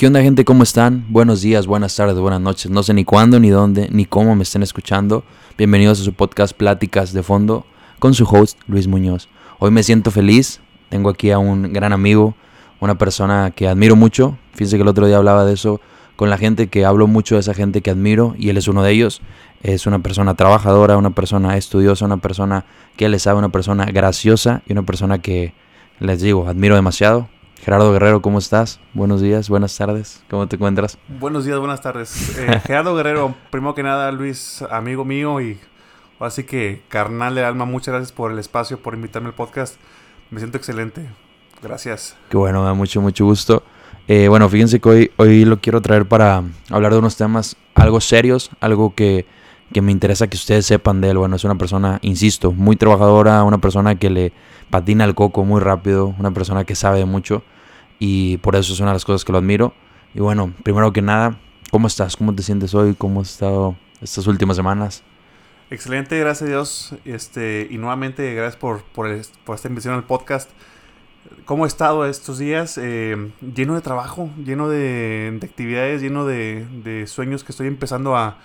¿Qué onda gente? ¿Cómo están? Buenos días, buenas tardes, buenas noches. No sé ni cuándo, ni dónde, ni cómo me estén escuchando. Bienvenidos a su podcast Pláticas de Fondo con su host Luis Muñoz. Hoy me siento feliz. Tengo aquí a un gran amigo, una persona que admiro mucho. Fíjense que el otro día hablaba de eso con la gente que hablo mucho de esa gente que admiro y él es uno de ellos. Es una persona trabajadora, una persona estudiosa, una persona que le sabe, una persona graciosa y una persona que les digo, admiro demasiado. Gerardo Guerrero, ¿cómo estás? Buenos días, buenas tardes, ¿cómo te encuentras? Buenos días, buenas tardes. Eh, Gerardo Guerrero, primero que nada, Luis, amigo mío y así que carnal de alma, muchas gracias por el espacio, por invitarme al podcast. Me siento excelente. Gracias. Qué bueno, me da mucho, mucho gusto. Eh, bueno, fíjense que hoy, hoy lo quiero traer para hablar de unos temas algo serios, algo que, que me interesa que ustedes sepan de él. Bueno, es una persona, insisto, muy trabajadora, una persona que le patina el coco muy rápido, una persona que sabe mucho y por eso es una de las cosas que lo admiro. Y bueno, primero que nada, ¿cómo estás? ¿Cómo te sientes hoy? ¿Cómo has estado estas últimas semanas? Excelente, gracias a Dios. Este, y nuevamente, gracias por, por, esta invitación al podcast. ¿Cómo he estado estos días? Eh, lleno de trabajo, lleno de, actividades, lleno de, de, sueños que estoy empezando a,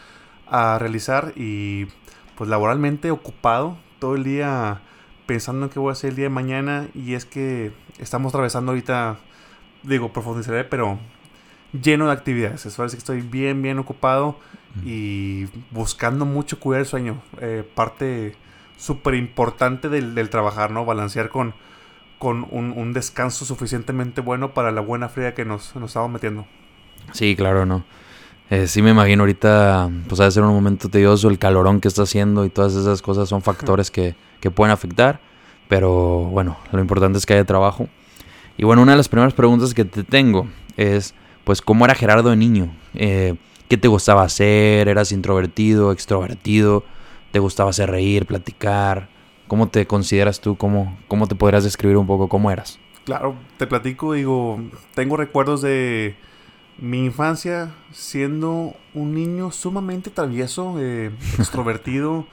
a, realizar y pues laboralmente ocupado todo el día pensando en qué voy a hacer el día de mañana y es que estamos atravesando ahorita, digo, profundizaré, pero lleno de actividades. Es parece que estoy bien, bien ocupado y buscando mucho cuidar el sueño. Eh, parte súper importante del, trabajar, ¿no? Balancear con, con un, descanso suficientemente bueno para la buena fría que nos, nos estamos metiendo. Sí, claro, ¿no? Eh, sí me imagino ahorita, pues ha de ser un momento tedioso, el calorón que está haciendo y todas esas cosas son factores que, que pueden afectar. Pero bueno, lo importante es que haya trabajo. Y bueno, una de las primeras preguntas que te tengo es, pues, ¿cómo era Gerardo de niño? Eh, ¿Qué te gustaba hacer? ¿Eras introvertido, extrovertido? ¿Te gustaba hacer reír, platicar? ¿Cómo te consideras tú? ¿Cómo, cómo te podrías describir un poco cómo eras? Claro, te platico, digo, tengo recuerdos de mi infancia siendo un niño sumamente travieso, eh, extrovertido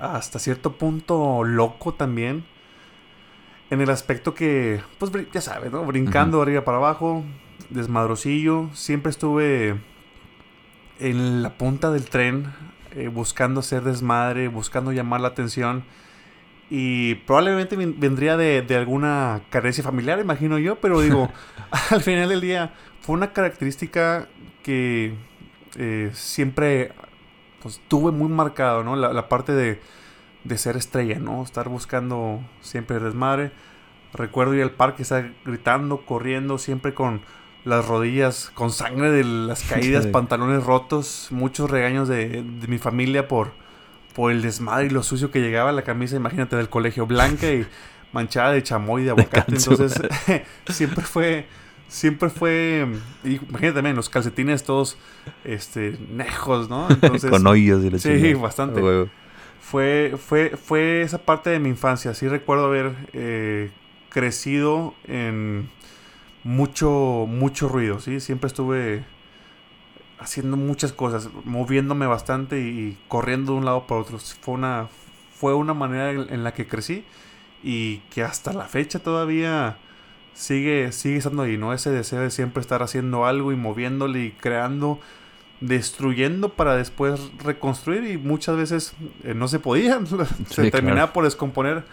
hasta cierto punto loco también. En el aspecto que, pues ya sabes, ¿no? Brincando arriba para abajo, desmadrosillo. Siempre estuve en la punta del tren, eh, buscando ser desmadre, buscando llamar la atención. Y probablemente vendría de, alguna carencia familiar, imagino yo, pero digo, al final del día fue una característica que eh, siempre pues tuve muy marcado, ¿no? La, parte de, ser estrella, ¿no? Estar buscando siempre desmadre. Recuerdo ir al parque, estar gritando, corriendo, siempre con las rodillas, con sangre de las caídas, pantalones rotos, muchos regaños de, mi familia por, por el desmadre y lo sucio que llegaba la camisa, imagínate, del colegio blanca y manchada de chamoy y de aguacate. Entonces, siempre fue siempre fue. Imagínate también, los calcetines todos este, nejos, ¿no? Entonces, Con hoyos y Sí, bastante. Fue, fue, fue esa parte de mi infancia. Sí recuerdo haber eh, crecido en mucho, mucho ruido, ¿sí? Siempre estuve haciendo muchas cosas, moviéndome bastante y corriendo de un lado para otro. Fue una, fue una manera en la que crecí y que hasta la fecha todavía sigue, sigue estando ahí, ¿no? Ese deseo de siempre estar haciendo algo y moviéndole y creando, destruyendo para después reconstruir y muchas veces eh, no se podía, se terminaba por descomponer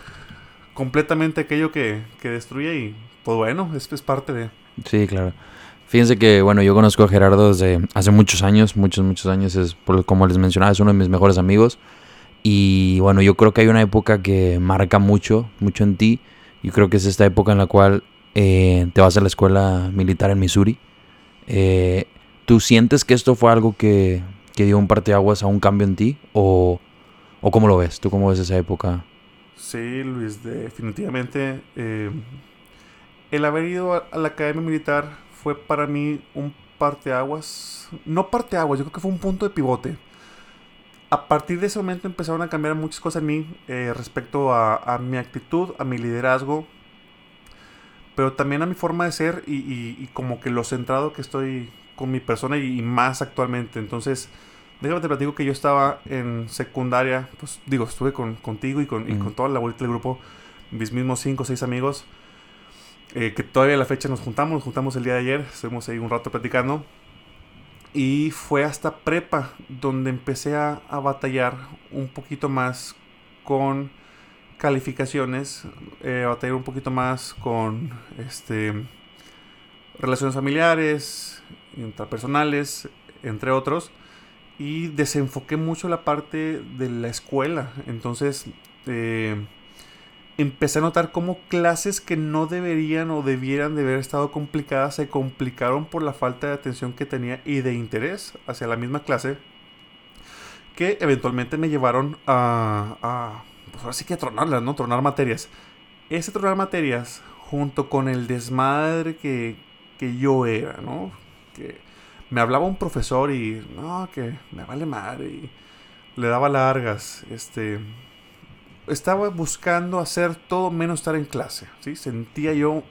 completamente aquello que, que destruye y pues bueno, es, es parte de... Sí, claro. Fíjense que, bueno, yo conozco a Gerardo desde hace muchos años, muchos, muchos años, es por, como les mencionaba, es uno de mis mejores amigos. Y bueno, yo creo que hay una época que marca mucho, mucho en ti. Yo creo que es esta época en la cual eh, te vas a la escuela militar en Missouri. Eh, ¿Tú sientes que esto fue algo que, que dio un parteaguas a un cambio en ti? ¿O, ¿O cómo lo ves? ¿Tú cómo ves esa época? Sí, Luis, definitivamente. Eh, el haber ido a, la academia militar fue para mí un parteaguas. No parteaguas, yo creo que fue un punto de pivote. A partir de ese momento empezaron a cambiar muchas cosas en mí respecto a, a mi actitud, a mi liderazgo, pero también a mi forma de ser y, como que lo centrado que estoy con mi persona y, más actualmente. Entonces, déjame te platico que yo estaba en secundaria, pues digo, estuve con, contigo y con, y con toda la vuelta del grupo, mis mismos cinco o seis amigos. eh, que todavía a la fecha nos juntamos, nos juntamos el día de ayer, estuvimos ahí un rato platicando. Y fue hasta prepa donde empecé a, a batallar un poquito más con calificaciones, eh, a batallar un poquito más con este, relaciones familiares, intrapersonales, entre otros. Y desenfoqué mucho la parte de la escuela. Entonces, eh, empecé a notar cómo clases que no deberían o debieran de haber estado complicadas se complicaron por la falta de atención que tenía y de interés hacia la misma clase que eventualmente me llevaron a, a pues ahora sí que a tronarlas, ¿no? Tronar materias. Ese tronar materias junto con el desmadre que, que yo era, ¿no? Que me hablaba un profesor y, no, que me vale madre y le daba largas, este, estaba buscando hacer todo menos estar en clase. ¿sí? Sentía yo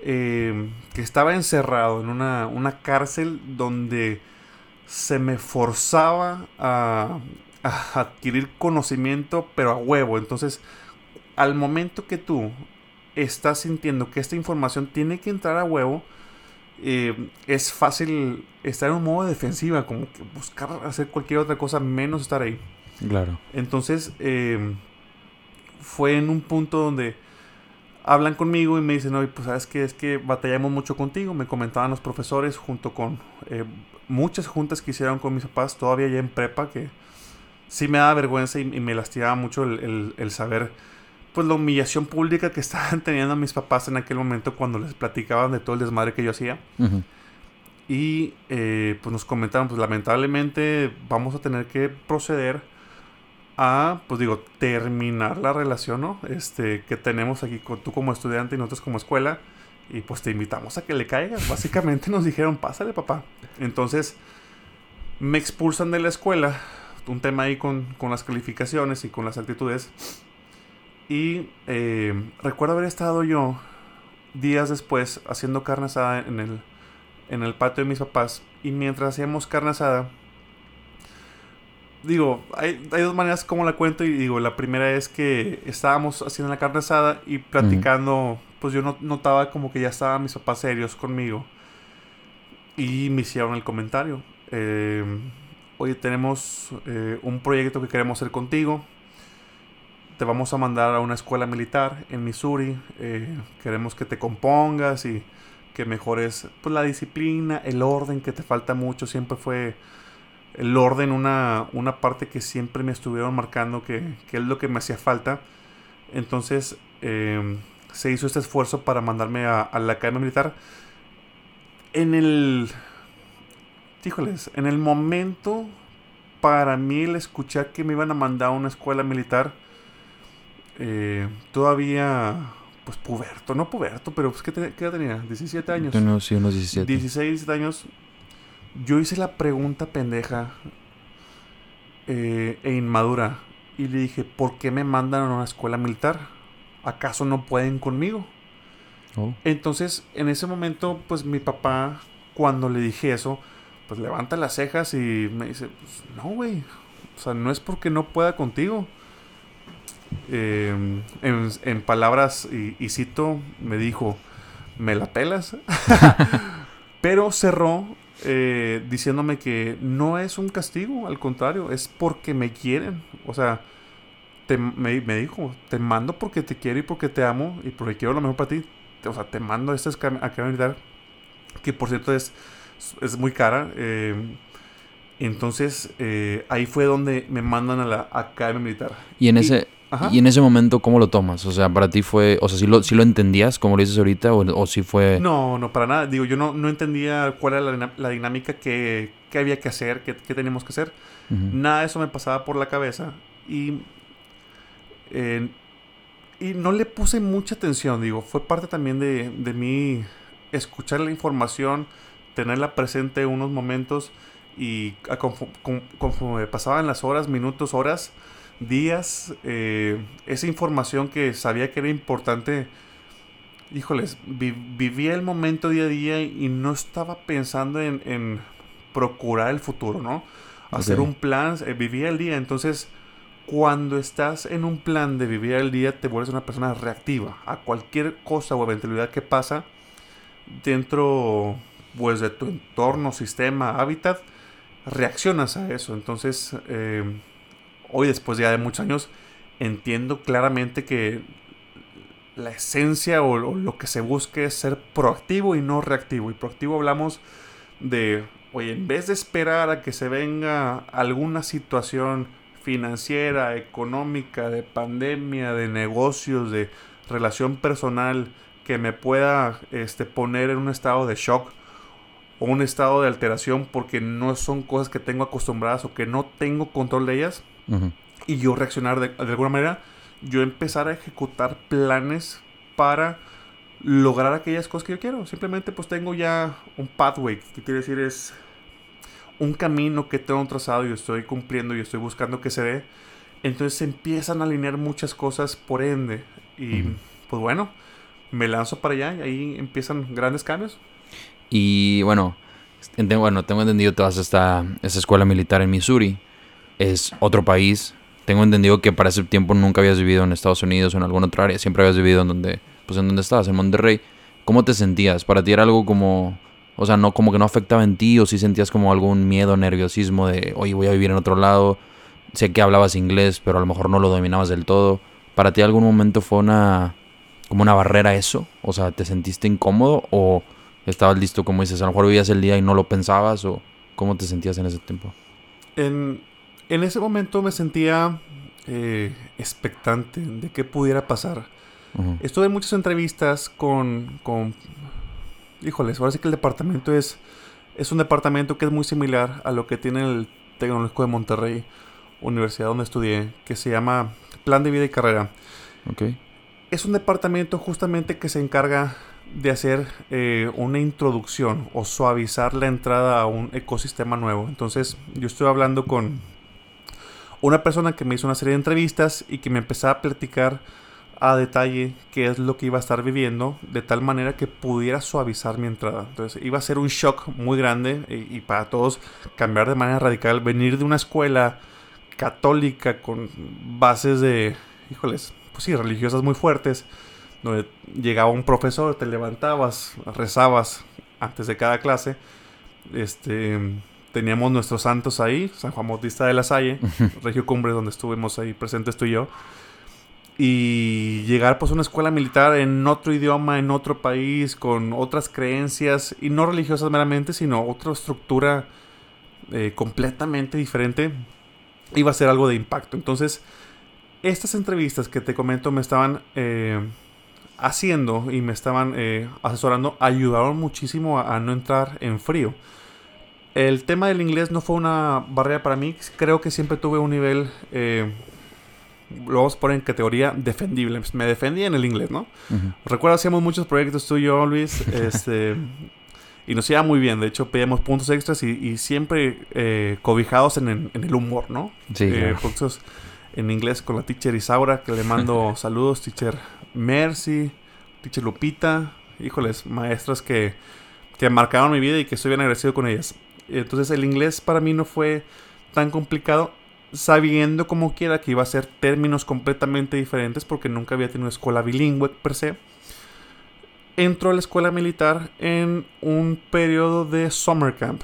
eh, que estaba encerrado en una, una, cárcel donde se me forzaba a, a, adquirir conocimiento, pero a huevo. Entonces, al momento que tú estás sintiendo que esta información tiene que entrar a huevo, eh, es fácil estar en un modo de defensiva, como que buscar hacer cualquier otra cosa menos estar ahí. Claro. Entonces, eh, fue en un punto donde hablan conmigo y me dicen, oye, pues sabes que es que batallamos mucho contigo. Me comentaban los profesores junto con eh, muchas juntas que hicieron con mis papás, todavía ya en prepa, que sí me da vergüenza y, me lastimaba mucho el, saber pues la humillación pública que estaban teniendo mis papás en aquel momento cuando les platicaban de todo el desmadre que yo hacía. Y eh, pues nos comentaron, pues lamentablemente vamos a tener que proceder a, pues digo, terminar la relación, ¿no? Este, que tenemos aquí con tú como estudiante y nosotros como escuela. Y pues te invitamos a que le caigas. Básicamente nos dijeron, pásale papá. Entonces, me expulsan de la escuela. Un tema ahí con, con las calificaciones y con las actitudes. Y eh, recuerdo haber estado yo días después haciendo carne asada en el, en el patio de mis papás. Y mientras hacíamos carne asada, digo, hay, dos maneras como la cuento y digo, la primera es que estábamos haciendo la carne asada y platicando, pues yo notaba como que ya estaban mis papás serios conmigo y me hicieron el comentario. Eh, Oye, tenemos eh, un proyecto que queremos hacer contigo. Te vamos a mandar a una escuela militar en Missouri. Eh, queremos que te compongas y que mejores pues, la disciplina, el orden que te falta mucho. Siempre fue el orden, una, una parte que siempre me estuvieron marcando que, es lo que me hacía falta. Entonces em, se hizo este esfuerzo para mandarme a, la academia militar. En el... Híjoles, en el momento para mí el escuchar que me iban a mandar a una escuela militar, eh, todavía, pues puberto, no puberto, pero pues ¿qué, edad tenía? 17 años. No, sí, unos 17. 16, 17 años yo hice la pregunta pendeja eh, e inmadura y le dije, ¿por qué me mandan a una escuela militar? ¿Acaso no pueden conmigo? Oh. Entonces, en ese momento, pues mi papá, cuando le dije eso, pues levanta las cejas y me dice, pues, no, güey, o sea, no es porque no pueda contigo. Em, en, palabras, y, y cito, me dijo, me la pelas. Pero cerró eh, diciéndome que no es un castigo, al contrario, es porque me quieren. O sea, me, dijo, te mando porque te quiero y porque te amo y porque quiero lo mejor para ti. O sea, te mando a esta academia militar, que por cierto es, es muy cara. Eh, entonces, eh, ahí fue donde me mandan a la academia militar. Y en ese y en ese momento, ¿cómo lo tomas? O sea, para ti fue, o sea, si lo, si lo entendías, como lo dices ahorita, o, si fue... No, no, para nada. Digo, yo no, no entendía cuál era la, dinámica que, que, había que hacer, que, que teníamos que hacer. Nada de eso me pasaba por la cabeza. Y, y no le puse mucha atención, digo, fue parte también de, de mí escuchar la información, tenerla presente unos momentos y conforme pasaban las horas, minutos, horas días, eh, esa información que sabía que era importante, híjoles, vivía el momento día a día y no estaba pensando en, procurar el futuro, ¿no? Hacer un plan, eh, vivía el día, entonces cuando estás en un plan de vivir el día, te vuelves una persona reactiva a cualquier cosa o eventualidad que pasa dentro pues, de tu entorno, sistema, hábitat, reaccionas a eso. Entonces, eh, hoy, después ya de muchos años, entiendo claramente que la esencia o, lo que se busque es ser proactivo y no reactivo. Y proactivo hablamos de, oye, en vez de esperar a que se venga alguna situación financiera, económica, de pandemia, de negocios, de relación personal que me pueda este, poner en un estado de shock o un estado de alteración porque no son cosas que tengo acostumbradas o que no tengo control de ellas y yo reaccionar de, de alguna manera, yo empezar a ejecutar planes para lograr aquellas cosas que yo quiero. Simplemente pues tengo ya un pathway, que quiere decir es un camino que tengo trazado y estoy cumpliendo y estoy buscando que se dé. Entonces se empiezan a alinear muchas cosas por ende. Y pues bueno, me lanzo para allá y ahí empiezan grandes cambios. Y bueno, bueno tengo entendido vas a esta, esta escuela militar en Missouri. Es otro país, tengo entendido que para ese tiempo nunca habías vivido en Estados Unidos o en alguna otra área, siempre habías vivido en donde, pues en donde estabas, en Monterrey. ¿Cómo te sentías? ¿Para ti era algo como, o sea, no como que no afectaba en ti o si sentías como algún miedo, nerviosismo de, oye, voy a vivir en otro lado? Sé que hablabas inglés, pero a lo mejor no lo dominabas del todo. ¿Para ti algún momento fue una, como una barrera eso? O sea, ¿te sentiste incómodo o estabas listo, como dices, a lo mejor vivías el día y no lo pensabas o cómo te sentías en ese tiempo? En, en ese momento me sentía eh, expectante de qué pudiera pasar. Estuve en muchas entrevistas con, con... Híjoles, ahora sí que el departamento es... Es un departamento que es muy similar a lo que tiene el Tecnológico de Monterrey, universidad donde estudié, que se llama Plan de Vida y Carrera. Okay. Es un departamento justamente que se encarga de hacer eh, una introducción o suavizar la entrada a un ecosistema nuevo. Entonces, yo estoy hablando con una persona que me hizo una serie de entrevistas y que me empezaba a platicar a detalle qué es lo que iba a estar viviendo, de tal manera que pudiera suavizar mi entrada. Entonces iba a ser un shock muy grande y, para todos cambiar de manera radical, venir de una escuela católica con bases de, híjoles, pues sí, religiosas muy fuertes, donde llegaba un profesor, te levantabas, rezabas antes de cada clase, este teníamos nuestros santos ahí, San Juan Bautista de la Salle, Regio Cumbre, donde estuvimos ahí presentes tú y yo. Y llegar pues a una escuela militar en otro idioma, en otro país, con otras creencias, y no religiosas meramente, sino otra estructura eh, completamente diferente, iba a ser algo de impacto. Entonces, estas entrevistas que te comento me estaban eh, haciendo y me estaban eh, asesorando, ayudaron muchísimo a no entrar en frío. El tema del inglés no fue una barrera para mí. Creo que siempre tuve un nivel, eh, lo vamos a poner en categoría defendible. Me defendía en el inglés, ¿no? Recuerdo, hacíamos muchos proyectos tú y yo, Luis. este, y nos iba muy bien. De hecho, pedíamos puntos extras y, siempre eh, cobijados en, el humor, ¿no? Sí. Eh, en inglés con la teacher Isaura, que le mando saludos. Teacher Mercy, teacher Lupita. Híjoles, maestras que, que marcaron mi vida y que estoy bien agradecido con ellas. Entonces el inglés para mí no fue tan complicado, sabiendo como quiera que iba a ser términos completamente diferentes porque nunca había tenido escuela bilingüe per se. Entró a la escuela militar en un periodo de summer camp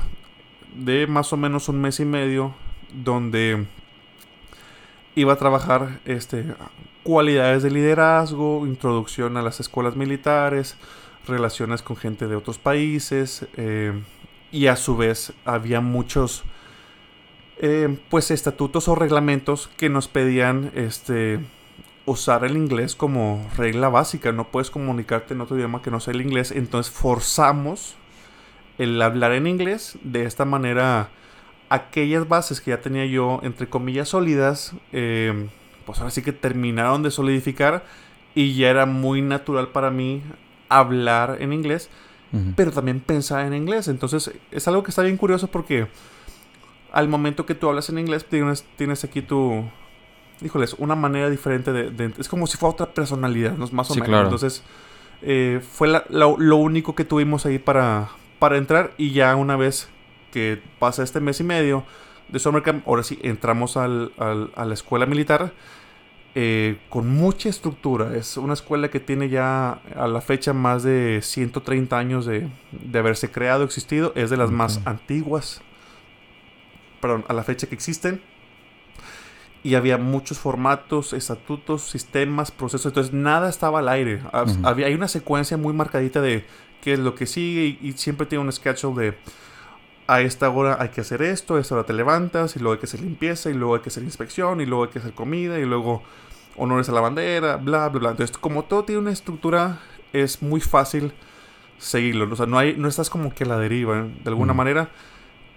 de más o menos un mes y medio donde iba a trabajar este, cualidades de liderazgo, introducción a las escuelas militares, relaciones con gente de otros países, eh, y a su vez había muchos eh, pues estatutos o reglamentos que nos pedían este usar el inglés como regla básica. No puedes comunicarte en otro idioma que no sea el inglés. Entonces forzamos el hablar en inglés de esta manera aquellas bases que ya tenía yo entre comillas sólidas eh, pues ahora sí que terminaron de solidificar y ya era muy natural para mí hablar en inglés pero también pensar en inglés. Entonces es algo que está bien curioso porque al momento que tú hablas en inglés tienes, tienes aquí tu, híjoles, una manera diferente de, es como si fuera otra personalidad, ¿no? más o menos. Entonces eh, fue lo, único que tuvimos ahí para, para entrar y ya una vez que pasa este mes y medio, de Summer Camp, ahora sí entramos al, al, a la escuela militar eh, con mucha estructura. Es una escuela que tiene ya a la fecha más de 130 años de, de haberse creado, existido. Es de las más antiguas, perdón, a la fecha que existen. Y había muchos formatos, estatutos, sistemas, procesos. Entonces nada estaba al aire. había, hay una secuencia muy marcadita de qué es lo que sigue y, siempre tiene un schedule de a esta hora hay que hacer esto, a esta hora te levantas, y luego hay que hacer limpieza, y luego hay que hacer inspección, y luego hay que hacer comida, y luego honores a la bandera, bla, bla, bla. Entonces, como todo tiene una estructura, es muy fácil seguirlo. O sea, no, hay, no estás como que a la deriva, ¿eh? de alguna manera,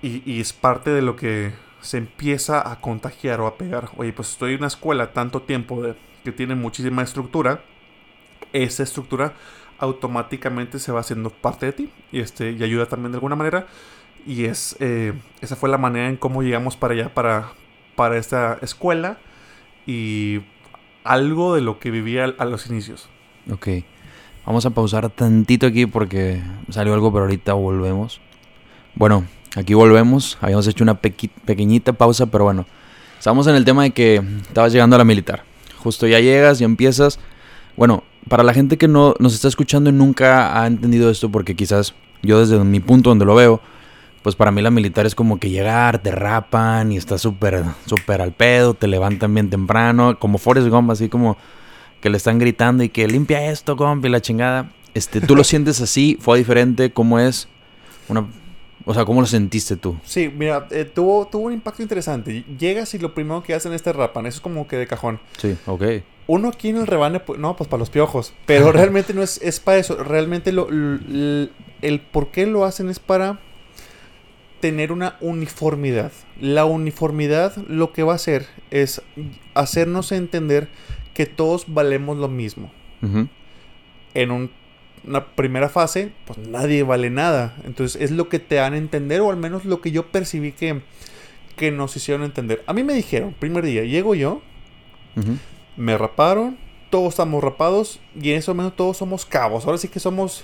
y, es parte de lo que se empieza a contagiar o a pegar. Oye, pues estoy en una escuela tanto tiempo de, que tiene muchísima estructura, esa estructura automáticamente se va haciendo parte de ti y, este, y ayuda también de alguna manera. Y es, eh, esa fue la manera en cómo llegamos para allá, para, para esta escuela. Y algo de lo que vivía a los inicios. Ok. Vamos a pausar tantito aquí porque salió algo, pero ahorita volvemos. Bueno, aquí volvemos. Habíamos hecho una pequeñita pausa, pero bueno. Estamos en el tema de que estabas llegando a la militar. Justo ya llegas y empiezas. Bueno, para la gente que no nos está escuchando y nunca ha entendido esto, porque quizás yo desde mi punto donde lo veo, pues para mí la militar es como que llegar, te rapan y estás súper, súper al pedo, te levantan bien temprano, como Forrest Gump, así como que le están gritando y que limpia esto, compi, la chingada. Este, ¿Tú lo sientes así? ¿Fue diferente? ¿Cómo es? Una, o sea, ¿cómo lo sentiste tú? Sí, mira, eh, tuvo, tuvo un impacto interesante. Llegas y lo primero que hacen es te rapan. Eso es como que de cajón. Sí, ok. Uno aquí en el rebane, pues, no, pues para los piojos. Pero realmente no es, es para eso. Realmente lo, el por qué lo hacen es para tener una uniformidad. La uniformidad lo que va a hacer es hacernos entender que todos valemos lo mismo. En una primera fase, pues nadie vale nada. Entonces es lo que te dan a entender, o al menos lo que yo percibí que, que nos hicieron entender. A mí me dijeron, primer día, llego yo, me raparon, todos estamos rapados, y en ese momento todos somos cabos. Ahora sí que somos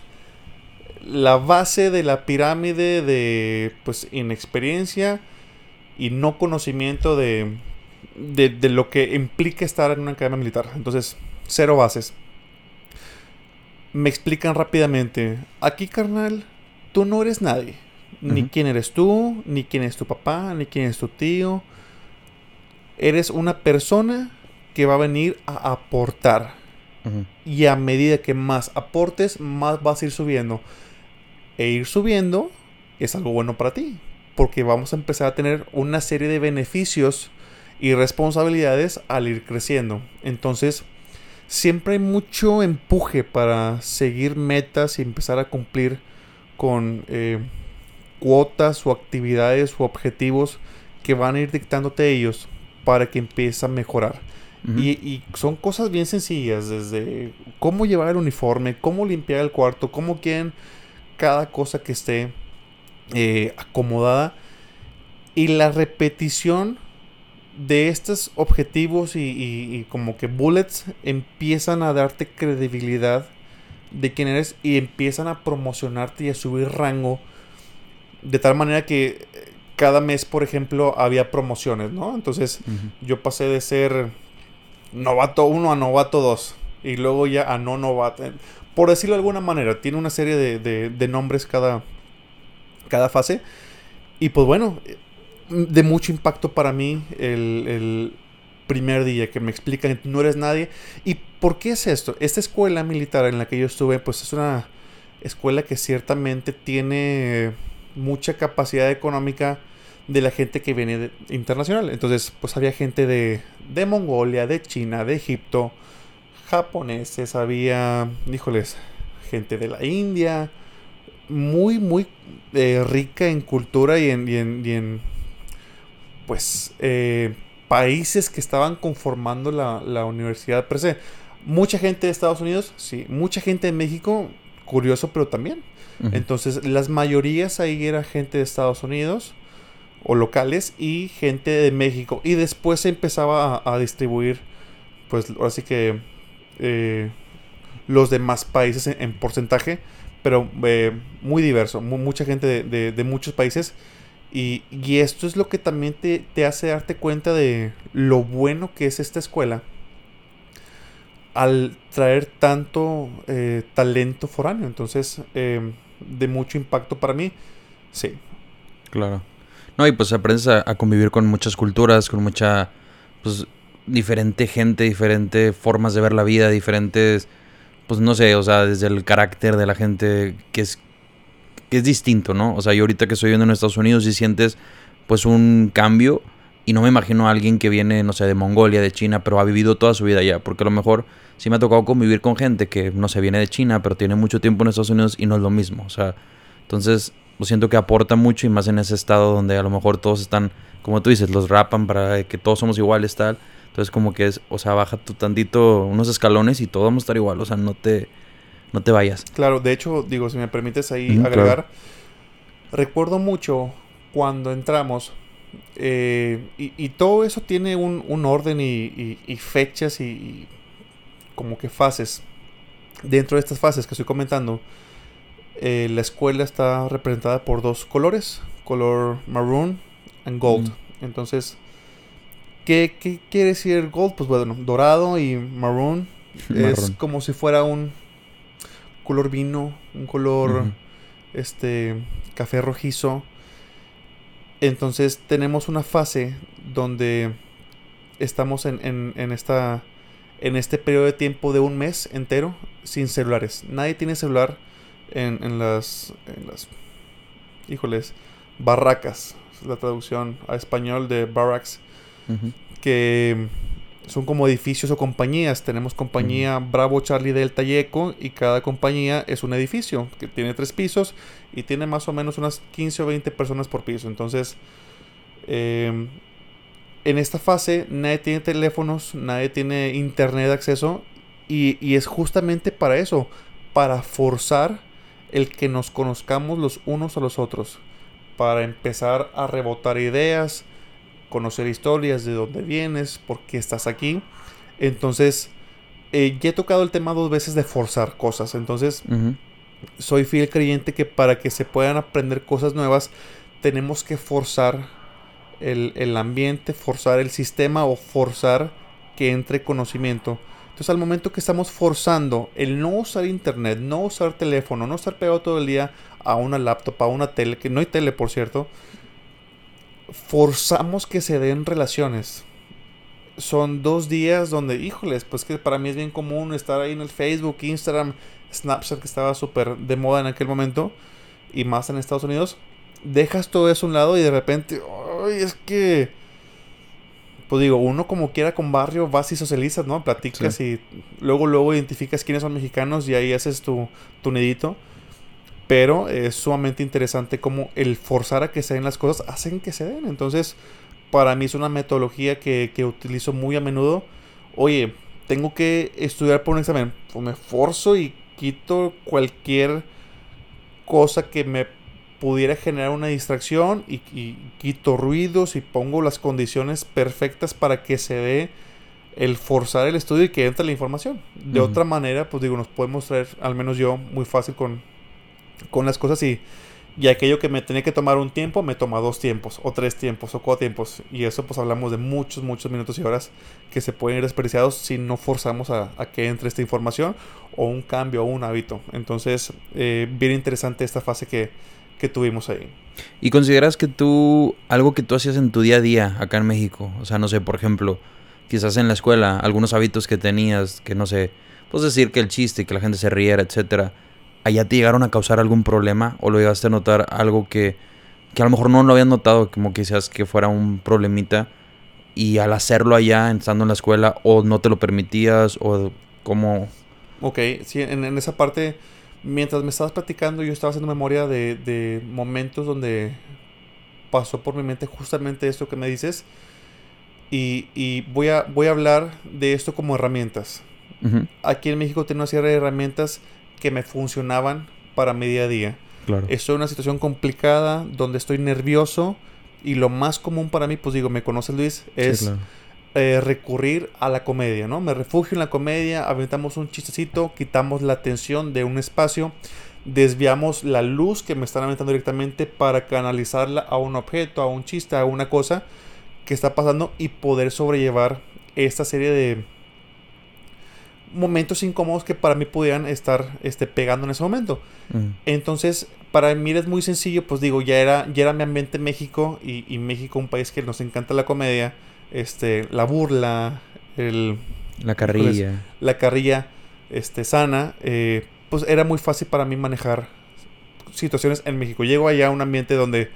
la base de la pirámide de pues inexperiencia y no conocimiento de, de, lo que implica estar en una academia militar. Entonces, cero bases. Me explican rápidamente, aquí carnal, tú no eres nadie. Ni quién eres tú, ni quién es tu papá, ni quién es tu tío. Eres una persona que va a venir a aportar. Y a medida que más aportes, más vas a ir subiendo e ir subiendo es algo bueno para ti. Porque vamos a empezar a tener una serie de beneficios y responsabilidades al ir creciendo. Entonces, siempre hay mucho empuje para seguir metas y empezar a cumplir con eh, cuotas o actividades o objetivos que van a ir dictándote ellos para que empieces a mejorar. y, y, son cosas bien sencillas, desde cómo llevar el uniforme, cómo limpiar el cuarto, cómo quieren cada cosa que esté eh, acomodada y la repetición de estos objetivos y, como que bullets empiezan a darte credibilidad de quién eres y empiezan a promocionarte y a subir rango de tal manera que eh, cada mes, por ejemplo, había promociones, ¿no? Entonces yo pasé de ser novato 1 a novato 2 y luego ya a no novato por decirlo de alguna manera, tiene una serie de, nombres cada, cada fase. Y pues bueno, de mucho impacto para mí el, primer día que me explican, no eres nadie. ¿Y por qué es esto? Esta escuela militar en la que yo estuve, pues es una escuela que ciertamente tiene mucha capacidad económica de la gente que viene internacional. Entonces, pues había gente de, de Mongolia, de China, de Egipto, japoneses, había, híjoles, gente de la India, muy, muy eh, rica en cultura y en, en, pues, eh, países que estaban conformando la, universidad per se. Mucha gente de Estados Unidos, sí, mucha gente de México, curioso, pero también. Entonces, las mayorías ahí era gente de Estados Unidos o locales y gente de México. Y después se empezaba a, a distribuir, pues, así que eh, los demás países en, porcentaje, pero eh, muy diverso, mucha gente de, muchos países Y, esto es lo que también te, hace darte cuenta de lo bueno que es esta escuela al traer tanto eh, talento foráneo. Entonces, de mucho impacto para mí, sí. Claro. No, y pues aprendes a, a, convivir con muchas culturas, con mucha, pues, diferente gente, diferentes formas de ver la vida, diferentes, pues, no sé, o sea, desde el carácter de la gente que es, que es distinto, ¿no? O sea, yo ahorita que estoy viviendo en Estados Unidos y sientes, pues, un cambio y no me imagino a alguien que viene, no sé, de Mongolia, de China, pero ha vivido toda su vida allá, porque a lo mejor sí me ha tocado convivir con gente que no se viene de China, pero tiene mucho tiempo en Estados Unidos y no es lo mismo. O sea, entonces lo siento que aporta mucho y más en ese estado donde a lo mejor todos están, como tú dices, los rapan para que todos somos iguales, tal. Entonces como que es, o sea, baja tu tantito unos escalones y todos vamos a estar igual, o sea, no te, no te vayas. Claro, de hecho, digo, si me permites ahí mm, agregar, claro. recuerdo mucho cuando entramos, eh, y, y, todo eso tiene un, un orden y, y, y fechas y, como que fases. Dentro de estas fases que estoy comentando, eh, la escuela está representada por dos colores, color maroon and gold. Mm. Entonces, ¿qué, ¿qué, quiere decir gold? Pues bueno, dorado y maroon es como si fuera un color vino, un color uh -huh. este café rojizo. Entonces tenemos una fase donde estamos en, en, en esta en este periodo de tiempo de un mes entero sin celulares. Nadie tiene celular en, en, las, en las, híjoles, barracas. Es la traducción a español de barracks. Uh -huh. Que son como edificios o compañías. Tenemos compañía uh -huh. Bravo, Charlie, Delta y Eco. Y cada compañía es un edificio que tiene tres pisos y tiene más o menos unas 15 o 20 personas por piso. Entonces, eh, en esta fase nadie tiene teléfonos, nadie tiene internet de acceso y, y, es justamente para eso, para forzar el que nos conozcamos los unos a los otros, para empezar a rebotar ideas, conocer historias de dónde vienes, por qué estás aquí. Entonces, eh, ya he tocado el tema dos veces de forzar cosas, entonces uh -huh. soy fiel creyente que para que se puedan aprender cosas nuevas, tenemos que forzar el, el, ambiente, forzar el sistema o forzar que entre conocimiento. Entonces al momento que estamos forzando el no usar internet, no usar teléfono, no estar pegado todo el día a una laptop, a una tele, que no hay tele por cierto, forzamos que se den relaciones. Son dos días donde, híjoles, pues que para mí es bien común estar ahí en el Facebook, Instagram, Snapchat que estaba súper de moda en aquel momento y más en Estados Unidos. Dejas todo eso a un lado y de repente, ay, es que. Pues digo, uno como quiera con barrio vas y socializas, ¿no? Platicas sí. y luego, luego identificas quiénes son mexicanos y ahí haces tu, tu nidito. Pero es sumamente interesante cómo el forzar a que se den las cosas hacen que se den. Entonces, para mí es una metodología que, que utilizo muy a menudo. Oye, tengo que estudiar por un examen. Pues me forzo y quito cualquier cosa que me pudiera generar una distracción y, y, quito ruidos y pongo las condiciones perfectas para que se dé el forzar el estudio y que entre la información. De uh -huh. otra manera, pues digo, nos podemos traer, al menos yo, muy fácil con, con las cosas y, y aquello que me tenía que tomar un tiempo, me toma dos tiempos, o tres tiempos, o cuatro tiempos. Y eso pues hablamos de muchos, muchos minutos y horas que se pueden ir desperdiciados si no forzamos a, a que entre esta información o un cambio o un hábito. Entonces, eh, bien interesante esta fase que, que tuvimos ahí. ¿Y consideras que tú, algo que tú hacías en tu día a día acá en México, o sea, no sé, por ejemplo, quizás en la escuela, algunos hábitos que tenías, que no sé, pues decir que el chiste, que la gente se riera, etcétera, allá te llegaron a causar algún problema o lo llegaste a notar algo que, que a lo mejor no lo habías notado, como quizás que fuera un problemita y al hacerlo allá, estando en la escuela, o no te lo permitías o cómo... Ok, sí, en, en esa parte mientras me estabas platicando, yo estaba haciendo memoria de, de, momentos donde pasó por mi mente justamente esto que me dices. Y, y voy, a, voy a hablar de esto como herramientas. Uh -huh. Aquí en México tengo una serie de herramientas que me funcionaban para mi día a día. Claro. Estoy en una situación complicada donde estoy nervioso. Y lo más común para mí, pues digo, me conoces Luis, es... Sí, claro eh, recurrir a la comedia, ¿no? Me refugio en la comedia, aventamos un chistecito, quitamos la tensión de un espacio. desviamos la luz que me están aventando directamente para canalizarla a un objeto, a un chiste, a una cosa que está pasando y poder sobrellevar esta serie de momentos incómodos que para mí pudieran estar este, pegando en ese momento. Mm. Entonces, para mí es muy sencillo, pues digo, ya era, ya era mi ambiente en México y, y, México un país que nos encanta la comedia, este, la burla, el... La carrilla. la carrilla este, sana, eh, pues era muy fácil para mí manejar situaciones en México. Llego allá a un ambiente donde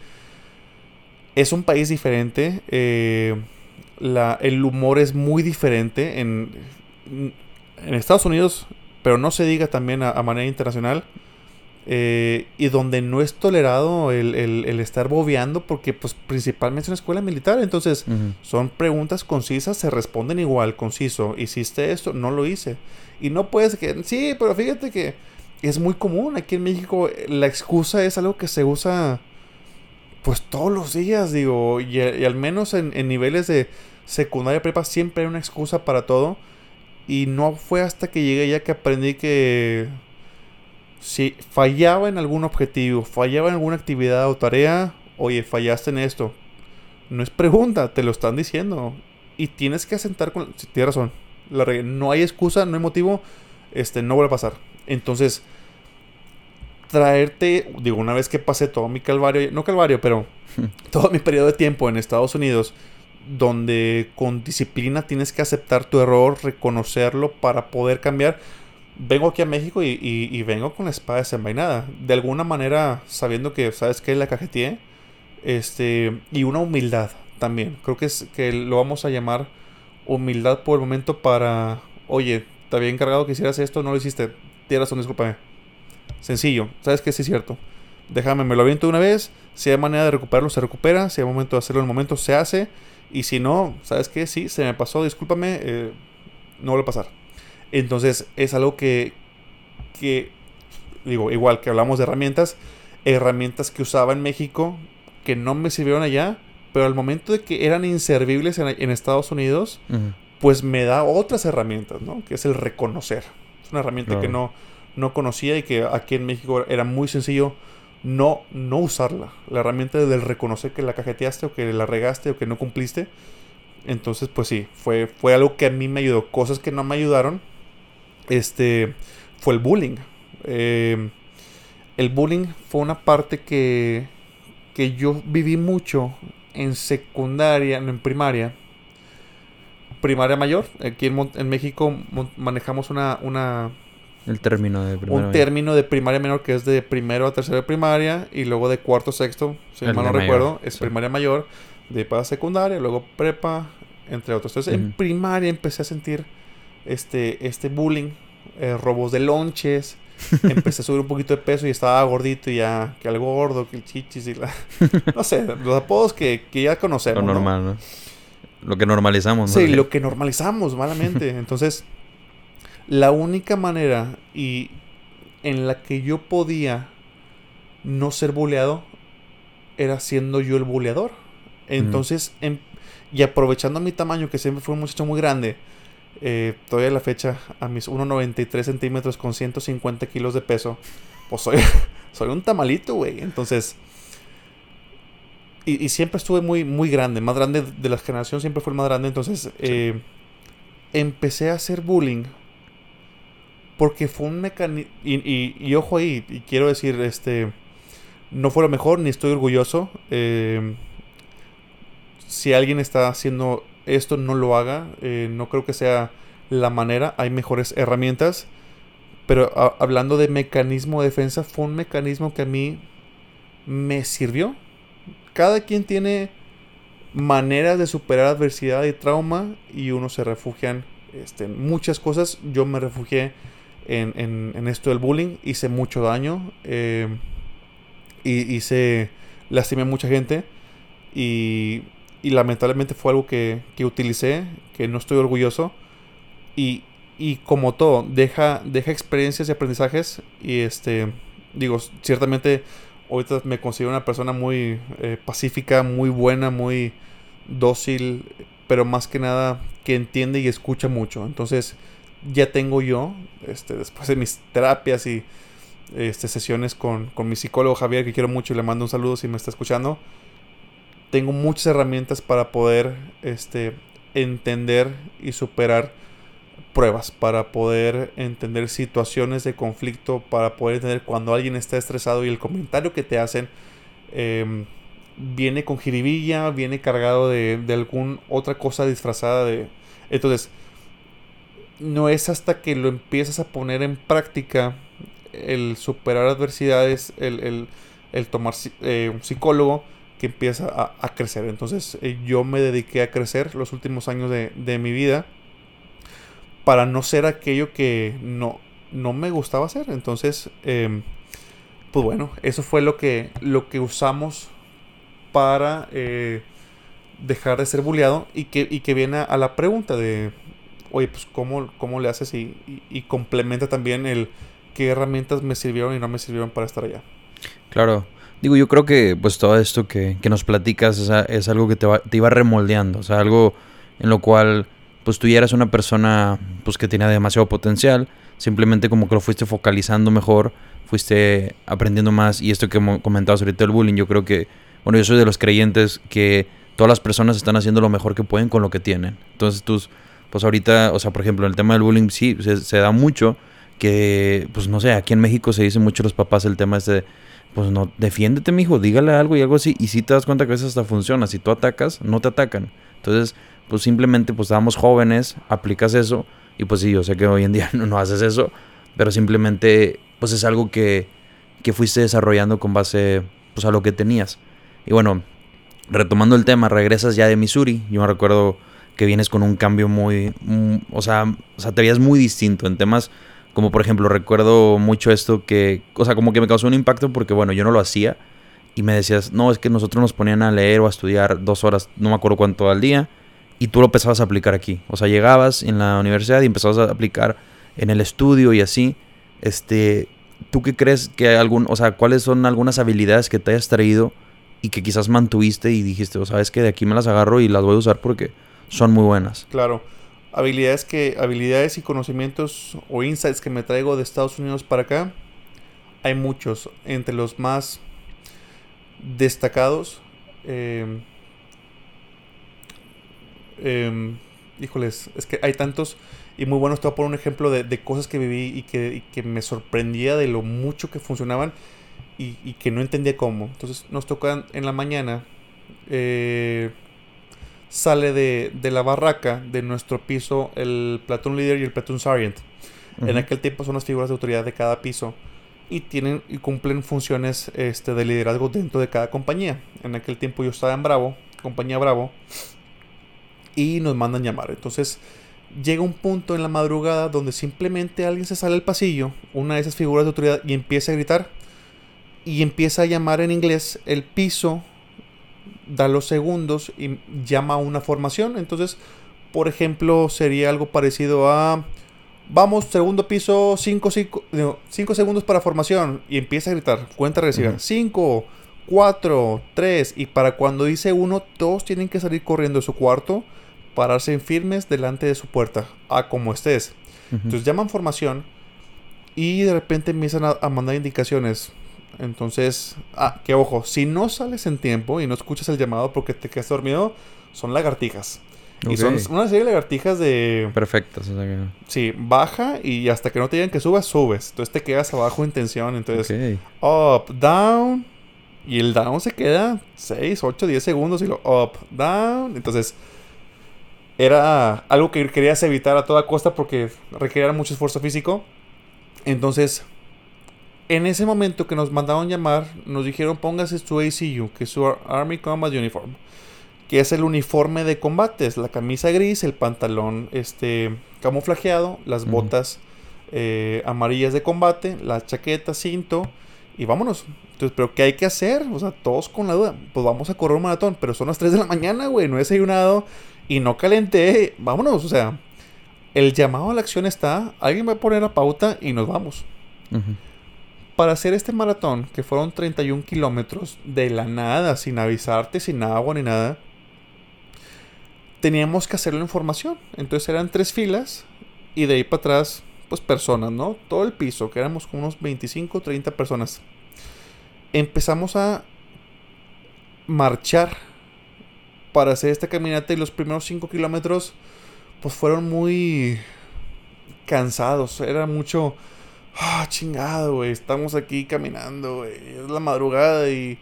es un país diferente, eh, la, el humor es muy diferente en, en Estados Unidos, pero no se diga también a, manera internacional. Eh, y donde no es tolerado el, estar bobeando porque pues principalmente es una escuela militar. Entonces son preguntas concisas se responden igual conciso. Hiciste esto no lo hice. Y no puedes que sí pero fíjate que es muy común aquí en México la excusa es algo que se usa pues todos los días digo y, al menos en, en niveles de secundaria prepa siempre hay una excusa para todo y no fue hasta que llegué ya que aprendí que si fallaba en algún objetivo, fallaba en alguna actividad o tarea, oye, fallaste en esto. No es pregunta, te lo están diciendo. Y tienes que asentar con... Si tienes razón. La no hay excusa, no hay motivo. Este, no vuelve a pasar. Entonces, traerte, digo, una vez que pasé todo mi calvario, no calvario, pero todo mi periodo de tiempo en Estados Unidos, donde con disciplina tienes que aceptar tu error, reconocerlo para poder cambiar. Vengo aquí a México y, vengo con la espada desenvainada. De alguna manera, sabiendo que, ¿sabes que La cajeteé. Este, y una humildad también. Creo que, es, que lo vamos a llamar humildad por el momento para, oye, te había encargado que hicieras esto, no lo hiciste. Tienes razón, discúlpame. Sencillo, ¿sabes que Sí es cierto. Déjame, me lo aviento una vez. Si hay manera de recuperarlo, se recupera. Si hay momento de hacerlo en el momento, se hace. Y si no, ¿sabes qué? Sí, se me pasó, discúlpame, eh, no vuelve a pasar. Entonces es algo que, que, digo, igual que hablamos de herramientas, herramientas que usaba en México que no me sirvieron allá, pero al momento de que eran inservibles en, Estados Unidos, pues me da otras herramientas, ¿no? Que es el reconocer. Es una herramienta que no, no conocía y que aquí en México era muy sencillo no, no usarla. La herramienta del reconocer que la cajeteaste o que la regaste o que no cumpliste. Entonces, pues sí, fue, fue algo que a mí me ayudó. Cosas que no me ayudaron. Este fue el bullying. Em, el bullying fue una parte que, que yo viví mucho en secundaria, no en primaria. Primaria mayor. Aquí en, México manejamos una, una el término de primaria Un término de primaria menor que es de primero a tercero de primaria y luego de cuarto a sexto, si mal no recuerdo, es primaria mayor, de para secundaria, luego prepa, entre otros. Entonces, en primaria empecé a sentir este, este bullying, eh, robos de lonches. empecé a subir un poquito de peso y estaba gordito y ya, que algo gordo, que el chichis y la... no sé, los apodos que, que ya conocemos. Lo normal, ¿no? Lo que normalizamos, ¿no? Sí, lo que normalizamos malamente. Entonces, la única manera y en la que yo podía no ser buleado era siendo yo el buleador. Entonces, em, y aprovechando mi tamaño, que siempre fue un muchacho muy grande, eh, todavía a la fecha, a mis 1,93 centímetros con 150 kilos de peso, pues soy, soy un tamalito, güey. Entonces, y, siempre estuve muy, muy grande, más grande de la generación, siempre fue el más grande. Entonces, eh, empecé a hacer bullying porque fue un mecanismo. Y, ojo ahí, y quiero decir, este. No fue lo mejor, ni estoy orgulloso. Eh, si alguien está haciendo esto, no lo haga. Eh, no creo que sea la manera. Hay mejores herramientas. Pero hablando de mecanismo de defensa, fue un mecanismo que a mí me sirvió. Cada quien tiene maneras de superar adversidad y trauma y uno se refugian este, en muchas cosas. Yo me refugié en, en, esto del bullying. Hice mucho daño. Eh, y hice. Lastimé a mucha gente. Y, lamentablemente fue algo que, que, utilicé. Que no estoy orgulloso. Y, y como todo, deja, deja experiencias y aprendizajes. Y este. Digo, ciertamente. Ahorita me considero una persona muy eh, pacífica, muy buena, muy dócil. Pero más que nada que entiende y escucha mucho. Entonces ya tengo yo, este, después de mis terapias y este, sesiones con, con mi psicólogo Javier, que quiero mucho y le mando un saludo si me está escuchando. Tengo muchas herramientas para poder este, entender y superar pruebas, para poder entender situaciones de conflicto, para poder entender cuando alguien está estresado y el comentario que te hacen em, viene con jiribilla, viene cargado de, de alguna otra cosa disfrazada de... Entonces, no es hasta que lo empiezas a poner en práctica el superar adversidades, el, tomar eh, un psicólogo que empieza a, crecer. Entonces eh, yo me dediqué a crecer los últimos años de, mi vida para no ser aquello que no, no me gustaba hacer. Entonces, em, pues bueno, eso fue lo que, lo que usamos para eh, dejar de ser bulleado y que, y que viene a la pregunta de, oye, pues cómo, cómo le haces y, complementa también el qué herramientas me sirvieron y no me sirvieron para estar allá. Claro. Digo, yo creo que pues todo esto que, que nos platicas es, es algo que te, va, te, iba remoldeando, o sea, algo en lo cual pues tú ya eras una persona pues que tenía demasiado potencial, simplemente como que lo fuiste focalizando mejor, fuiste aprendiendo más y esto que comentabas ahorita el bullying, yo creo que, bueno, yo soy de los creyentes que todas las personas están haciendo lo mejor que pueden con lo que tienen. Entonces tus pues ahorita, o sea, por ejemplo, en el tema del bullying sí se, da mucho que, pues no sé, aquí en México se dice mucho los papás el tema este de, pues no, defiéndete, mijo, dígale algo y algo así. Y si te das cuenta que veces hasta funciona. Si tú atacas, no te atacan. Entonces, pues simplemente, pues estábamos jóvenes, aplicas eso. Y pues sí, yo sé que hoy en día no, no haces eso. Pero simplemente, pues es algo que, que fuiste desarrollando con base, pues a lo que tenías. Y bueno, retomando el tema, regresas ya de Missouri. Yo me recuerdo que vienes con un cambio muy, mm, o, sea, o sea, te veías muy distinto en temas como por ejemplo recuerdo mucho esto que, o sea, como que me causó un impacto porque bueno, yo no lo hacía y me decías, no, es que nosotros nos ponían a leer o a estudiar dos horas, no me acuerdo cuánto al día, y tú lo empezabas a aplicar aquí. O sea, llegabas en la universidad y empezabas a aplicar en el estudio y así. Este, ¿tú qué crees que hay algún, o sea, cuáles son algunas habilidades que te hayas traído y que quizás mantuviste y dijiste, o sabes que de aquí me las agarro y las voy a usar porque son muy buenas. Claro. Habilidades que habilidades y conocimientos o insights que me traigo de Estados Unidos para acá hay muchos entre los más destacados em, em, híjoles es que hay tantos y muy buenos te voy un ejemplo de, cosas que viví y que, que, me sorprendía de lo mucho que funcionaban y, y, que no entendía cómo entonces nos tocan en la mañana eh, sale de, la barraca de nuestro piso el platoon leader y el platoon sergeant. En aquel tiempo son las figuras de autoridad de cada piso y tienen y cumplen funciones este, de liderazgo dentro de cada compañía. En aquel tiempo yo estaba en Bravo, compañía Bravo, y nos mandan llamar. Entonces llega un punto en la madrugada donde simplemente alguien se sale al pasillo, una de esas figuras de autoridad, y empieza a gritar y empieza a llamar en inglés el piso da los segundos y llama a una formación. Entonces, por ejemplo, sería algo parecido a... Vamos, segundo piso, 5 segundos para formación. Y empieza a gritar, cuenta regresiva. 5, 4, 3. Y para cuando dice uno, todos tienen que salir corriendo de su cuarto, pararse en firmes delante de su puerta, a como estés. Entonces llaman formación y de repente empiezan a mandar indicaciones. Entonces, ah, que ojo, si no sales en tiempo y no escuchas el llamado porque te quedas dormido, son lagartijas. Y son una serie de lagartijas de... Perfectas. O sea que... Sí, baja y hasta que no te digan que subas, subes. Entonces te quedas abajo en tensión. Entonces, up, down. Y el down se queda 6, 8, 10 segundos y lo up, down. Entonces, era algo que querías evitar a toda costa porque requería mucho esfuerzo físico. Entonces, en ese momento que nos mandaron llamar, nos dijeron póngase su ACU, que es su Army Combat Uniform, que es el uniforme de combate, es la camisa gris, el pantalón este, camuflajeado, las botas eh, amarillas de combate, la chaqueta, cinto, y vámonos. Entonces, ¿pero qué hay que hacer? O sea, todos con la duda, pues vamos a correr un maratón, pero son las 3 de la mañana, güey, no he desayunado y no calenté, vámonos, o sea, el llamado a la acción está, alguien va a poner la pauta y nos vamos para hacer este maratón, que fueron 31 kilómetros de la nada, sin avisarte, sin agua ni nada, teníamos que hacerlo en formación. Entonces eran tres filas y de ahí para atrás pues personas, ¿no? Todo el piso, que éramos como unos 25, 30 personas. Empezamos a marchar para hacer esta caminata y los primeros 5 kilómetros pues fueron muy cansados. Era mucho, ah, chingado, güey, estamos aquí caminando, güey, es la madrugada y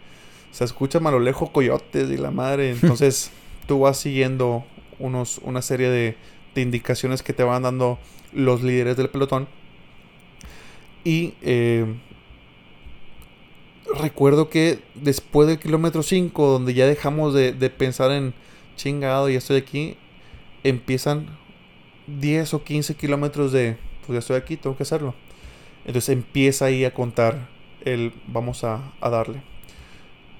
se escucha a lo lejos coyotes y la madre. Entonces tú vas siguiendo unos, una serie de, de indicaciones que te van dando los líderes del pelotón. Y eh, recuerdo que después del kilómetro 5, donde ya dejamos de, pensar en chingado, ya estoy aquí, empiezan 10 o 15 kilómetros de, pues ya estoy aquí, tengo que hacerlo. Entonces empieza ahí a contar el, vamos a, darle.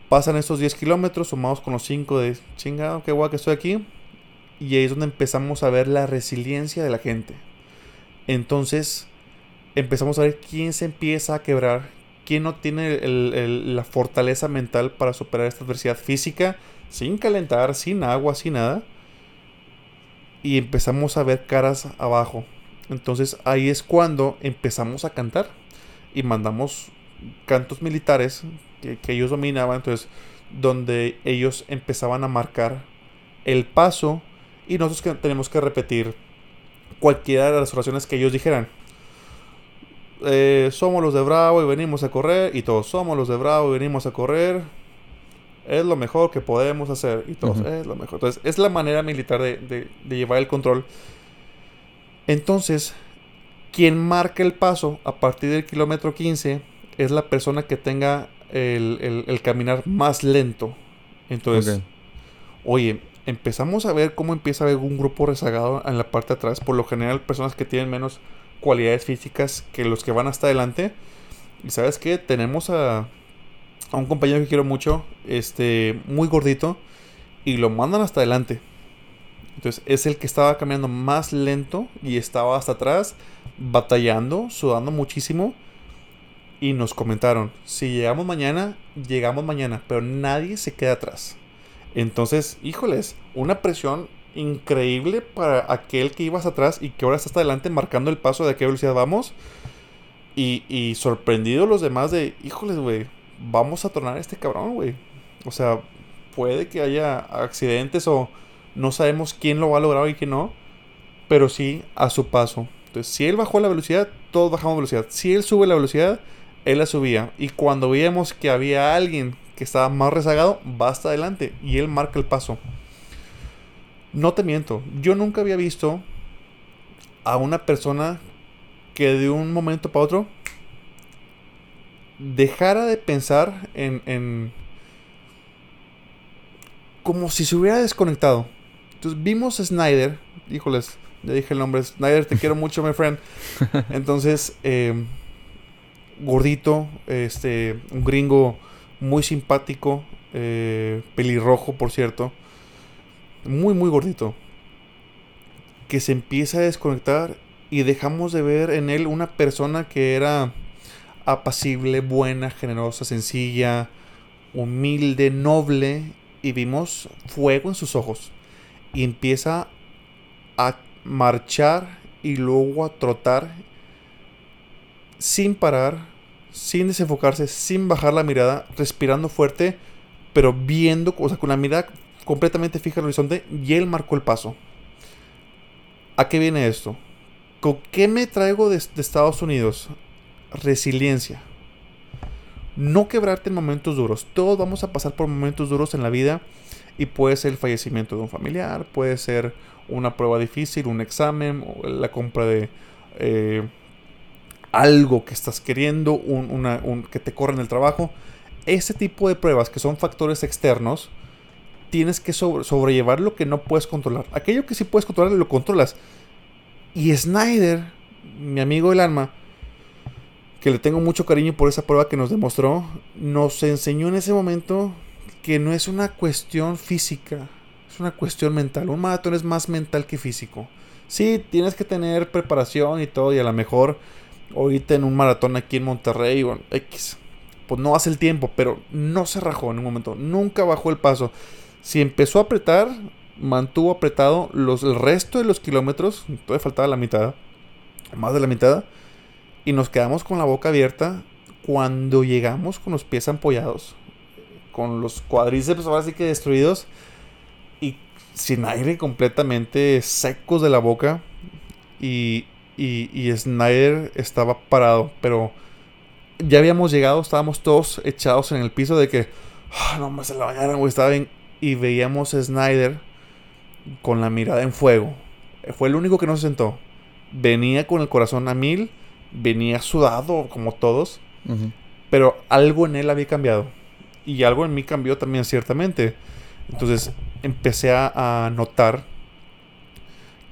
Pasan estos 10 kilómetros, sumados con los 5 de chingado, qué guay que estoy aquí. Y ahí es donde empezamos a ver la resiliencia de la gente. Entonces empezamos a ver quién se empieza a quebrar, quién no tiene la fortaleza mental para superar esta adversidad física sin calentar, sin agua, sin nada. Y empezamos a ver caras abajo. Entonces ahí es cuando empezamos a cantar y mandamos cantos militares que, que ellos dominaban. Entonces, donde ellos empezaban a marcar el paso y nosotros tenemos que repetir cualquiera de las oraciones que ellos dijeran. Eh, somos los de Bravo y venimos a correr. Y todos somos los de Bravo y venimos a correr. Es lo mejor que podemos hacer. Y todos, es lo mejor. Entonces, es la manera militar de, llevar el control. Entonces, quien marca el paso a partir del kilómetro 15 es la persona que tenga el, caminar más lento. Entonces, oye, empezamos a ver cómo empieza a haber un grupo rezagado en la parte de atrás. Por lo general, personas que tienen menos cualidades físicas que los que van hasta adelante. Y sabes qué? Tenemos a, a un compañero que quiero mucho, este, muy gordito, y lo mandan hasta adelante. Entonces es el que estaba caminando más lento y estaba hasta atrás, batallando, sudando muchísimo. Y nos comentaron, si llegamos mañana, llegamos mañana, pero nadie se queda atrás. Entonces, híjoles, una presión increíble para aquel que ibas atrás y que ahora está hasta adelante marcando el paso de a qué velocidad vamos. Y, y sorprendido los demás de, híjoles, güey, vamos a tornar a este cabrón, güey. O sea, puede que haya accidentes o no sabemos quién lo va a lograr y quién no, pero sí a su paso. Entonces, si él bajó la velocidad, todos bajamos velocidad. Si él sube la velocidad, él la subía. Y cuando veíamos que había alguien que estaba más rezagado, va hasta adelante y él marca el paso. No te miento, yo nunca había visto a una persona que de un momento para otro dejara de pensar en, en como si se hubiera desconectado. Entonces vimos a Snyder, híjoles, ya dije el nombre, Snyder, te quiero mucho, my friend. Entonces, eh, gordito, este, un gringo muy simpático, eh, pelirrojo, por cierto, muy, muy gordito, que se empieza a desconectar y dejamos de ver en él una persona que era apacible, buena, generosa, sencilla, humilde, noble, y vimos fuego en sus ojos. Y empieza a marchar y luego a trotar sin parar sin desenfocarse, sin bajar la mirada, respirando fuerte, pero viendo, o sea, con la mirada completamente fija al horizonte, y él marcó el paso. ¿A qué viene esto? ¿Con qué me traigo de, Estados Unidos? Resiliencia. No quebrarte en momentos duros. Todos vamos a pasar por momentos duros en la vida y puede ser el fallecimiento de un familiar, puede ser una prueba difícil, un examen, la compra de eh, algo que estás queriendo, un, que te corren el trabajo. Ese tipo de pruebas que son factores externos, tienes que sobrellevar lo que no puedes controlar. Aquello que sí puedes controlar, lo controlas. Y Snyder, mi amigo del alma, que le tengo mucho cariño por esa prueba que nos demostró, nos enseñó en ese momento que no es una cuestión física, es una cuestión mental. Un maratón es más mental que físico. Sí, tienes que tener preparación y todo, y a lo mejor ahorita en un maratón aquí en Monterrey, bueno, X, pues no hace el tiempo, pero no se rajó en un momento, nunca bajó el paso. Si empezó a apretar, mantuvo apretado los, el resto de los kilómetros, todavía faltaba la mitad, más de la mitad, y nos quedamos con la boca abierta cuando llegamos con los pies ampollados, con los cuadríceps ahora sí que destruidos y sin aire completamente secos de la boca. Y, y, y Snyder estaba parado, pero ya habíamos llegado, estábamos todos echados en el piso de que, ah, no más se la bañaron, güey, estaba bien. Y veíamos a Snyder con la mirada en fuego. Fue el único que no se sentó. Venía con el corazón a mil, venía sudado como todos, pero algo en él había cambiado. Y algo en mí cambió también ciertamente. Entonces empecé a, notar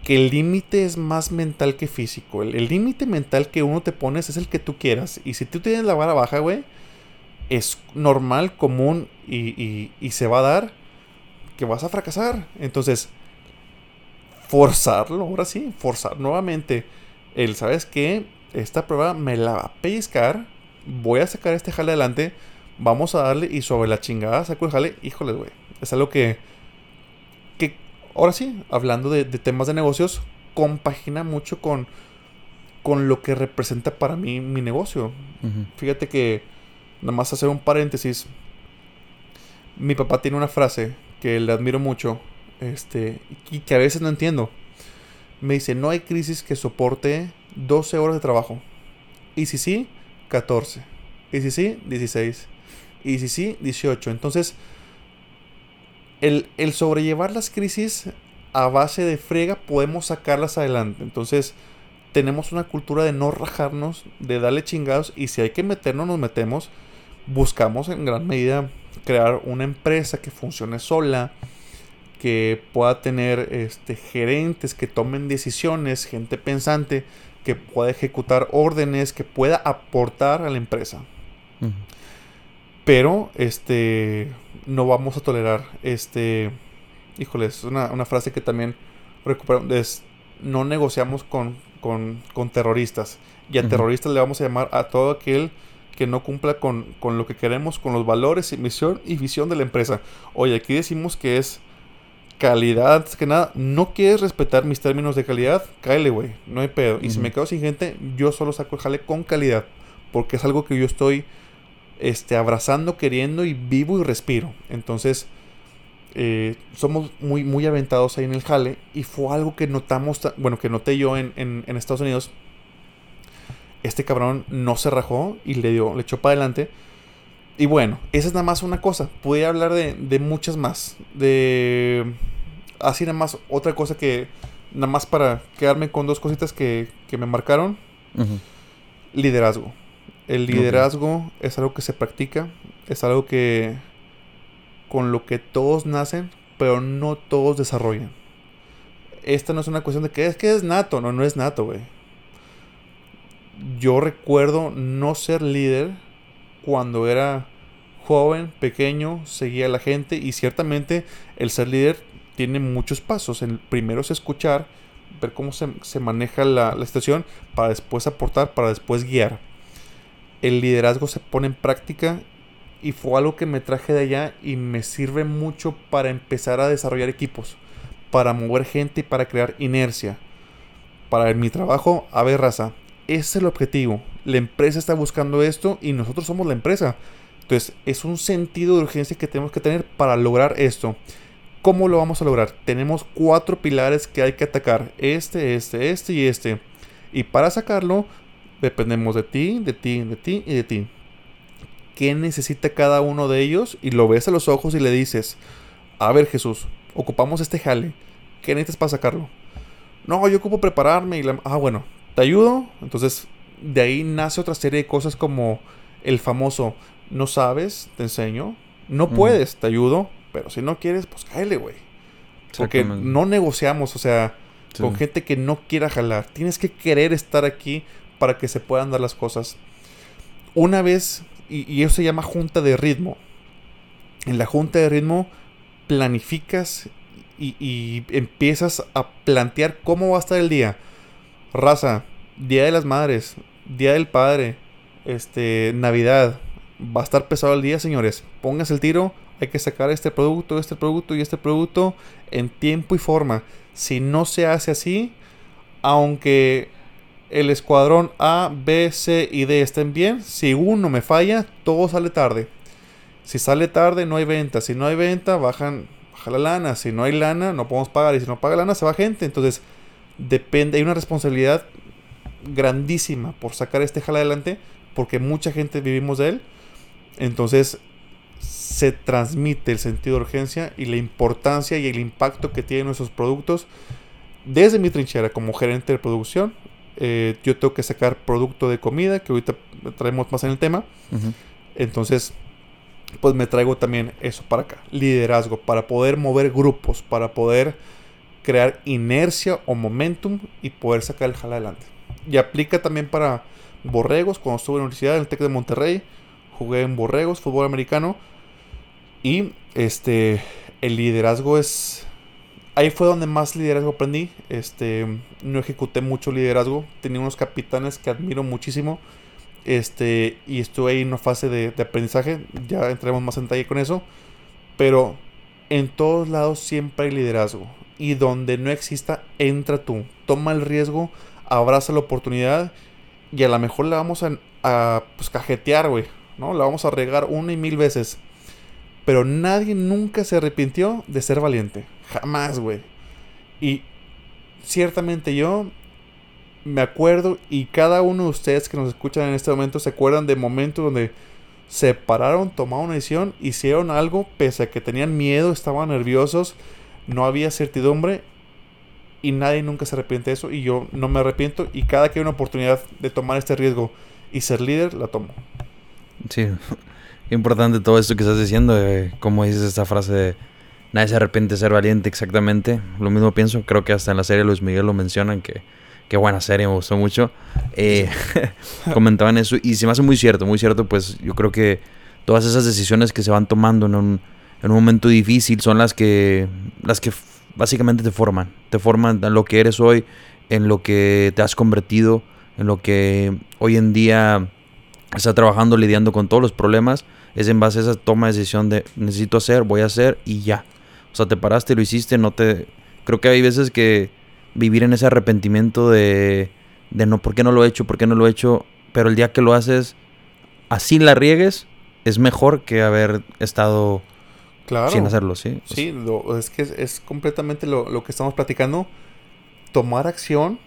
que el límite es más mental que físico. El límite mental que uno te pones es el que tú quieras. Y si tú tienes la vara baja, güey, es normal, común y, y, se va a dar que vas a fracasar. Entonces, forzarlo, ahora sí, forzar nuevamente. El, ¿sabes qué? Esta prueba me la va a pellizcar. Voy a sacar este jale adelante. Vamos a darle y sobre la chingada saco el jale. Híjole, güey. Es algo que, que ahora sí, hablando de, temas de negocios, compagina mucho con, con lo que representa para mí mi negocio. Fíjate que, nada más hacer un paréntesis, mi papá tiene una frase que le admiro mucho este, y que a veces no entiendo. Me dice, no hay crisis que soporte 12 horas de trabajo. Y si sí, 14. Y si sí, 16. Y si sí, 18. Entonces, el, el sobrellevar las crisis a base de frega podemos sacarlas adelante. Entonces, tenemos una cultura de no rajarnos, de darle chingados. Y si hay que meternos, nos metemos. Buscamos en gran medida crear una empresa que funcione sola que pueda tener este, gerentes que tomen decisiones, gente pensante, que pueda ejecutar órdenes, que pueda aportar a la empresa. Pero, este, no vamos a tolerar, este, híjole, es una, frase que también recuperamos, no negociamos con, con, terroristas. Y a terroristas le vamos a llamar a todo aquel que no cumpla con, con, lo que queremos, con los valores y misión y visión de la empresa. Oye, aquí decimos que es calidad, que nada, no quieres respetar mis términos de calidad, cáele, güey, no hay pedo. Y si me quedo sin gente, yo solo saco el jale con calidad, porque es algo que yo estoy este, abrazando, queriendo y vivo y respiro. Entonces, eh, somos muy, muy aventados ahí en el jale y fue algo que notamos, bueno, que noté yo en, en, Estados Unidos. Este cabrón no se rajó y le dio, le echó para adelante. Y bueno, esa es nada más una cosa. Podría hablar de, de muchas más. De así nada más otra cosa que, nada más para quedarme con dos cositas que, que me marcaron. Liderazgo. El liderazgo es algo que se practica, es algo que con lo que todos nacen, pero no todos desarrollan. Esta no es una cuestión de que es que es nato, no, no es nato, güey. Yo recuerdo no ser líder cuando era joven, pequeño, seguía a la gente y ciertamente el ser líder tiene muchos pasos. El primero es escuchar, ver cómo se, maneja la, la, situación para después aportar, para después guiar. El liderazgo se pone en práctica y fue algo que me traje de allá y me sirve mucho para empezar a desarrollar equipos, para mover gente y para crear inercia. Para mi trabajo, a ver, raza, ese es el objetivo. La empresa está buscando esto y nosotros somos la empresa. Entonces, es un sentido de urgencia que tenemos que tener para lograr esto. ¿Cómo lo vamos a lograr? Tenemos cuatro pilares que hay que atacar. Este, este, este y este. Y para sacarlo, dependemos de ti, de ti, de ti y de ti. ¿Qué necesita cada uno de ellos? Y lo ves a los ojos y le dices, a ver Jesús, ocupamos este jale. ¿Qué necesitas para sacarlo? No, yo ocupo prepararme y la... Ah, bueno, ¿te ayudo? Entonces, de ahí nace otra serie de cosas como el famoso, no sabes, te enseño. No puedes, te ayudo. Pero si no quieres, pues cáele, güey. Porque no negociamos, o sea, con gente que no quiera jalar. Tienes que querer estar aquí para que se puedan dar las cosas. Una vez, y, eso se llama junta de ritmo. En la junta de ritmo planificas y, y, empiezas a plantear cómo va a estar el día. Raza, Día de las Madres, Día del Padre, este, Navidad. Va a estar pesado el día, señores. Pónganse el tiro, hay que sacar este producto, este producto y este producto en tiempo y forma. Si no se hace así, aunque el escuadrón A, B, C y D estén bien. Si uno me falla, todo sale tarde. Si sale tarde, no hay venta. Si no hay venta, bajan, baja la lana. Si no hay lana, no podemos pagar. Y si no paga lana, se va gente. Entonces, depende, hay una responsabilidad grandísima por sacar este jala adelante. Porque mucha gente vivimos de él. Entonces, se transmite el sentido de urgencia y la importancia y el impacto que tienen nuestros productos. Desde mi trinchera como gerente de producción, eh, yo tengo que sacar producto de comida, que ahorita traemos más en el tema. Entonces, pues me traigo también eso para acá. Liderazgo, para poder mover grupos, para poder crear inercia o momentum y poder sacar el jala adelante. Y aplica también para borregos. Cuando estuve en la universidad, en el TEC de Monterrey, jugué en borregos, fútbol americano. Y este, el liderazgo es... Ahí fue donde más liderazgo aprendí. Este, no ejecuté mucho liderazgo. Tenía unos capitanes que admiro muchísimo. Este, y estuve ahí en una fase de, aprendizaje. Ya entraremos más en detalle con eso. Pero en todos lados siempre hay liderazgo. Y donde no exista, entra tú. Toma el riesgo, abraza la oportunidad. Y a lo mejor la vamos a, a pues, cajetear, güey. ¿no? La vamos a regar una y mil veces. Pero nadie nunca se arrepintió de ser valiente. Jamás, güey. Y ciertamente yo me acuerdo y cada uno de ustedes que nos escuchan en este momento se acuerdan de momentos donde se pararon, tomaron una decisión, hicieron algo pese a que tenían miedo, estaban nerviosos, no había certidumbre y nadie nunca se arrepiente de eso y yo no me arrepiento y cada que hay una oportunidad de tomar este riesgo y ser líder, la tomo. Sí, importante todo esto que estás diciendo, como dices esta frase de nadie se arrepiente de ser valiente, exactamente, lo mismo pienso, creo que hasta en la serie Luis Miguel lo mencionan que Qué buena serie, me gustó mucho. Eh, comentaban eso y se me hace muy cierto, muy cierto, pues yo creo que todas esas decisiones que se van tomando en un, en un momento difícil son las que, las que básicamente te forman, te forman en lo que eres hoy, en lo que te has convertido, en lo que hoy en día estás trabajando, lidiando con todos los problemas, es en base a esa toma de decisión de necesito hacer, voy a hacer y ya. O sea, te paraste, lo hiciste, no te... Creo que hay veces que vivir en ese arrepentimiento de, de no, ¿por qué no lo he hecho? ¿Por qué no lo he hecho? Pero el día que lo haces, así la riegues, es mejor que haber estado sin hacerlo, ¿sí? Sí, es que es, completamente lo, que estamos platicando. Tomar acción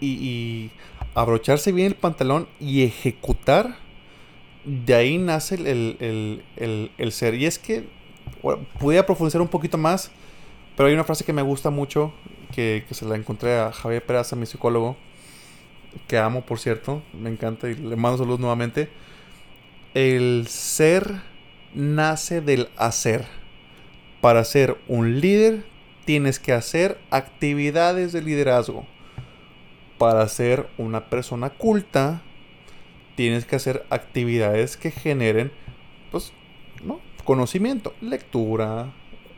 y, abrocharse bien el pantalón y ejecutar. De ahí nace el, el ser. Y es que bueno, pudiera profundizar un poquito más, pero hay una frase que me gusta mucho que, se la encontré a Javier Peraza, mi psicólogo, que amo por cierto, me encanta y le mando saludos nuevamente. El ser nace del hacer. Para ser un líder tienes que hacer actividades de liderazgo. Para ser una persona culta tienes que hacer actividades que generen pues, ¿no? conocimiento, lectura,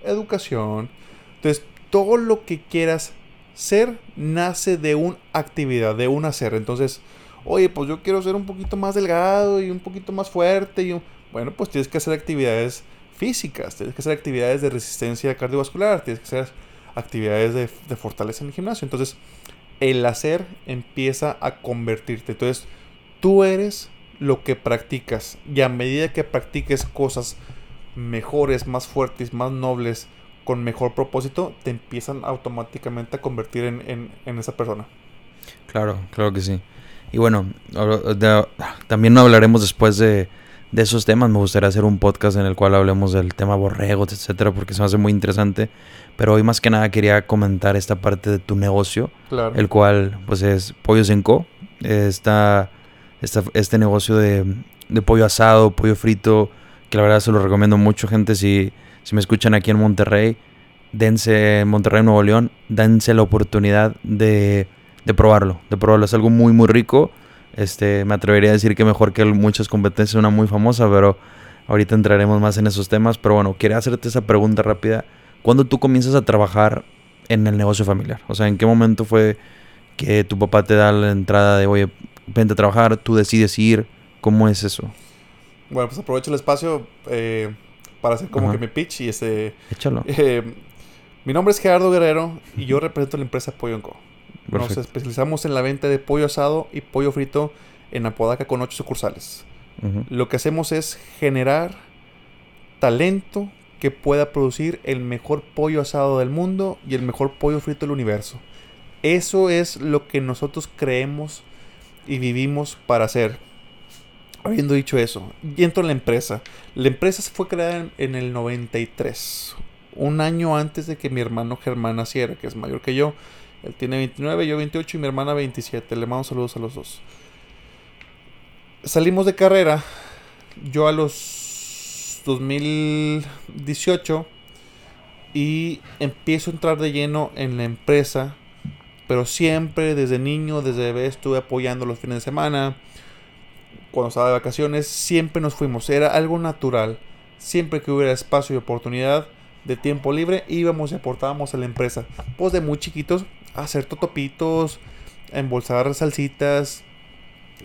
educación. Entonces todo lo que quieras ser nace de una actividad, de un hacer. Entonces, oye, pues yo quiero ser un poquito más delgado y un poquito más fuerte. Y Bueno, pues tienes que hacer actividades físicas, tienes que hacer actividades de resistencia cardiovascular, tienes que hacer actividades de, de fortaleza en el gimnasio. Entonces, el hacer empieza a convertirte. Entonces, tú eres lo que practicas. Y a medida que practiques cosas mejores, más fuertes, más nobles, con mejor propósito, te empiezan automáticamente a convertir en, esa persona. Claro, claro que sí. Y bueno, también hablaremos después de, esos temas. Me gustaría hacer un podcast en el cual hablemos del tema borregos, etcétera, porque se me hace muy interesante. Pero hoy más que nada quería comentar esta parte de tu negocio, el cual pues es Pollo Senco. Está, este negocio de, de pollo asado, pollo frito, que la verdad se lo recomiendo mucho, gente. Si si me escuchan aquí en Monterrey, dense, en Monterrey, Nuevo León, dense la oportunidad de, de probarlo, de probarlo. Es algo muy, muy rico. Este, me atrevería a decir que mejor que muchas competencias, una muy famosa, pero ahorita entraremos más en esos temas. Pero bueno, quería hacerte esa pregunta rápida. ¿Cuándo tú comienzas a trabajar en el negocio familiar? O sea, ¿en qué momento fue que tu papá te da la entrada de, oye, vente a trabajar, tú decides ir? ¿Cómo es eso? Bueno, pues aprovecho el espacio. Eh, para hacer como que mi pitch y ese... Échalo. Eh, mi nombre es Gerardo Guerrero y yo represento la empresa Pollo Co. Nos especializamos en la venta de pollo asado y pollo frito en Apodaca con ocho sucursales. Lo que hacemos es generar talento que pueda producir el mejor pollo asado del mundo y el mejor pollo frito del universo. Eso es lo que nosotros creemos y vivimos para hacer. Habiendo dicho eso, y entro en la empresa. La empresa se fue creada en, el 93, un año antes de que mi hermano Germán naciera, que es mayor que yo. Él tiene 29, yo 28 y mi hermana 27. Le mando saludos a los dos. Salimos de carrera, yo a los 2018 y empiezo a entrar de lleno en la empresa, pero siempre desde niño, desde bebé estuve apoyando los fines de semana cuando estaba de vacaciones, siempre nos fuimos. Era algo natural. Siempre que hubiera espacio y oportunidad de tiempo libre, íbamos y aportábamos a la empresa. Pues de muy chiquitos, a hacer totopitos, embolsar salsitas.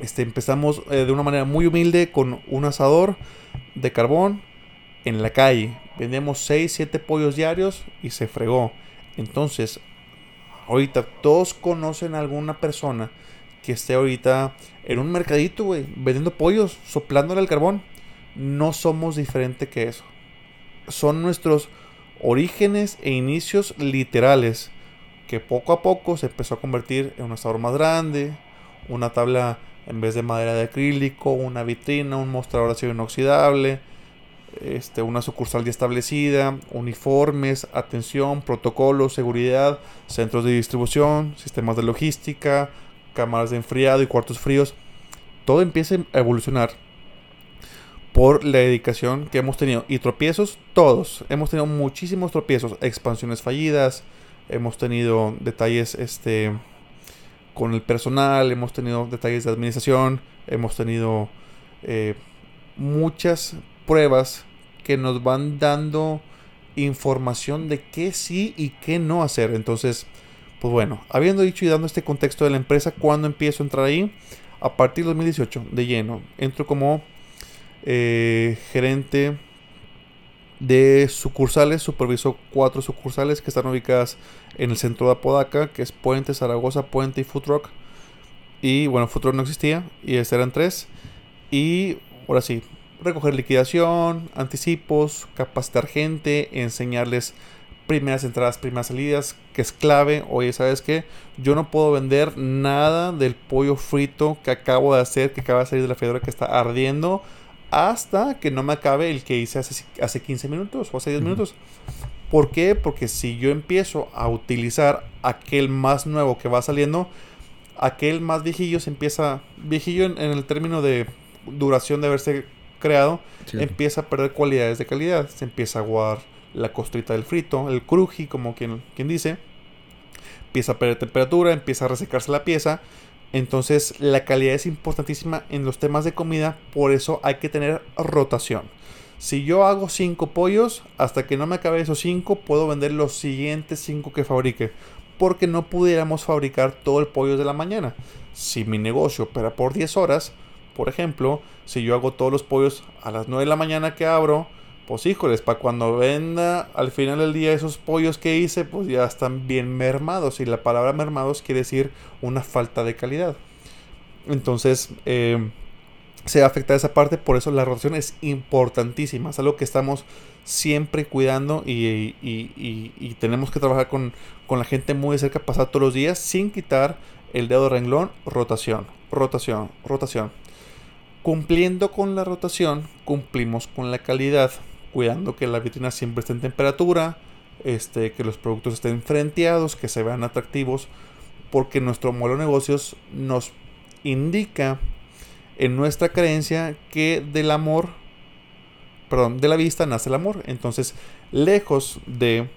Este, empezamos eh, de una manera muy humilde con un asador de carbón en la calle. Vendíamos 6, 7 pollos diarios y se fregó. Entonces, ahorita todos conocen a alguna persona que esté ahorita en un mercadito, güey, vendiendo pollos, soplándole al carbón. No somos diferente que eso. Son nuestros orígenes e inicios literales que poco a poco se empezó a convertir en un asador más grande, una tabla en vez de madera de acrílico, una vitrina, un mostrador acero inoxidable, este, una sucursal ya establecida, uniformes, atención, protocolos, seguridad, centros de distribución, sistemas de logística, cámaras de enfriado y cuartos fríos, todo empieza a evolucionar por la dedicación que hemos tenido. Y tropiezos, todos. Hemos tenido muchísimos tropiezos. Expansiones fallidas. Hemos tenido detalles este, con el personal. Hemos tenido detalles de administración. Hemos tenido eh, muchas pruebas que nos van dando información de qué sí y qué no hacer. Entonces, pues bueno, habiendo dicho y dando este contexto de la empresa, ¿cuándo empiezo a entrar ahí? A partir de 2018, de lleno. Entro como eh, gerente de sucursales, superviso cuatro sucursales que están ubicadas en el centro de Apodaca, que es Puente, Zaragoza, Puente y Food Rock. Y bueno, Food Rock no existía, y estos eran tres. Y ahora sí, recoger liquidación, anticipos, capacitar gente, enseñarles primeras entradas, primeras salidas, que es clave. Oye, ¿sabes qué? Yo no puedo vender nada del pollo frito que acabo de hacer, que acaba de salir de la fedora que está ardiendo, hasta que no me acabe el que hice hace, hace 15 minutos o hace 10 minutos. ¿Por qué? Porque si yo empiezo a utilizar aquel más nuevo que va saliendo, aquel más viejillo se empieza, viejillo en, el término de duración de haberse creado, empieza a perder cualidades de calidad, se empieza a aguar la costrita del frito, el cruji, como quien, quien dice. Empieza a perder temperatura, empieza a resecarse la pieza. Entonces la calidad es importantísima en los temas de comida, por eso hay que tener rotación. Si yo hago 5 pollos, hasta que no me acabe esos 5, puedo vender los siguientes 5 que fabrique. Porque no pudiéramos fabricar todo el pollo de la mañana. Si mi negocio opera por 10 horas, por ejemplo, si yo hago todos los pollos a las 9 de la mañana que abro, pues híjoles, para cuando venda al final del día esos pollos que hice, pues ya están bien mermados. Y la palabra mermados quiere decir una falta de calidad. Entonces, eh, se afecta esa parte, por eso la rotación es importantísima. Es algo que estamos siempre cuidando y, y, tenemos que trabajar con, con, la gente muy de cerca, pasar todos los días sin quitar el dedo de renglón. Rotación, rotación, rotación. Cumpliendo con la rotación, cumplimos con la calidad cuidando que la vitrina siempre esté en temperatura, este, que los productos estén frenteados, que se vean atractivos, porque nuestro modelo de negocios nos indica en nuestra creencia que del amor, perdón, de la vista nace el amor. Entonces, lejos de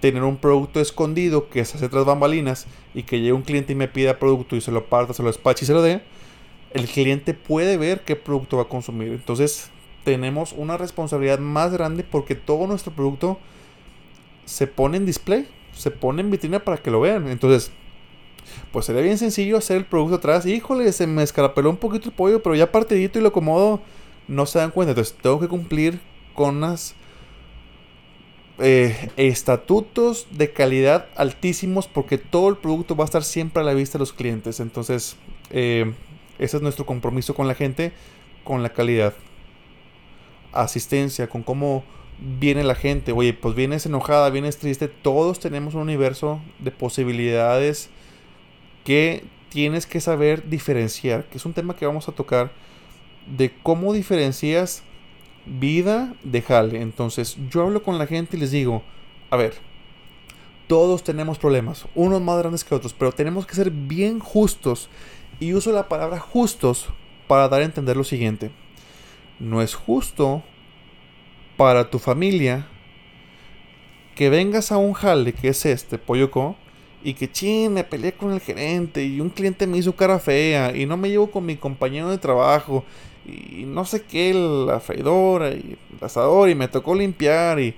tener un producto escondido que se hace tras bambalinas y que llegue un cliente y me pida producto y se lo parta, se lo despache y se lo dé, el cliente puede ver qué producto va a consumir. Entonces, tenemos una responsabilidad más grande porque todo nuestro producto se pone en display, se pone en vitrina para que lo vean. Entonces, pues sería bien sencillo hacer el producto atrás. Híjole, se me escarapeló un poquito el pollo, pero ya partidito y lo acomodo, no se dan cuenta. Entonces, tengo que cumplir con unas eh, estatutos de calidad altísimos porque todo el producto va a estar siempre a la vista de los clientes. Entonces, eh, ese es nuestro compromiso con la gente, con la calidad. Asistencia, con cómo viene la gente. Oye, pues vienes enojada, vienes triste. Todos tenemos un universo de posibilidades que tienes que saber diferenciar, que es un tema que vamos a tocar, de cómo diferencias vida de jale. Entonces, yo hablo con la gente y les digo, a ver, todos tenemos problemas, unos más grandes que otros, pero tenemos que ser bien justos. Y uso la palabra justos para dar a entender lo siguiente. No es justo para tu familia que vengas a un jale que es este, Polloco, y que ching, me peleé con el gerente y un cliente me hizo cara fea y no me llevo con mi compañero de trabajo y no sé qué, la freidora y el asador y me tocó limpiar y,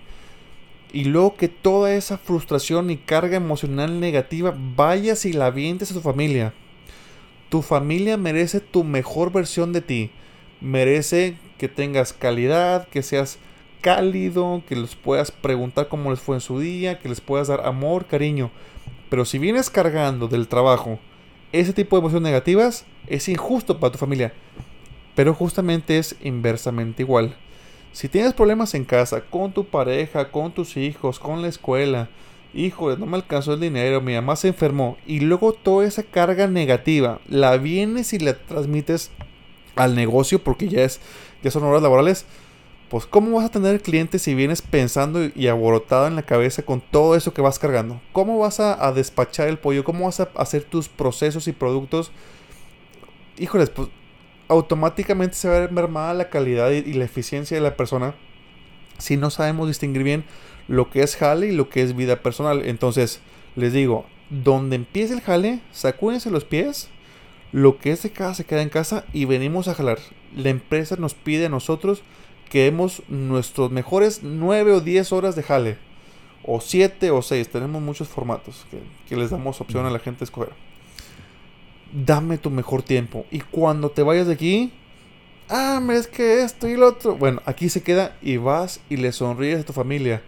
y luego que toda esa frustración y carga emocional negativa vayas y la avientes a tu familia. Tu familia merece tu mejor versión de ti. Merece que tengas calidad, que seas cálido, que les puedas preguntar cómo les fue en su día, que les puedas dar amor, cariño. Pero si vienes cargando del trabajo ese tipo de emociones negativas, es injusto para tu familia. Pero justamente es inversamente igual. Si tienes problemas en casa, con tu pareja, con tus hijos, con la escuela, híjole, no me alcanzó el dinero, mi mamá se enfermó, y luego toda esa carga negativa la vienes y la transmites al negocio porque ya es ya son horas laborales, pues ¿cómo vas a tener clientes si vienes pensando y aborotado en la cabeza con todo eso que vas cargando? ¿Cómo vas a, despachar el pollo? ¿Cómo vas a hacer tus procesos y productos? Híjoles, pues automáticamente se va a ver mermada la calidad y, la eficiencia de la persona si no sabemos distinguir bien lo que es jale y lo que es vida personal. Entonces, les digo, donde empiece el jale, sacúdense los pies, lo que es de casa se queda en casa y venimos a jalar. La empresa nos pide a nosotros que nuestros mejores 9 o 10 horas de jale. O 7 o 6. Tenemos muchos formatos que, les damos opción a la gente a escoger. Dame tu mejor tiempo. Y cuando te vayas de aquí, ah, es que esto y lo otro. Bueno, aquí se queda y vas y le sonríes a tu familia,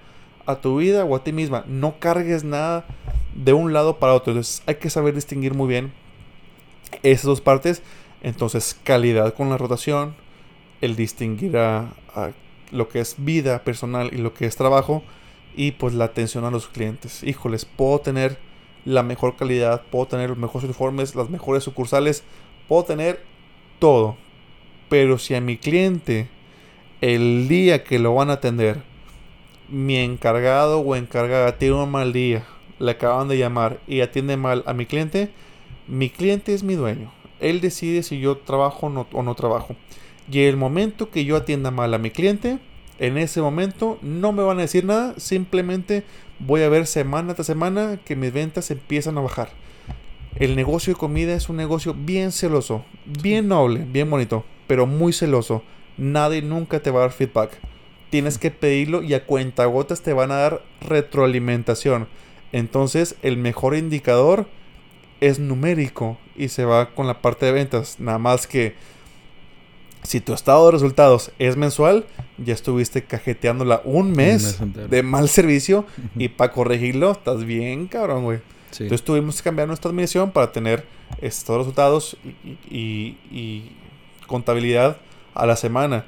a tu vida o a ti misma. No cargues nada de un lado para otro. Entonces hay que saber distinguir muy bien esas dos partes. Entonces, calidad con la rotación, el distinguir a, lo que es vida personal y lo que es trabajo y pues la atención a los clientes. Híjoles, puedo tener la mejor calidad, puedo tener los mejores uniformes, las mejores sucursales, puedo tener todo. Pero si a mi cliente el día que lo van a atender, mi encargado o encargada tiene un mal día, le acaban de llamar y atiende mal a mi cliente, mi cliente es mi dueño. Él decide si yo trabajo o no trabajo. Y el momento que yo atienda mal a mi cliente, en ese momento no me van a decir nada, simplemente voy a ver semana tras semana que mis ventas empiezan a bajar. El negocio de comida es un negocio bien celoso, bien noble, bien bonito, pero muy celoso. Nadie nunca te va a dar feedback. Tienes que pedirlo y a cuentagotas te van a dar retroalimentación. Entonces, el mejor indicador es numérico y se va con la parte de ventas. Nada más que si tu estado de resultados es mensual, ya estuviste cajeteándola un mes, de mal servicio y para corregirlo estás bien, cabrón, güey. Entonces tuvimos que cambiar nuestra admisión para tener estos resultados y, contabilidad a la semana.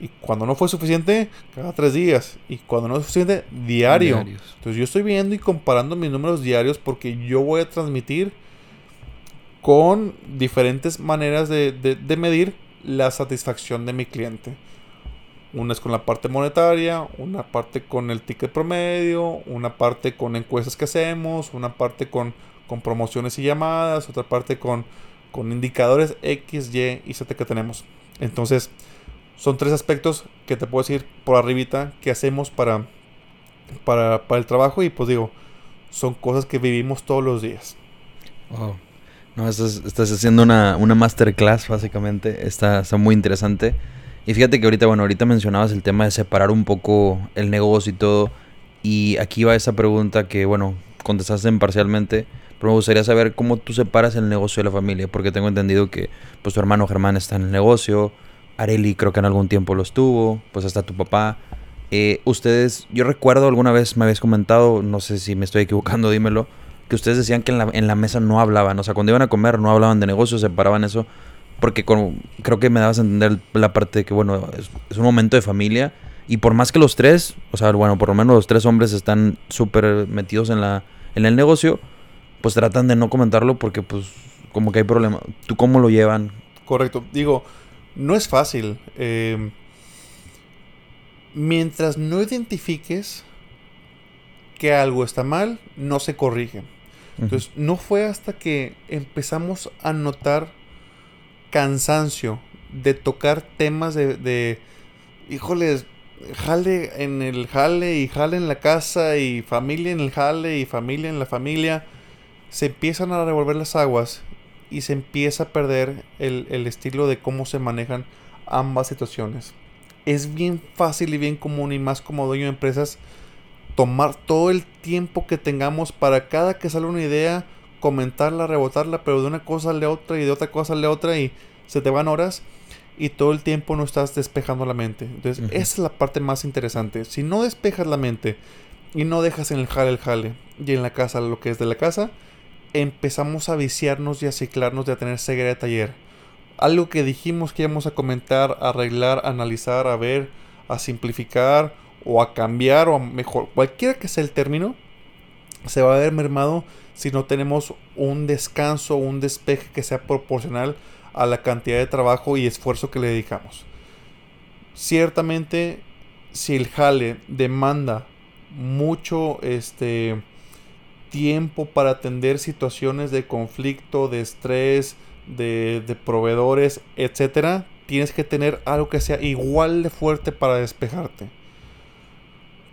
Y cuando no fue suficiente, cada tres días. Y cuando no es suficiente, diario. Entonces yo estoy viendo y comparando mis números diarios porque yo voy a transmitir con diferentes maneras de, de medir la satisfacción de mi cliente. Una es con la parte monetaria, una parte con el ticket promedio, una parte con encuestas que hacemos, una parte con, con promociones y llamadas, otra parte con, con indicadores X, Y y Z que tenemos. Entonces, son tres aspectos que te puedo decir por arribita que hacemos para, para, para el trabajo y pues digo, son cosas que vivimos todos los días. No, estás, estás haciendo una, una, masterclass, básicamente. Está, está muy interesante. Y fíjate que ahorita, bueno, ahorita mencionabas el tema de separar un poco el negocio y todo. Y aquí va esa pregunta que, bueno, contestaste parcialmente. Pero me gustaría saber cómo tú separas el negocio de la familia. Porque tengo entendido que, pues, tu hermano Germán está en el negocio. Areli creo que en algún tiempo lo estuvo. Pues hasta tu papá. Eh, ustedes, yo recuerdo alguna vez me habéis comentado, no sé si me estoy equivocando, dímelo, que ustedes decían que en la, en la mesa no hablaban, o sea, cuando iban a comer no hablaban de negocios, separaban eso, porque con, creo que me dabas a entender la parte de que, bueno, es, es un momento de familia y por más que los tres, o sea, bueno, por lo menos los tres hombres están súper metidos en, la, en el negocio, pues tratan de no comentarlo porque pues como que hay problema. ¿Tú cómo lo llevan? Correcto. Digo, no es fácil. Eh, mientras no identifiques que algo está mal, no se corrige. Entonces, no fue hasta que empezamos a notar cansancio de tocar temas de, de híjoles, jale en el jale y jale en la casa y familia en el jale y familia en la familia, se empiezan a revolver las aguas y se empieza a perder el, el estilo de cómo se manejan ambas situaciones. Es bien fácil y bien común y más como dueño de empresas tomar todo el tiempo que tengamos para cada que sale una idea, comentarla, rebotarla, pero de una cosa a otra y de otra cosa a otra y se te van horas y todo el tiempo no estás despejando la mente. Entonces, esa es la parte más interesante. Si no despejas la mente y no dejas en el jale el jale y en la casa lo que es de la casa, empezamos a viciarnos y a ciclarnos de a tener ceguera de taller. Algo que dijimos que íbamos a comentar, a arreglar, a analizar, a ver, a simplificar o a cambiar o a mejor, cualquiera que sea el término, se va a ver mermado si no tenemos un descanso, un despeje que sea proporcional a la cantidad de trabajo y esfuerzo que le dedicamos. Ciertamente, si el jale demanda mucho este tiempo para atender situaciones de conflicto, de estrés, de, de proveedores, etcétera, tienes que tener algo que sea igual de fuerte para despejarte.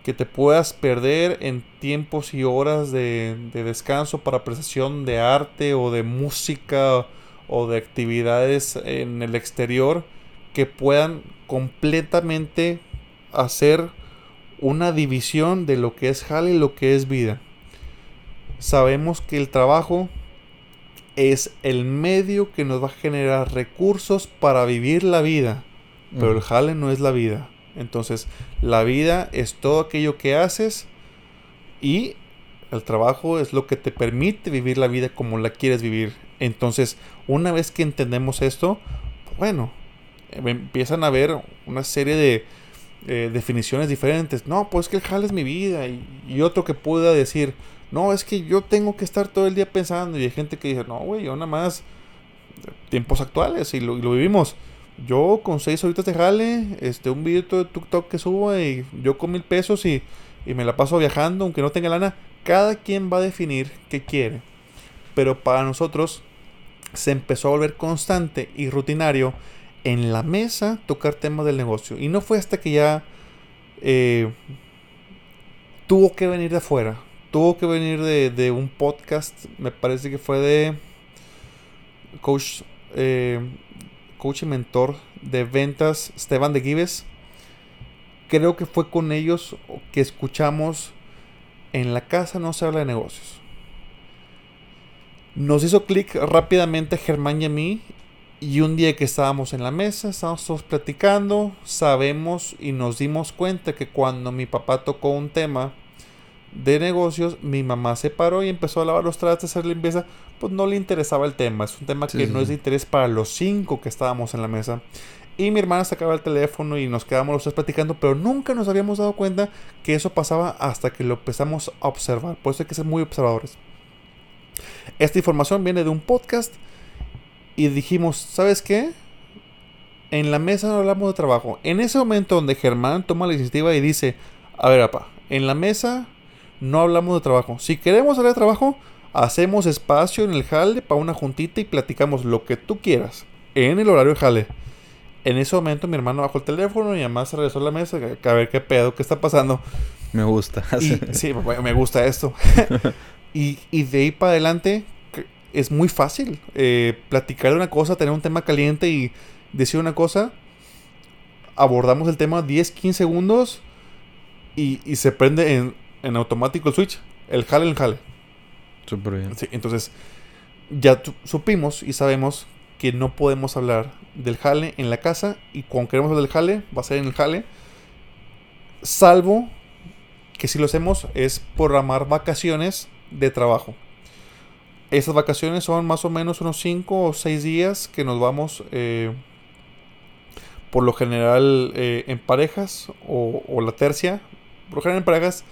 Que te puedas perder en tiempos y horas de, de descanso para apreciación de arte o de música o de actividades en el exterior que puedan completamente hacer una división de lo que es jale y lo que es vida. Sabemos que el trabajo es el medio que nos va a generar recursos para vivir la vida, pero el jale no es la vida. Entonces, la vida es todo aquello que haces y el trabajo es lo que te permite vivir la vida como la quieres vivir. Entonces, una vez que entendemos esto, bueno, em, empiezan a haber una serie de eh, definiciones diferentes. No, pues que el jale es mi vida. Y, otro que pueda decir, no, es que yo tengo que estar todo el día pensando. Y hay gente que dice, no, güey, yo nada más tiempos actuales y lo, vivimos. Yo con seis horitas de jale, este, un video de TikTok que subo y yo con mil pesos y, y me la paso viajando, aunque no tenga lana. Cada quien va a definir qué quiere. Pero para nosotros, se empezó a volver constante y rutinario en la mesa tocar temas del negocio. Y no fue hasta que ya eh, tuvo que venir de afuera. Tuvo que venir de, un podcast, me parece que fue de coach, eh, coach y mentor de ventas, Esteban de Gives. Creo que fue con ellos que escuchamos en la casa no se habla de negocios. Nos hizo clic rápidamente Germán y a mí. Y un día que estábamos en la mesa, estábamos todos platicando, sabemos y nos dimos cuenta que cuando mi papá tocó un tema de negocios, mi mamá se paró y empezó a lavar los trastes, a hacer limpieza, pues no le interesaba el tema. Es un tema que no es de interés para los cinco que estábamos en la mesa. Y mi hermana sacaba el teléfono y nos quedamos los tres platicando, pero nunca nos habíamos dado cuenta que eso pasaba hasta que lo empezamos a observar. Por eso hay que ser muy observadores. Esta información viene de un podcast y dijimos, ¿sabes qué? En la mesa no hablamos de trabajo. En ese momento donde Germán toma la iniciativa y dice, a ver, papá, en la mesa no hablamos de trabajo. Si queremos hablar de trabajo, hacemos espacio en el jale para una juntita y platicamos lo que tú quieras en el horario de jale. En ese momento mi hermano bajó el teléfono y además se regresó a la mesa a ver qué pedo, qué está pasando. Me gusta. sí, me gusta esto. Y, de ahí para adelante es muy fácil eh, platicar una cosa, tener un tema caliente y decir una cosa. Abordamos el tema 10, 15 segundos y, se prende en, automático el switch. El jale, el jale. Súper bien. entonces, ya supimos y sabemos que no podemos hablar del jale en la casa y cuando queremos hablar del jale, va a ser en el jale. Salvo que si lo hacemos es programar vacaciones de trabajo. Esas vacaciones son más o menos unos 5 o 6 días que nos vamos eh, por lo general eh, en parejas o, o, la tercia, por lo general en parejas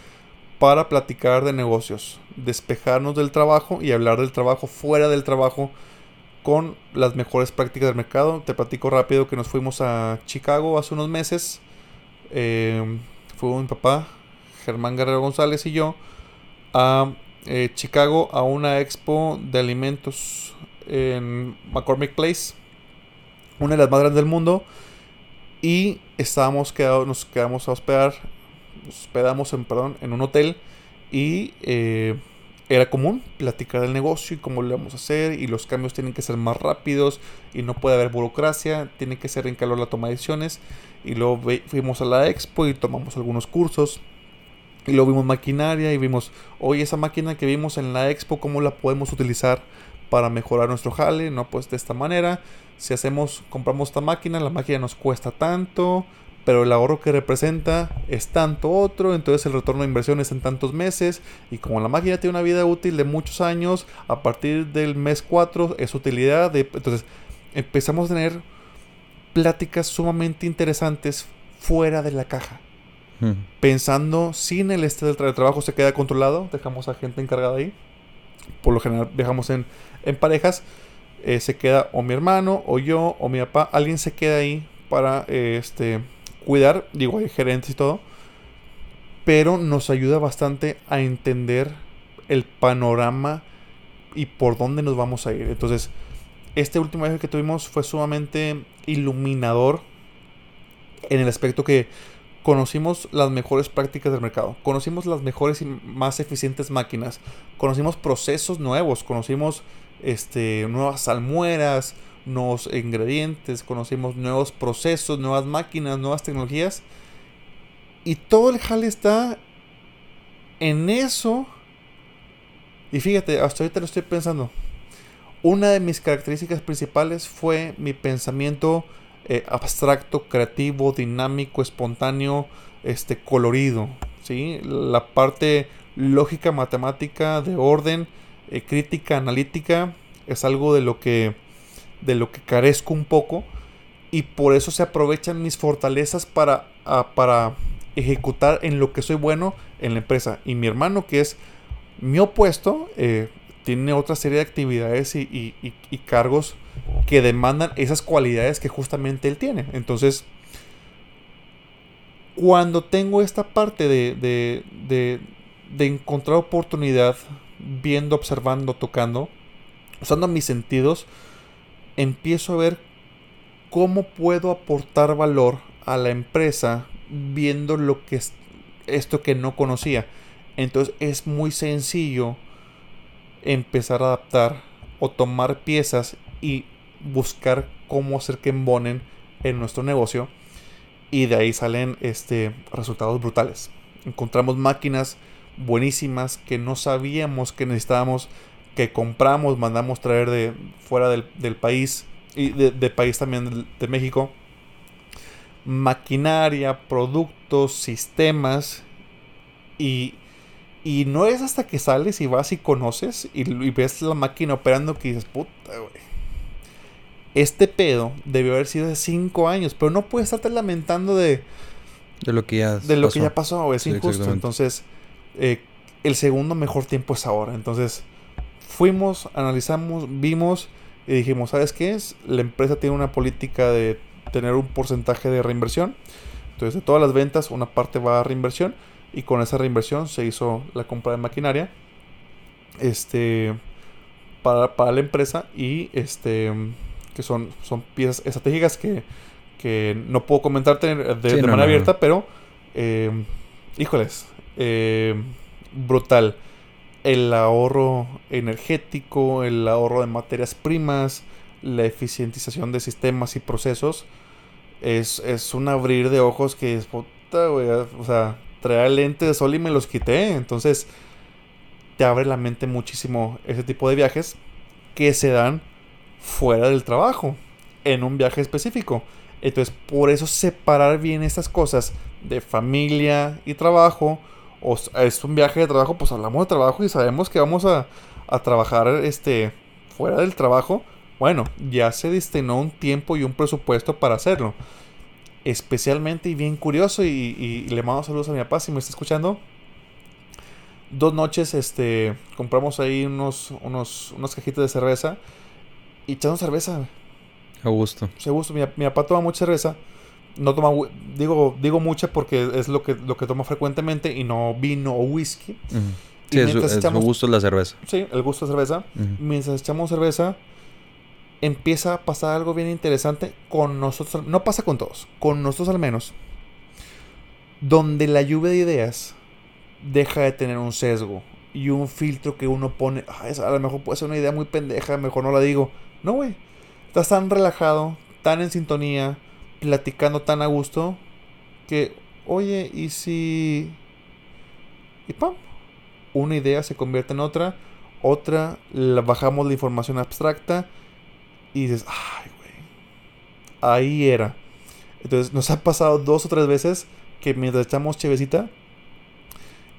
para platicar de negocios, despejarnos del trabajo y hablar del trabajo fuera del trabajo con las mejores prácticas del mercado. Te platico rápido que nos fuimos a Chicago hace unos meses. Eh, fue mi papá, Germán Guerrero González y yo a eh, Chicago a una expo de alimentos en McCormick Place, una de las más grandes del mundo. Y estábamos quedados, nos quedamos a hospedar, hospedamos en, perdón, en un hotel y eh, era común platicar del negocio y cómo lo vamos a hacer y los cambios tienen que ser más rápidos y no puede haber burocracia, tiene que ser en calor la toma de decisiones y luego fuimos a la expo y tomamos algunos cursos y luego vimos maquinaria y vimos, oye, esa máquina que vimos en la expo, ¿cómo la podemos utilizar para mejorar nuestro jale? No, pues de esta manera, si hacemos, compramos esta máquina, la máquina nos cuesta tanto, pero el ahorro que representa es tanto otro, entonces el retorno de inversión es en tantos meses y como la máquina tiene una vida útil de muchos años, a partir del mes 4 es utilidad, de, entonces empezamos a tener pláticas sumamente interesantes fuera de la caja. Pensando sin el este del trabajo se queda controlado, dejamos a gente encargada ahí. Por lo general viajamos en, en parejas. Eh, se queda o mi hermano o yo o mi papá. Alguien se queda ahí para eh, este cuidar, digo, hay gerentes y todo, pero nos ayuda bastante a entender el panorama y por dónde nos vamos a ir. Entonces, este último viaje que tuvimos fue sumamente iluminador en el aspecto que conocimos las mejores prácticas del mercado, conocimos las mejores y más eficientes máquinas, conocimos procesos nuevos, conocimos este, nuevas salmueras, nuevos ingredientes, conocimos nuevos procesos, nuevas máquinas, nuevas tecnologías. Y todo el jale está en eso. Y fíjate, hasta ahorita lo estoy pensando. Una de mis características principales fue mi pensamiento eh, abstracto, creativo, dinámico, espontáneo, este, colorido. ¿sí? La parte lógica, matemática, de orden, eh, crítica, analítica, es algo de lo que de lo que carezco un poco y por eso se aprovechan mis fortalezas para, para ejecutar en lo que soy bueno en la empresa. Y mi hermano, que es mi opuesto, eh, tiene otra serie de actividades y, cargos que demandan esas cualidades que justamente él tiene. Entonces, cuando tengo esta parte de, de, de encontrar oportunidad, viendo, observando, tocando, usando mis sentidos, empiezo a ver cómo puedo aportar valor a la empresa viendo lo que es esto que no conocía. Entonces es muy sencillo empezar a adaptar o tomar piezas y buscar cómo hacer que embonen en nuestro negocio y de ahí salen este resultados brutales. Encontramos máquinas buenísimas que no sabíamos que necesitábamos que compramos, mandamos traer de fuera del, país y de, país también de, México. Maquinaria, productos, sistemas y, y no es hasta que sales y vas y conoces y, ves la máquina operando que dices, puta, güey. Este pedo debió haber sido de 5 años, pero no puedes estarte lamentando de... De lo que ya De lo que ya pasó, es injusto. Entonces, eh, el segundo mejor tiempo es ahora. Entonces, fuimos, analizamos, vimos y dijimos, ¿sabes qué es? La empresa tiene una política de tener un porcentaje de reinversión. Entonces, de todas las ventas, una parte va a reinversión y con esa reinversión se hizo la compra de maquinaria este para, para la empresa y este que son, son piezas estratégicas que, que no puedo comentarte de, manera abierta, pero eh, híjoles, eh, brutal el ahorro energético, el ahorro de materias primas, la eficientización de sistemas y procesos, es, un abrir de ojos que es puta, güey. O sea, traía lentes de sol y me los quité. Entonces, te abre la mente muchísimo ese tipo de viajes que se dan fuera del trabajo, en un viaje específico. Entonces, por eso separar bien estas cosas de familia y trabajo, o es un viaje de trabajo, pues hablamos de trabajo y sabemos que vamos a, a trabajar este, fuera del trabajo. Bueno, ya se destinó un tiempo y un presupuesto para hacerlo. Especialmente y bien curioso, y, y le mando saludos a mi papá si me está escuchando dos noches este compramos ahí unos unos unas cajitas de cerveza y echamos cerveza. A gusto. A gusto. Mi, mi, papá toma mucha cerveza. No toma, digo, digo mucha porque es lo que, lo que toma frecuentemente y no vino o whisky. Sí, es, gusto es la cerveza. Sí, el gusto de cerveza. Mientras echamos cerveza, empieza a pasar algo bien interesante con nosotros. No pasa con todos, con nosotros al menos. Donde la lluvia de ideas deja de tener un sesgo y un filtro que uno pone. Ah, a lo mejor puede ser una idea muy pendeja, mejor no la digo. No, güey. Estás tan relajado, tan en sintonía, platicando tan a gusto, que, oye, ¿y si... Y pam, una idea se convierte en otra, otra, la bajamos la información abstracta y dices, ay, güey, ahí era. Entonces nos ha pasado dos o tres veces que mientras echamos chevecita,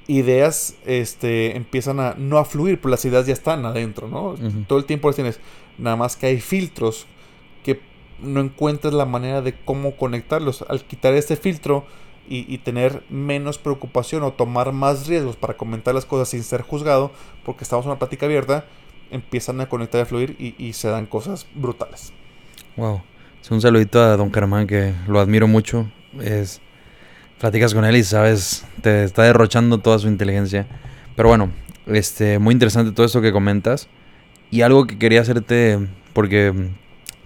ideas este, empiezan a no a fluir, pero las ideas ya están adentro, ¿no? Todo el tiempo las tienes. Nada más que hay filtros no encuentras la manera de cómo conectarlos. Al quitar este filtro y, tener menos preocupación o tomar más riesgos para comentar las cosas sin ser juzgado, porque estamos en una plática abierta, empiezan a conectar y a fluir y, se dan cosas brutales. Wow. un saludito a Don Carmán que lo admiro mucho. Es platicas con él y sabes, te está derrochando toda su inteligencia. Pero bueno, este, muy interesante todo esto que comentas. Y algo que quería hacerte, porque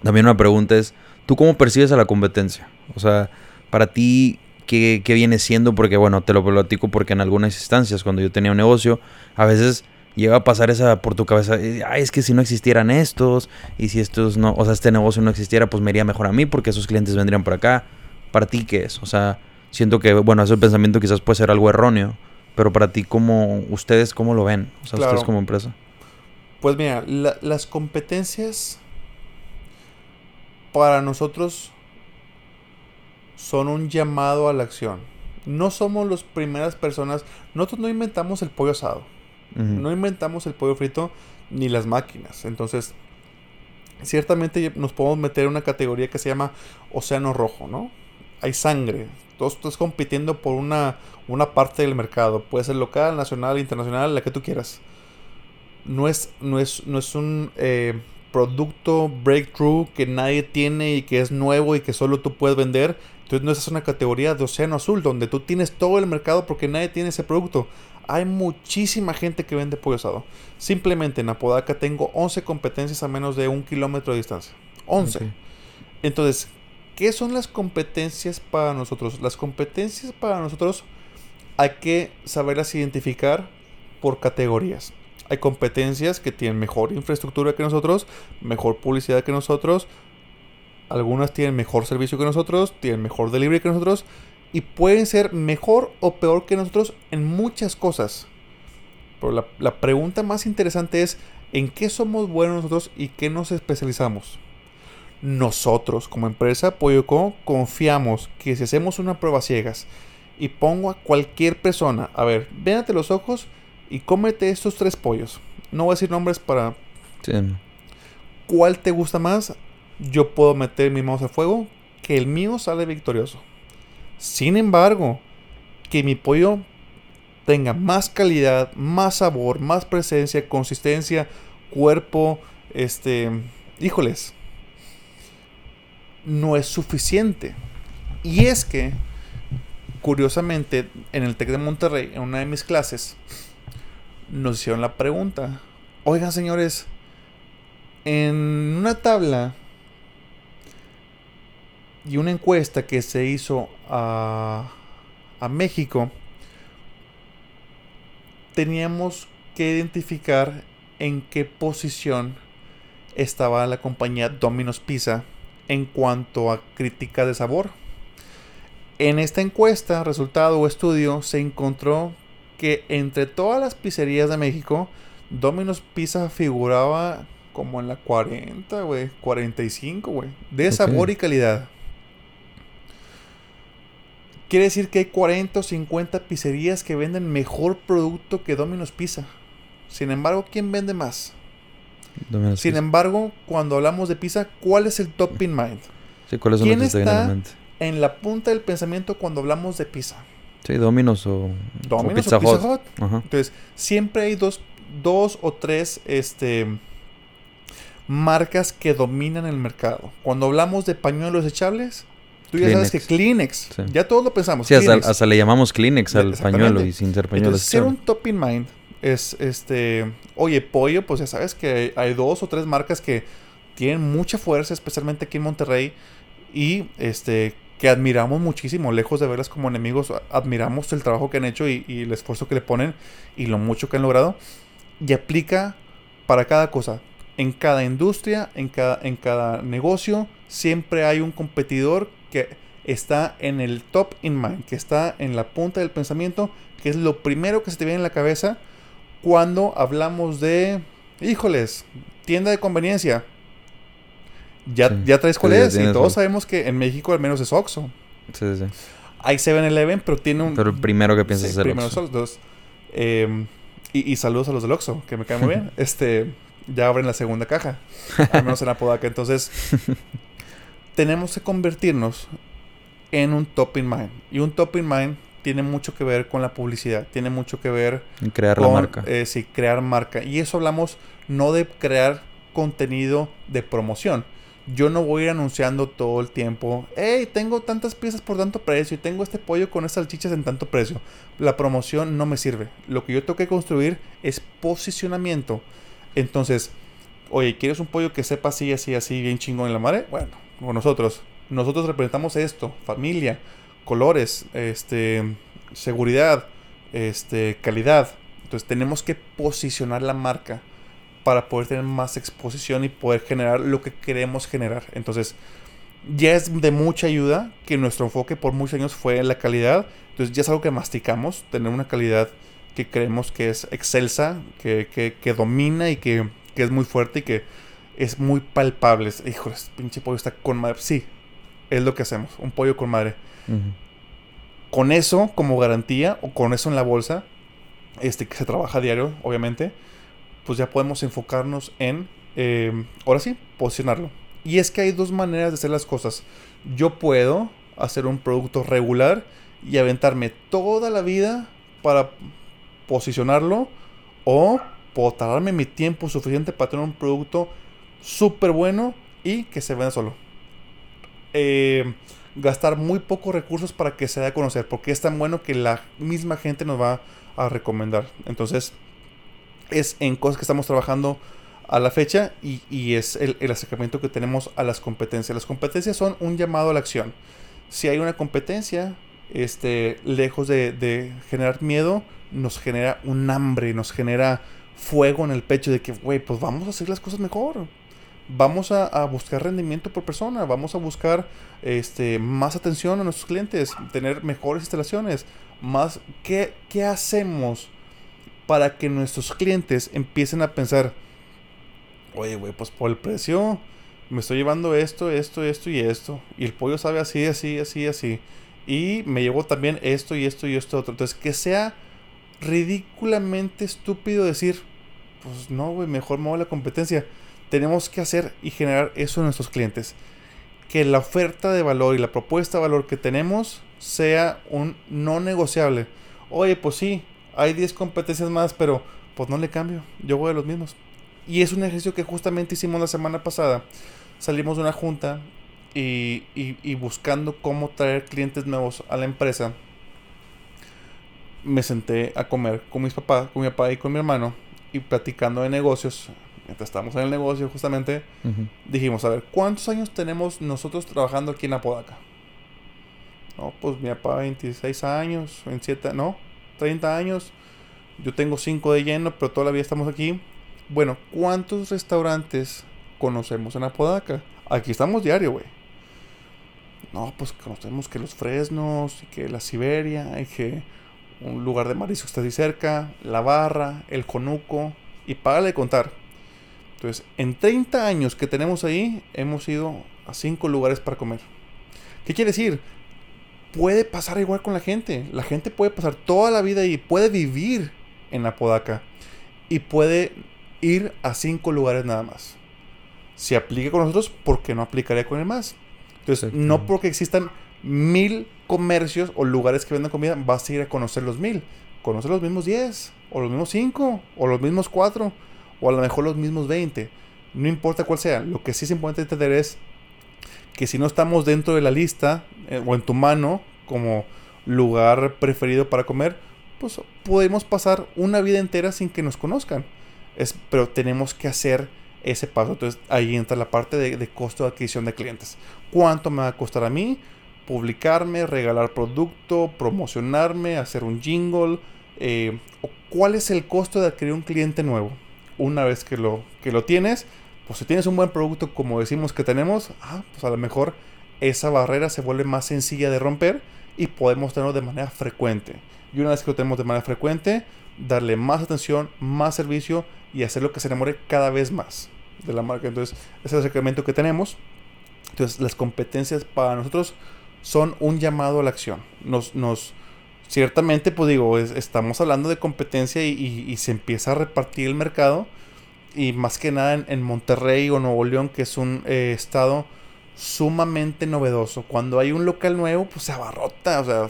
también una pregunta es, ¿tú cómo percibes a la competencia? O sea, para ti, ¿qué, qué viene siendo? Porque bueno, te lo platico porque en algunas instancias, cuando yo tenía un negocio, a veces llega a pasar esa por tu cabeza, ay, es que si no existieran estos, y si estos no, o sea, este negocio no existiera, pues me iría mejor a mí porque esos clientes vendrían por acá. ¿Para ti qué es? O sea, siento que, bueno, ese pensamiento quizás puede ser algo erróneo, pero para ti, ¿cómo, ustedes cómo lo ven? O sea, ustedes como empresa. Pues mira, las competencias para nosotros son un llamado a la acción. No somos las primeras personas, nosotros no inventamos el pollo asado, no inventamos el pollo frito ni las máquinas. Entonces, ciertamente nos podemos meter en una categoría que se llama océano rojo, ¿no? Hay sangre, tú estás compitiendo por una, una parte del mercado. Puede ser local, nacional, internacional, la que tú quieras. No es, no es, no es un eh, producto breakthrough que nadie tiene y que es nuevo y que solo tú puedes vender. Entonces no es una categoría de océano azul donde tú tienes todo el mercado porque nadie tiene ese producto. Hay muchísima gente que vende pollo asado. Simplemente en Apodaca tengo 11 competencias a menos de un kilómetro de distancia. 11. Entonces, ¿Qué son las competencias para nosotros? Las competencias para nosotros hay que saberlas identificar por categorías. Hay competencias que tienen mejor infraestructura que nosotros, mejor publicidad que nosotros, algunas tienen mejor servicio que nosotros, tienen mejor delivery que nosotros y pueden ser mejor o peor que nosotros en muchas cosas. Pero la, la pregunta más interesante es en qué somos buenos nosotros y qué nos especializamos nosotros como empresa Polloco confiamos que si hacemos una prueba ciegas y pongo a cualquier persona, a ver, véate los ojos y cómete estos tres pollos. No voy a decir nombres para... ¿Cuál te gusta más? Yo puedo meter mi manos al fuego que el mío sale victorioso. Sin embargo, que mi pollo tenga más calidad, más sabor, más presencia, consistencia, cuerpo, este, híjoles, no es suficiente. Y es que, curiosamente, en el TEC de Monterrey, en una de mis clases, nos hicieron la pregunta, oigan señores, en una tabla y una encuesta que se hizo a, a México, teníamos que identificar en qué posición estaba la compañía Domino's Pizza en cuanto a crítica de sabor. En esta encuesta, resultado o estudio, se encontró que entre todas las pizzerías de México, Domino's Pizza figuraba como en la 40, güey, 45, güey, de sabor y calidad. quiere decir que hay 40 o 50 pizzerías que venden mejor producto que Domino's Pizza. Sin embargo, ¿quién vende más? Domino's Sin Pizza. embargo, cuando hablamos de pizza, ¿cuál es el top in mind? Sí, ¿cuáles son ¿quién los que vienen a la está? mente? En la punta del pensamiento cuando hablamos de pizza. Sí, Domino's o, Domino's o Pizza, Hut. Hut. Ajá. Entonces, siempre hay dos, dos o tres este, marcas que dominan el mercado. Cuando hablamos de pañuelos echables, tú ya sabes que Kleenex, Sí. ya todos lo pensamos. Sí, hasta, le llamamos Kleenex al pañuelo y sin ser pañuelo. Entonces, ser un top in mind es este. Oye, pollo, pues ya sabes que hay dos o tres marcas que tienen mucha fuerza, especialmente aquí en Monterrey, y este que admiramos muchísimo, lejos de verlas como enemigos, admiramos el trabajo que han hecho y, y el esfuerzo que le ponen y lo mucho que han logrado. Y aplica para cada cosa. En cada industria, en cada, en cada negocio, siempre hay un competidor que está en el top in mind, que está en la punta del pensamiento, que es lo primero que se te viene en la cabeza cuando hablamos de, híjoles, tienda de conveniencia. Ya, Sí. ya traes cuál Sí, es, y todos sabemos que en México al menos es Oxxo. Sí, sí. Hay 7-Eleven, pero tiene un... Pero el primero que piensas es el primero Oxxo. dos. Eh, y, y saludos a los del Oxxo, que me caen muy bien. Este, ya abren la segunda caja, al menos en Apodaca. Entonces, tenemos que convertirnos en un top in mind. Y un top in mind tiene mucho que ver con la publicidad, tiene mucho que ver crear con la marca. eh, sí, crear marca. Y eso hablamos no de crear contenido de promoción. Yo no voy a ir anunciando todo el tiempo, hey, tengo tantas piezas por tanto precio y tengo este pollo con estas salchichas en tanto precio. La promoción no me sirve. Lo que yo tengo que construir es posicionamiento. Entonces, oye, ¿quieres un pollo que sepa así, así, así, bien chingón en la madre? Bueno, con nosotros. Nosotros representamos esto, familia, colores, este, seguridad, este, calidad. Entonces tenemos que posicionar la marca para poder tener más exposición y poder generar lo que queremos generar. Entonces, ya es de mucha ayuda que nuestro enfoque por muchos años fue en la calidad. Entonces, ya es algo que masticamos, tener una calidad que creemos que es excelsa, que, que, que domina y que, que es muy fuerte y que es muy palpable. Híjole, este pinche pollo está con madre. Sí, es lo que hacemos, un pollo con madre con eso como garantía o con eso en la bolsa, este que se trabaja a diario, obviamente, pues ya podemos enfocarnos en, eh, ahora sí, posicionarlo. Y es que hay dos maneras de hacer las cosas. Yo puedo hacer un producto regular y aventarme toda la vida para posicionarlo o puedo tardarme mi tiempo suficiente para tener un producto súper bueno y que se venda solo. Eh, gastar muy pocos recursos para que se dé a conocer, porque es tan bueno que la misma gente nos va a recomendar. Entonces, es en cosas que estamos trabajando a la fecha y, y es el, el acercamiento que tenemos a las competencias. Las competencias son un llamado a la acción. Si hay una competencia, este, lejos de, de generar miedo, nos genera un hambre, nos genera fuego en el pecho de que, güey, pues vamos a hacer las cosas mejor. Vamos a, a buscar rendimiento por persona, vamos a buscar este, más atención a nuestros clientes, tener mejores instalaciones, más, ¿qué, qué hacemos para que nuestros clientes empiecen a pensar, oye, güey, pues por el precio me estoy llevando esto, esto, esto y esto, y el pollo sabe así, así, así, así, y me llevo también esto y esto y esto otro. Entonces, que sea ridículamente estúpido decir, pues no, güey, mejor me voy a la competencia. Tenemos que hacer y generar eso en nuestros clientes. Que la oferta de valor y la propuesta de valor que tenemos sea un no negociable. Oye, pues sí, hay 10 competencias más, pero pues no le cambio. Yo voy a los mismos. Y es un ejercicio que justamente hicimos la semana pasada. Salimos de una junta y, y- y buscando cómo traer clientes nuevos a la empresa. Me senté a comer con mis papás, con mi papá y con mi hermano y platicando de negocios. Mientras estábamos en el negocio justamente, dijimos, a ver, ¿cuántos años tenemos nosotros trabajando aquí en Apodaca? No, pues mi papá 26 años, 27, no, 30 años. Yo tengo 5 de lleno, pero todavía estamos aquí. Bueno, ¿cuántos restaurantes conocemos en Apodaca? Aquí estamos diario, güey. No, pues conocemos que los Fresnos, y que la Siberia, y que un lugar de marisco está ahí cerca, la Barra, el Conuco, y págale contar. Entonces, en 30 años que tenemos ahí, hemos ido a 5 lugares para comer. ¿Qué quiere decir? Puede pasar igual con la gente. La gente puede pasar toda la vida y puede vivir en Apodaca y puede ir a cinco lugares nada más. Si aplica con nosotros, ¿por qué no aplicaría con el más? Entonces, no porque existan mil comercios o lugares que vendan comida, vas a ir a conocer los mil. Conocer los mismos 10, o los mismos 5, o los mismos 4, o a lo mejor los mismos 20. No importa cuál sea. Lo que sí es importante entender es que si no estamos dentro de la lista eh, o en tu mano como lugar preferido para comer, pues podemos pasar una vida entera sin que nos conozcan. Es, pero tenemos que hacer ese paso. Entonces ahí entra la parte de, costo de adquisición de clientes. ¿Cuánto me va a costar a mí publicarme, regalar producto, promocionarme, hacer un jingle? Eh, ¿Cuál es el costo de adquirir un cliente nuevo? Una vez que lo, que lo tienes, pues si tienes un buen producto como decimos que tenemos, ah, pues a lo mejor esa barrera se vuelve más sencilla de romper y podemos tenerlo de manera frecuente. Y una vez que lo tenemos de manera frecuente, darle más atención, más servicio y hacer lo que se enamore cada vez más de la marca. Entonces, ese es el segmento que tenemos. Entonces, las competencias para nosotros son un llamado a la acción. Nos, nos ciertamente, pues digo, estamos hablando de competencia y, se empieza a repartir el mercado. Y más que nada en, Monterrey o Nuevo León, que es un eh, estado sumamente novedoso. Cuando hay un local nuevo, pues se abarrota. O sea,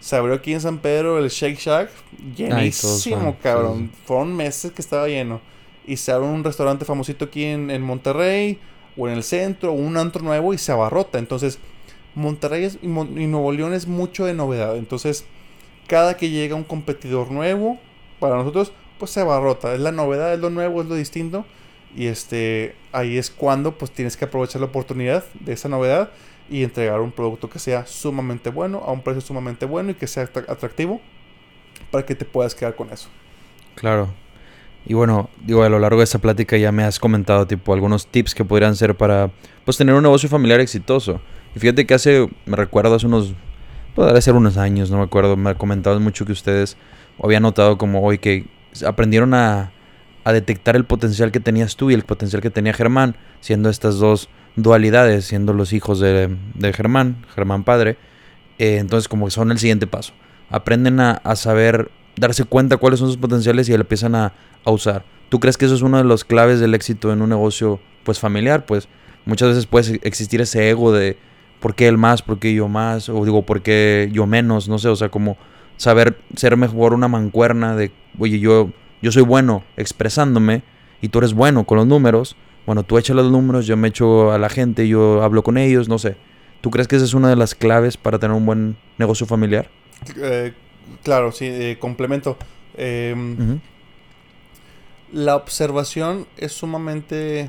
se abrió aquí en San Pedro el Shake Shack, llenísimo, cabrón. Fueron meses que estaba lleno. Y se abre un restaurante famosito aquí en, Monterrey, o en el centro, o un antro nuevo, y se abarrota. Entonces, Monterrey y, Nuevo León es mucho de novedad. Entonces, cada que llega un competidor nuevo, para nosotros, pues se abarrota. Es la novedad, es lo nuevo, es lo distinto. Y este, ahí es cuando pues tienes que aprovechar la oportunidad de esa novedad y entregar un producto que sea sumamente bueno, a un precio sumamente bueno y que sea atractivo para que te puedas quedar con eso. Claro. Y bueno, digo, a lo largo de esta plática ya me has comentado tipo algunos tips que podrían ser para pues tener un negocio familiar exitoso. Y fíjate que hace, me recuerdo hace unos, podría ser unos años, no me acuerdo, me comentado mucho que ustedes habían notado como hoy que aprendieron a, a detectar el potencial que tenías tú y el potencial que tenía Germán, siendo estas dos dualidades, siendo los hijos de, Germán, Germán padre. Eh, entonces como son el siguiente paso. Aprenden a, saber darse cuenta cuáles son sus potenciales y lo empiezan a, usar. ¿Tú crees que eso es una de las claves del éxito en un negocio pues familiar? Pues muchas veces puede existir ese ego de por qué él más, por qué yo más, o digo, por qué yo menos, no sé, o sea, como saber ser mejor una mancuerna de, oye, yo, yo soy bueno expresándome y tú eres bueno con los números, bueno, tú echas los números, yo me echo a la gente, yo hablo con ellos, no sé. ¿Tú crees que esa es una de las claves para tener un buen negocio familiar? Eh, claro, sí, eh, complemento. Em, la observación es sumamente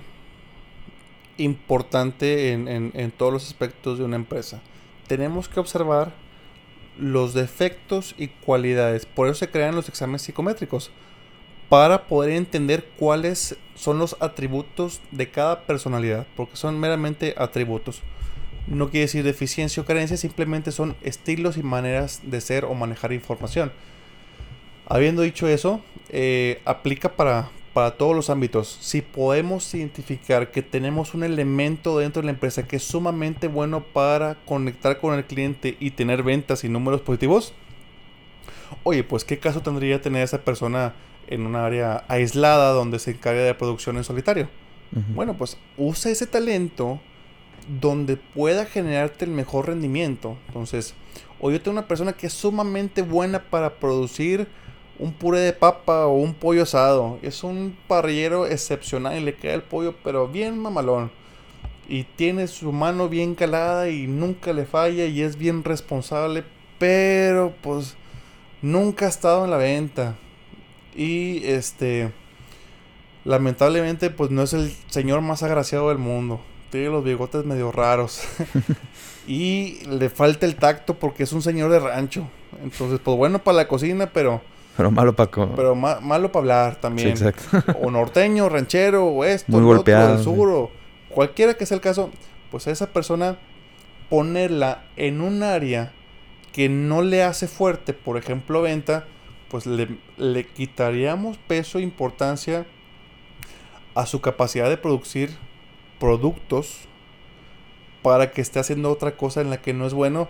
importante en, en, todos los aspectos de una empresa. Tenemos que observar los defectos y cualidades. Por eso se crean los exámenes psicométricos para poder entender cuáles son los atributos de cada personalidad, porque son meramente atributos. No quiere decir deficiencia o carencia, simplemente son estilos y maneras de ser o manejar información. Habiendo dicho eso, eh, aplica para, para todos los ámbitos. Si podemos identificar que tenemos un elemento dentro de la empresa que es sumamente bueno para conectar con el cliente y tener ventas y números positivos, oye, pues qué caso tendría tener esa persona en un área aislada donde se encarga de producción en solitario. Bueno, pues usa ese talento donde pueda generarte el mejor rendimiento. Entonces, o yo tengo una persona que es sumamente buena para producir un puré de papa o un pollo asado. Es un parrillero excepcional y le queda el pollo, pero bien mamalón. Y tiene su mano bien calada y nunca le falla y es bien responsable, pero pues nunca ha estado en la venta. Y este, lamentablemente, pues no es el señor más agraciado del mundo. Tiene los bigotes medio raros. y le falta el tacto porque es un señor de rancho. Entonces, pues bueno para la cocina, pero... Pero malo para... Pero malo para hablar también. exacto. o norteño, ranchero, o esto, Muy golpeado. Otro, Cualquiera que sea el caso, pues a esa persona ponerla en un área que no le hace fuerte, por ejemplo, venta, pues le, quitaríamos peso e importancia a su capacidad de producir productos para que esté haciendo otra cosa en la que no es bueno.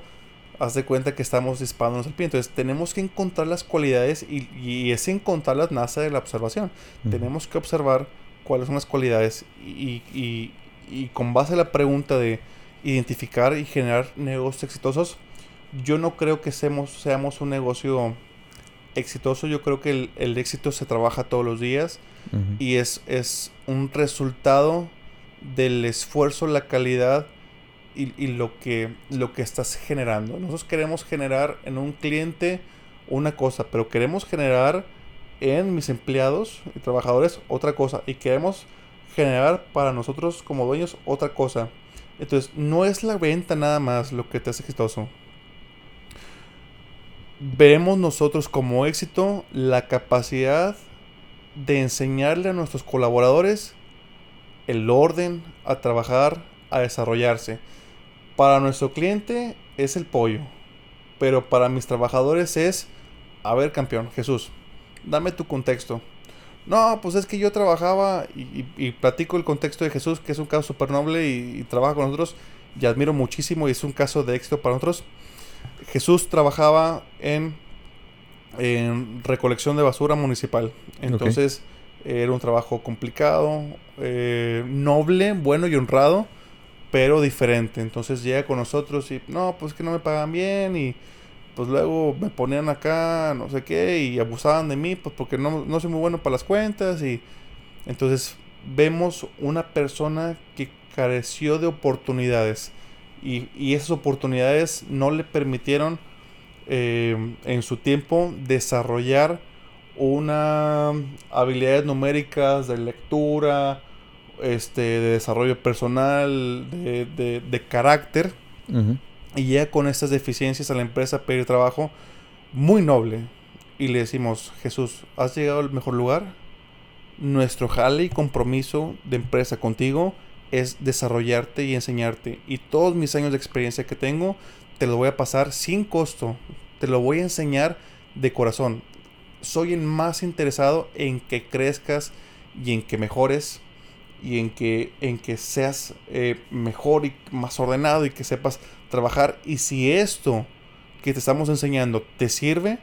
Haz de cuenta que estamos disparándonos al pie. Entonces tenemos que encontrar las cualidades y, y ese encontrarlas nace de la observación. Tenemos que observar cuáles son las cualidades y, y, y, con base a la pregunta de identificar y generar negocios exitosos, yo no creo que seamos, seamos un negocio exitoso. Yo creo que el, el éxito se trabaja todos los días y es, es un resultado del esfuerzo, la calidad y, lo, que, lo que estás generando. Nosotros queremos generar en un cliente una cosa, pero queremos generar en mis empleados y trabajadores otra cosa. Y queremos generar para nosotros como dueños otra cosa. Entonces, no es la venta nada más lo que te hace exitoso. Vemos nosotros como éxito la capacidad de enseñarle a nuestros colaboradores el orden a trabajar, a desarrollarse. Para nuestro cliente es el pollo, pero para mis trabajadores es, a ver campeón, Jesús, dame tu contexto. No, pues es que yo trabajaba y, platico el contexto de Jesús, que es un caso súper noble y, trabaja con nosotros y admiro muchísimo y es un caso de éxito para nosotros. Jesús trabajaba en, en recolección de basura municipal. Entonces era un trabajo complicado, eh, noble, bueno y honrado, pero diferente. Entonces llega con nosotros y no, pues que no me pagan bien y pues luego me ponían acá, no sé qué, y abusaban de mí, pues porque no, no soy muy bueno para las cuentas. Y entonces vemos una persona que careció de oportunidades. Y, y esas oportunidades no le permitieron eh, en su tiempo desarrollar una habilidades numéricas de lectura, este, de desarrollo personal, de, de, de carácter y llega con estas deficiencias a la empresa a pedir trabajo muy noble. Y le decimos, Jesús, has llegado al mejor lugar. Nuestro jale y compromiso de empresa contigo es desarrollarte y enseñarte. Y todos mis años de experiencia que tengo, te lo voy a pasar sin costo. Te lo voy a enseñar de corazón. Soy el más interesado en que crezcas y en que mejores y en que, en que seas eh, mejor y más ordenado y que sepas trabajar. Y si esto que te estamos enseñando te sirve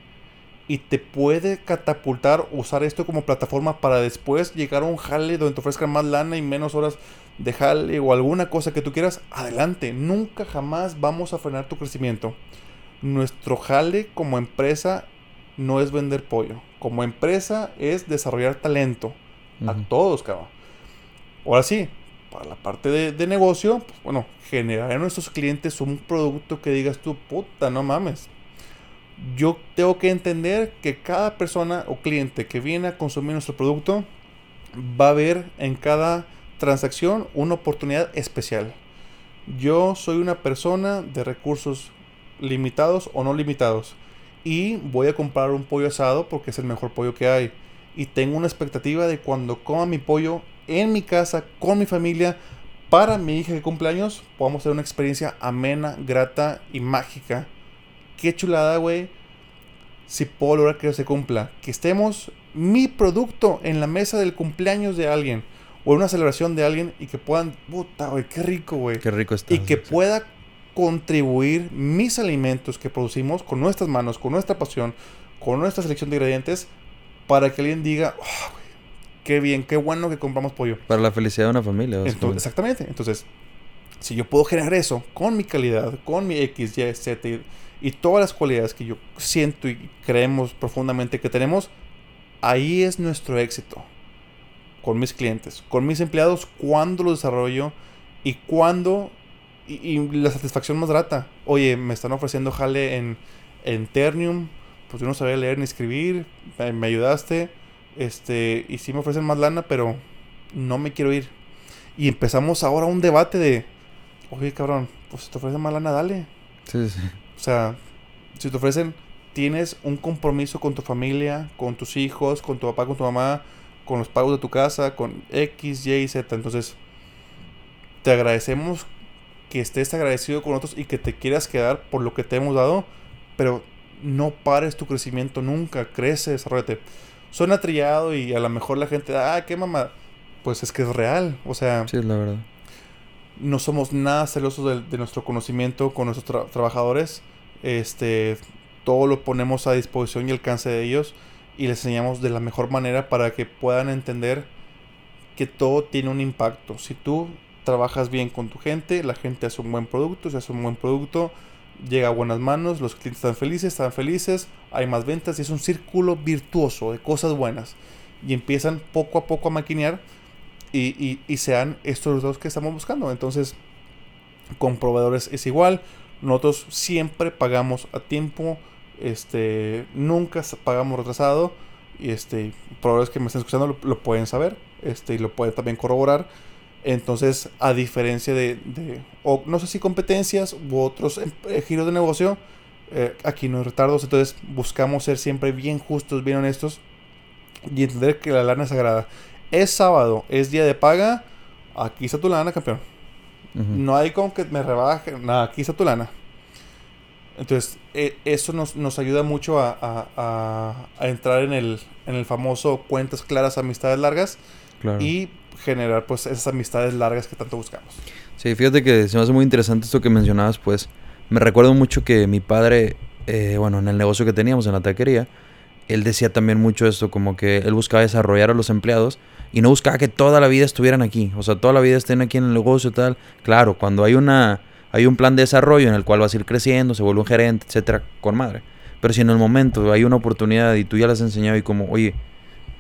y te puede catapultar, usar esto como plataforma para después llegar a un jale donde te ofrezcan más lana y menos horas de jale o alguna cosa que tú quieras, adelante. Nunca jamás vamos a frenar tu crecimiento. Nuestro jale como empresa no es vender pollo. Como empresa es desarrollar talento. A todos, cabrón. Ahora sí, para la parte de, negocio, pues, bueno, generar a nuestros clientes un producto que digas tú, puta, no mames. Yo tengo que entender que cada persona o cliente que viene a consumir nuestro producto va a ver en cada transacción una oportunidad especial. Yo soy una persona de recursos limitados o no limitados y voy a comprar un pollo asado porque es el mejor pollo que hay y tengo una expectativa de cuando coma mi pollo en mi casa, con mi familia, para mi hija de cumpleaños, podamos tener una experiencia amena, grata y mágica. Qué chulada, güey. Si puedo lograr que se cumpla. Que estemos mi producto en la mesa del cumpleaños de alguien. O en una celebración de alguien y que puedan... Puta, güey, qué rico, güey. Qué rico está. Y que pueda contribuir mis alimentos que producimos con nuestras manos, con nuestra pasión, con nuestra selección de ingredientes, para que alguien diga, oh, qué bien, qué bueno que compramos pollo. Para la felicidad de una familia. exactamente. Entonces, si yo puedo generar eso con mi calidad, con mi X, Y, Z y, todas las cualidades que yo siento y creemos profundamente que tenemos, ahí es nuestro éxito. Con mis clientes, con mis empleados, cuando lo desarrollo y cuando. Y, la satisfacción más grata. Oye, me están ofreciendo jale en, en Ternium. Pues yo no sabía leer ni escribir. me ayudaste este, y sí me ofrecen más lana, pero no me quiero ir. Y empezamos ahora un debate de, oye, cabrón, pues si te ofrecen más lana, dale. Sí, sí. O sea, si te ofrecen, tienes un compromiso con tu familia, con tus hijos, con tu papá, con tu mamá, con los pagos de tu casa, con X, Y, Z. Entonces, te agradecemos que estés agradecido con nosotros y que te quieras quedar por lo que te hemos dado, pero no pares tu crecimiento nunca, crece, desarrollate suena trillado y a lo mejor la gente, ah, qué mamá. Pues es que es real, o sea. Sí, es la verdad. No somos nada celosos de, nuestro conocimiento con nuestros trabajadores. Este, todo lo ponemos a disposición y alcance de ellos y les enseñamos de la mejor manera para que puedan entender que todo tiene un impacto. Si tú trabajas bien con tu gente, la gente hace un buen producto, si hace un buen producto, llega a buenas manos, los clientes están felices, están felices, hay más ventas y es un círculo virtuoso de cosas buenas. Y empiezan poco a poco a maquinear y, y, sean estos dos que estamos buscando. Entonces, con proveedores es igual. Nosotros siempre pagamos a tiempo. Este, nunca pagamos retrasado. Y este, proveedores que me estén escuchando lo, lo pueden saber. Este, y lo pueden también corroborar. Entonces, a diferencia de, o no sé si competencias u otros eh, giros de negocio, eh, aquí no hay retardos. Entonces, buscamos ser siempre bien justos, bien honestos y entender que la lana es sagrada. Es sábado, es día de paga. Aquí está tu lana, campeón. No hay como que me rebaje. Nada, aquí está tu lana. Entonces, e, eso nos, nos, ayuda mucho a, a, a, entrar en el, en el famoso cuentas claras, amistades largas. Y generar pues esas amistades largas que tanto buscamos. Sí, fíjate que se me hace muy interesante esto que mencionabas, pues me recuerdo mucho que mi padre, eh, bueno, en el negocio que teníamos, en la taquería, él decía también mucho esto, como que él buscaba desarrollar a los empleados y no buscaba que toda la vida estuvieran aquí, o sea, toda la vida estén aquí en el negocio y tal. Claro, cuando hay una hay un plan de desarrollo en el cual vas a ir creciendo, se vuelve un gerente, etcétera, con madre. Pero si en el momento hay una oportunidad y tú ya las has enseñado y como, oye,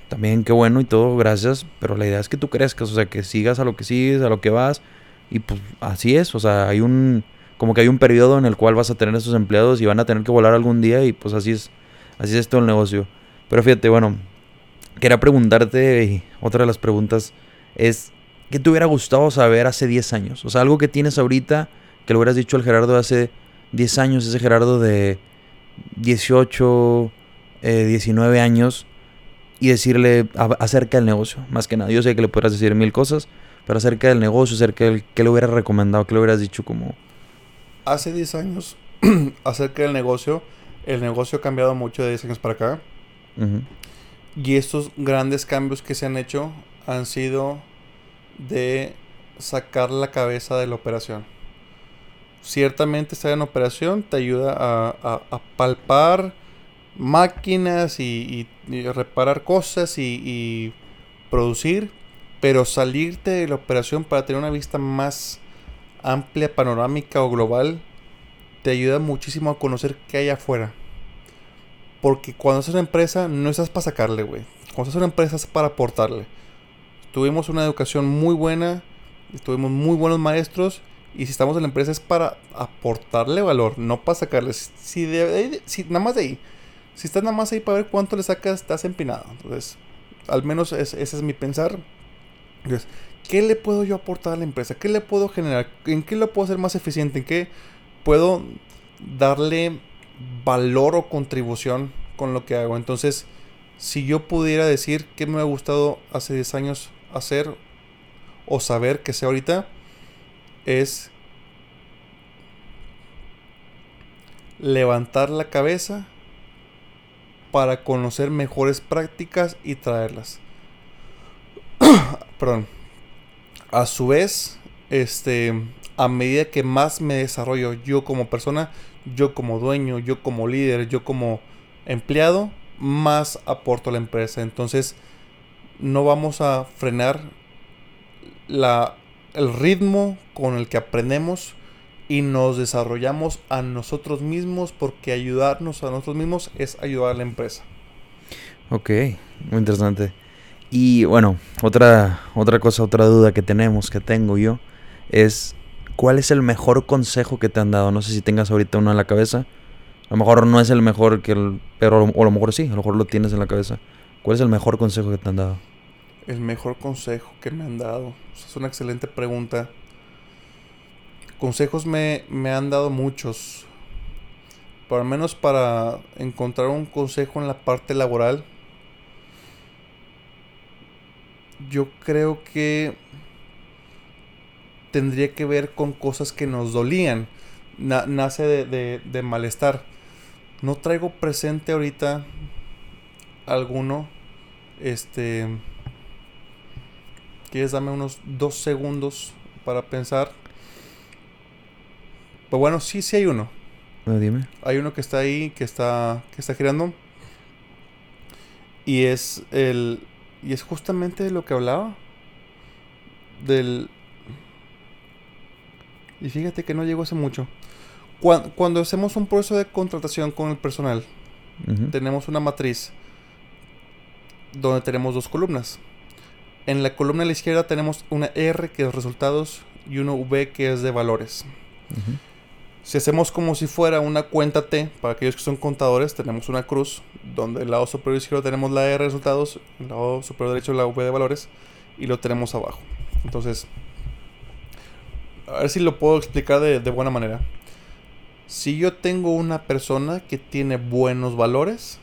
también qué bueno y todo, gracias, pero la idea es que tú crezcas, o sea, que sigas a lo que sigues, a lo que vas, y pues así es, o sea, hay un, como que hay un periodo en el cual vas a tener estos empleados y van a tener que volar algún día y pues así es, así es todo el negocio. Pero fíjate, bueno, quería preguntarte, y otra de las preguntas es, ¿qué te hubiera gustado saber hace 10 años? O sea, algo que tienes ahorita, que lo hubieras dicho al Gerardo hace 10 años, ese Gerardo de 18, 19 eh, años, y decirle acerca del negocio, más que nada. Yo sé que le podrás decir mil cosas, pero acerca del negocio, acerca del qué le hubieras recomendado, qué le hubieras dicho como... Hace 10 años, acerca del negocio, el negocio ha cambiado mucho de 10 años para acá. Y estos grandes cambios que se han hecho han sido de sacar la cabeza de la operación. Ciertamente estar en operación te ayuda a, a palpar máquinas y, reparar cosas y, producir, pero salirte de la operación para tener una vista más amplia, panorámica o global, te ayuda muchísimo a conocer qué hay afuera. Porque cuando haces una empresa, no estás para sacarle, güey. Cuando haces una empresa es para aportarle. Tuvimos una educación muy buena, tuvimos muy buenos maestros. Y si estamos en la empresa es para aportarle valor, no para sacarle. Si, si nada más de ahí si estás nada más ahí para ver cuánto le sacas, estás empinado. Entonces, al menos ese es mi pensar. Entonces, ¿qué le puedo yo aportar a la empresa? ¿Qué le puedo generar? ¿En qué lo puedo hacer más eficiente? ¿En qué puedo darle valor o contribución con lo que hago? Entonces, si yo pudiera decir qué me ha gustado hace 10 años hacer o saber que sé ahorita, es levantar la cabeza para conocer mejores prácticas y traerlas. Perdón. A su vez, este, a medida que más me desarrollo yo como persona, yo como dueño, yo como líder, yo como empleado, más aporto a la empresa. Entonces, no vamos a frenar la, el ritmo con el que aprendemos y nos desarrollamos a nosotros mismos porque ayudarnos a nosotros mismos es ayudar a la empresa. Ok, muy interesante. Y bueno, otra, otra cosa, otra duda que tenemos, que tengo yo, es ¿cuál es el mejor consejo que te han dado? No sé si tengas ahorita uno en la cabeza. A lo mejor no es el mejor que el, pero o a lo mejor sí, a lo mejor lo tienes en la cabeza. ¿Cuál es el mejor consejo que te han dado? El mejor consejo que me han dado. Es una excelente pregunta. Consejos me, han dado muchos. Por lo menos para encontrar un consejo en la parte laboral. Yo creo que tendría que ver con cosas que nos dolían. nace de, de, malestar. No traigo presente ahorita alguno. Este. ¿Quieres darme unos dos segundos para pensar? Pues bueno, sí, sí hay uno. No, dime. Hay uno que está ahí, que está, que está girando. Y es el. Y es justamente de lo que hablaba. Del. Y fíjate que no llegó hace mucho. Cuando, cuando hacemos un proceso de contratación con el personal, tenemos una matriz donde tenemos dos columnas. En la columna de la izquierda tenemos una R que es resultados y una V que es de valores. Ujú. Si hacemos como si fuera una cuenta T, para aquellos que son contadores, tenemos una cruz, donde el lado superior izquierdo tenemos la R de resultados, el lado superior derecho la V de valores, y lo tenemos abajo. Entonces, a ver si lo puedo explicar de, de buena manera. Si yo tengo una persona que tiene buenos valores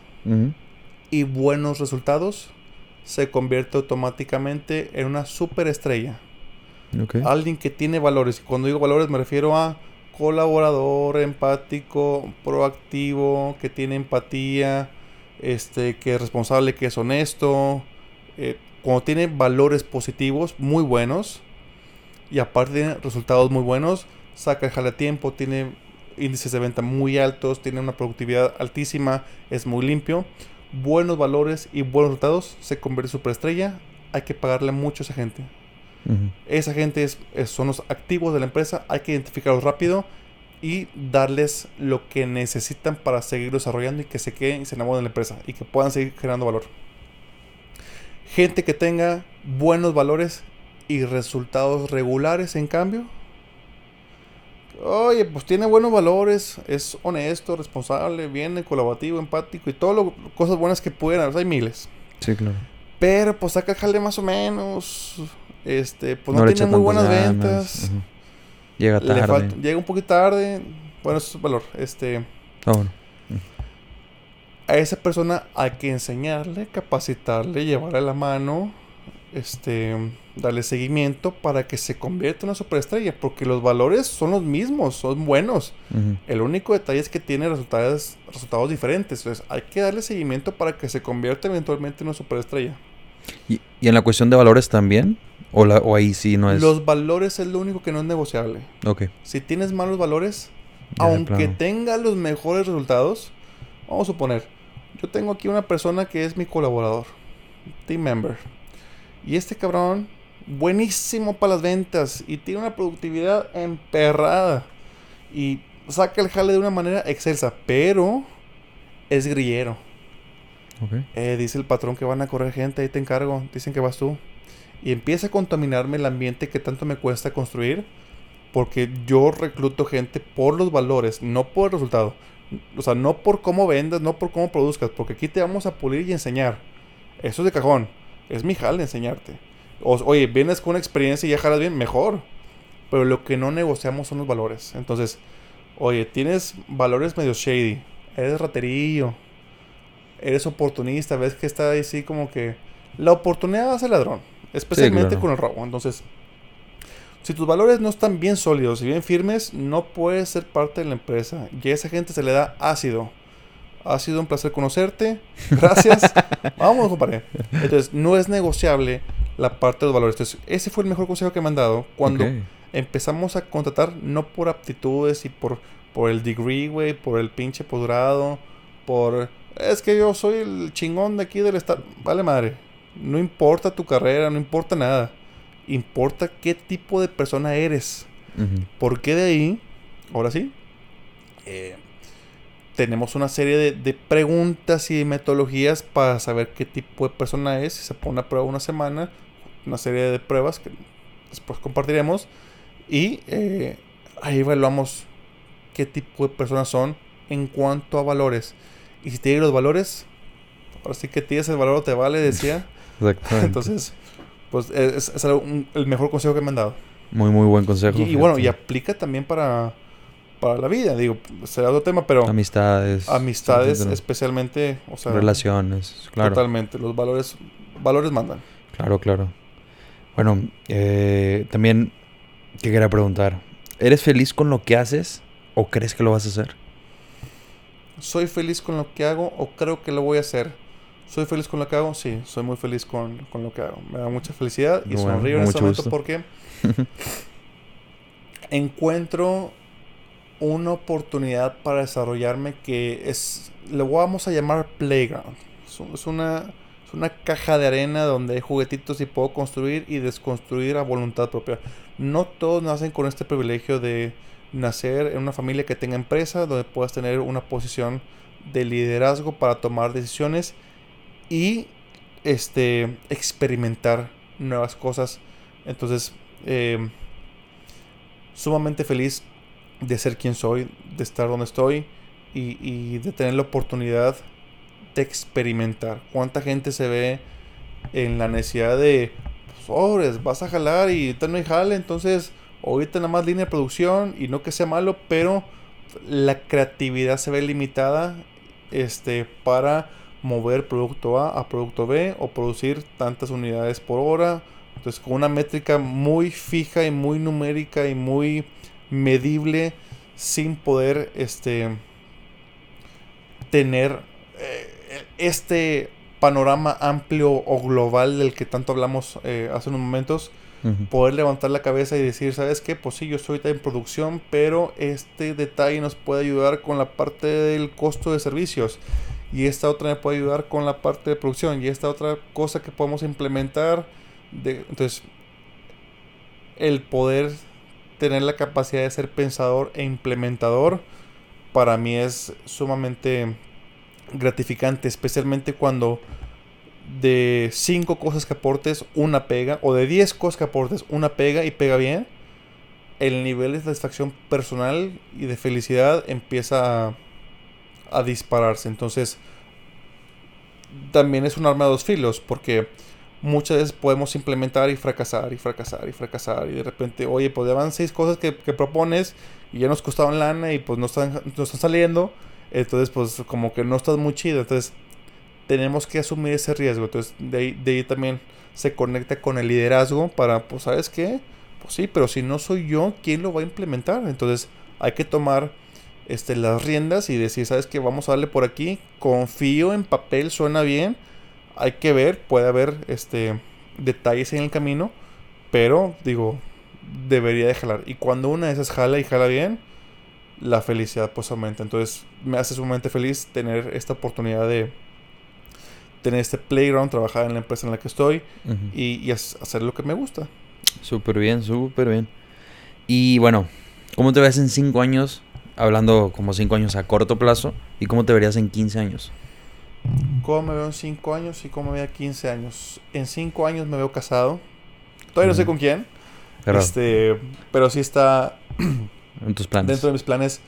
y buenos resultados, se convierte automáticamente en una superestrella. Alguien que tiene valores. Y cuando digo valores me refiero a colaborador, empático, proactivo, que tiene empatía, este, que es responsable, que es honesto. eh, cuando tiene valores positivos muy buenos y aparte tiene resultados muy buenos, saca el jale a tiempo, tiene índices de venta muy altos, tiene una productividad altísima, es muy limpio, buenos valores y buenos resultados, se convierte en superestrella. Hay que pagarle mucho a esa gente. Esa gente es, es- son los activos de la empresa, hay que identificarlos rápido y darles lo que necesitan para seguir desarrollando y que se queden y se enamoren de la empresa y que puedan seguir generando valor. Gente que tenga buenos valores y resultados regulares, en cambio. Oye, pues tiene buenos valores, es honesto, responsable, viene colaborativo, empático y todas las cosas buenas que o sea, hay miles. Sí, claro. Pero pues saca jale más o menos. Este, pues no, le tiene muy buenas ganas. ventas. Llega Le tarde. falta- llega un poquito tarde. Bueno, eso es valor. Este, Ah, bueno. a esa persona hay que enseñarle, capacitarle, llevarle la mano, este, darle seguimiento para que se convierta en una superestrella. Porque los valores son los mismos, son buenos. El único detalle es que tiene resultados, resultados diferentes. Entonces hay que darle seguimiento para que se convierta eventualmente en una superestrella. ¿Y, y en la cuestión de valores también? ¿O, la, o ahí sí no es? Los valores es lo único que no es negociable. Ok. Si tienes malos valores, Ya aunque tenga los mejores resultados, vamos a suponer, yo tengo aquí una persona que es mi colaborador, team member, y este cabrón, buenísimo para las ventas y tiene una productividad emperrada y saca el jale de una manera excelsa, pero es grillero. Ok. Eh, dice el patrón que van a correr gente, ahí te encargo, dicen que vas tú. Y empieza a contaminarme el ambiente que tanto me cuesta construir, porque yo recluto gente por los valores, no por el resultado. O sea, no por cómo vendas, no por cómo produzcas, porque aquí te vamos a pulir y enseñar. Eso es de cajón. Es mi jale enseñarte. Oye, vienes con una experiencia y ya jalas bien, mejor. Pero lo que no negociamos son los valores. Entonces, oye, tienes valores medio shady. Eres raterillo eres oportunista, ves que está así como que la oportunidad hace ladrón, especialmente claro. con el robo. Entonces, si tus valores no están bien sólidos y bien firmes, no puedes ser parte de la empresa. Y a esa gente se le da ácido. Ha sido un placer conocerte. Gracias. Vamos, compadre. Entonces, no es negociable la parte de los valores. Entonces, ese fue el mejor consejo que me han dado cuando empezamos a contratar no por aptitudes y por, por el degree, güey, por el pinche posgrado, por... Es que yo soy el chingón de aquí del estado. Vale madre. No importa tu carrera, no importa nada. Importa qué tipo de persona eres. Porque de ahí, ahora sí, eh, tenemos una serie de, de preguntas y metodologías para saber qué tipo de persona es. Se pone a prueba una semana, una serie de pruebas que después compartiremos. Y eh, ahí evaluamos qué tipo de personas son en cuanto a valores. Y si tienes los valores, ahora sí que tienes el valor o te vale, decía. Exactamente. Entonces, pues es, es algo- un- el mejor consejo que me han dado. muy, muy buen consejo. Y, y bueno, y aplica también para, para la vida, digo, será otro tema, pero Amistades. amistades especialmente, o sea, Relaciones. Claro. totalmente, los valores, valores mandan. Claro, claro. Bueno, eh, también te quería preguntar. ¿Eres feliz con lo que haces o crees que lo vas a hacer? ¿Soy feliz con lo que hago o creo que lo voy a hacer? ¿Soy feliz con lo que hago? Sí, soy muy feliz con, con lo que hago. Me da mucha felicidad y Bueno, sonrío en este momento gusto. porque encuentro una oportunidad para desarrollarme que es, le vamos a llamar playground. Es una, es una caja de arena donde hay juguetitos y puedo construir y desconstruir a voluntad propia. No todos nacen con este privilegio de nacer en una familia que tenga empresa, donde puedas tener una posición de liderazgo para tomar decisiones y este, experimentar nuevas cosas. Entonces, eh, sumamente feliz de ser quien soy, de estar donde estoy y, de tener la oportunidad de experimentar. ¿Cuánta gente se ve en la necesidad de, pues, vas a jalar y ahorita no hay jale, entonces ahorita nada más línea de producción y no que sea malo, pero la creatividad se ve limitada este, para mover producto A a producto B o producir tantas unidades por hora. Entonces con una métrica muy fija y muy numérica y muy medible sin poder este, tener eh, este panorama amplio o global del que tanto hablamos eh, hace unos momentos. Poder levantar la cabeza y decir, ¿sabes qué? Pues sí, yo estoy en producción, pero este detalle nos puede ayudar con la parte del costo de servicios. Y esta otra me puede ayudar con la parte de producción. Y esta otra cosa que podemos implementar. De, entonces, el poder tener la capacidad de ser pensador e implementador para mí es sumamente gratificante, especialmente cuando de cinco cosas que aportes una pega o de 10 cosas que aportes una pega y pega bien, el nivel de satisfacción personal y de felicidad empieza a, a dispararse. Entonces, también es un arma de dos filos porque muchas veces podemos implementar y fracasar y fracasar y fracasar. Y de repente, oye, pues ya van seis cosas que, propones y ya nos costaron lana y pues no están, no están saliendo. Entonces, pues como que no estás muy chido. Entonces, tenemos que asumir ese riesgo. Entonces, de ahí, de ahí también se conecta con el liderazgo para, pues, ¿sabes qué? Pues sí, pero si no soy yo, ¿quién lo va a implementar? Entonces, hay que tomar este, las riendas y decir, ¿sabes qué? Vamos a darle por aquí. Confío en papel, suena bien hay que ver, puede haber este detalles en el camino, pero digo, debería de jalar. Y cuando una de esas jala y jala bien, la felicidad pues aumenta. Entonces me hace sumamente feliz tener esta oportunidad de tener este playground, trabajar en la empresa en la que estoy y, hacer lo que me gusta. Súper bien, súper bien. Y bueno, ¿cómo te ves en 5 años? Hablando como 5 años a corto plazo. ¿Y cómo te verías en 15 años? ¿Cómo me veo en 5 años y cómo me veo en 15 años? En 5 años me veo casado. Todavía no sé con quién. Pero, este, pero sí está en tus planes. Dentro de mis planes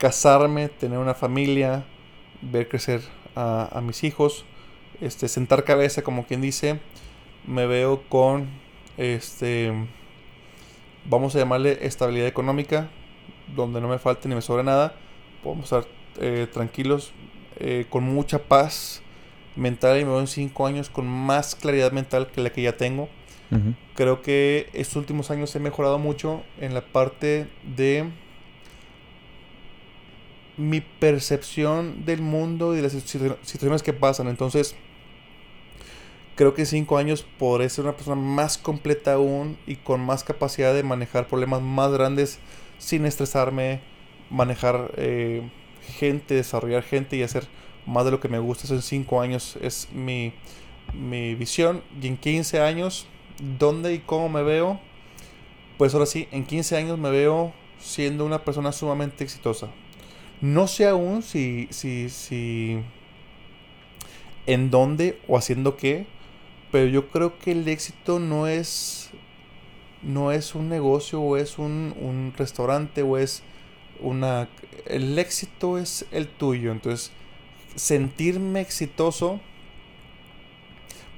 casarme, tener una familia, ver crecer a, mis hijos, este, sentar cabeza, como quien dice. Me veo con, este, vamos a llamarle estabilidad económica, donde no me falte ni me sobre nada. Podemos estar eh, tranquilos, eh, con mucha paz mental y me veo en 5 años con más claridad mental que la que ya tengo. Creo que estos últimos años he mejorado mucho en la parte de mi percepción del mundo y de las situaciones que pasan. Entonces, creo que en 5 años podré ser una persona más completa aún y con más capacidad de manejar problemas más grandes sin estresarme, manejar eh, gente, desarrollar gente y hacer más de lo que me gusta. Eso en 5 años es mi, mi visión. Y en 15 años, ¿dónde y cómo me veo? Pues ahora sí, en 15 años me veo siendo una persona sumamente exitosa. No sé aún si, si, si, en dónde o haciendo qué, pero yo creo que el éxito no es, no es un negocio o es un, un restaurante o es una... El éxito es el tuyo, entonces sentirme exitoso,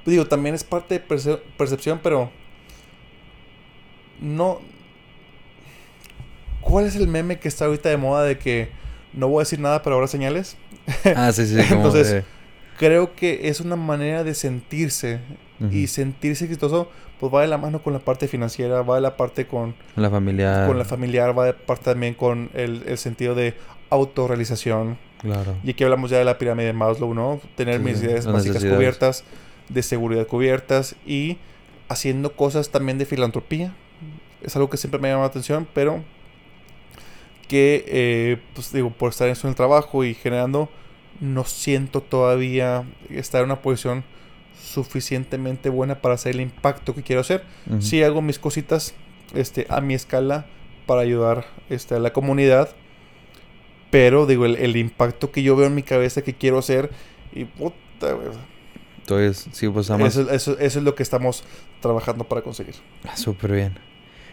digo, también es parte de percepción, pero no... ¿Cuál es el meme que está ahorita de moda de que no voy a decir nada, pero ahora señales? Ah, sí, sí. Entonces, creo que es una manera de sentirse y sentirse exitoso pues va de la mano con la parte financiera, va de la parte con la familiar, con la familiar, va de parte también con el, sentido de autorrealización. Claro. Y aquí hablamos ya de la pirámide de Maslow, ¿no? Tener mis necesidades básicas cubiertas, de seguridad cubiertas y haciendo cosas también de filantropía. Es algo que siempre me llama la atención, pero que, eh, pues digo, por estar en el trabajo y generando, no siento todavía estar en una posición suficientemente buena para hacer el impacto que quiero hacer. Sí hago mis cositas este, a mi escala para ayudar este, a la comunidad, pero digo, el, impacto que yo veo en mi cabeza que quiero hacer, y puta, Entonces, sí, pues eso, eso, es lo que estamos trabajando para conseguir. Ah, súper bien.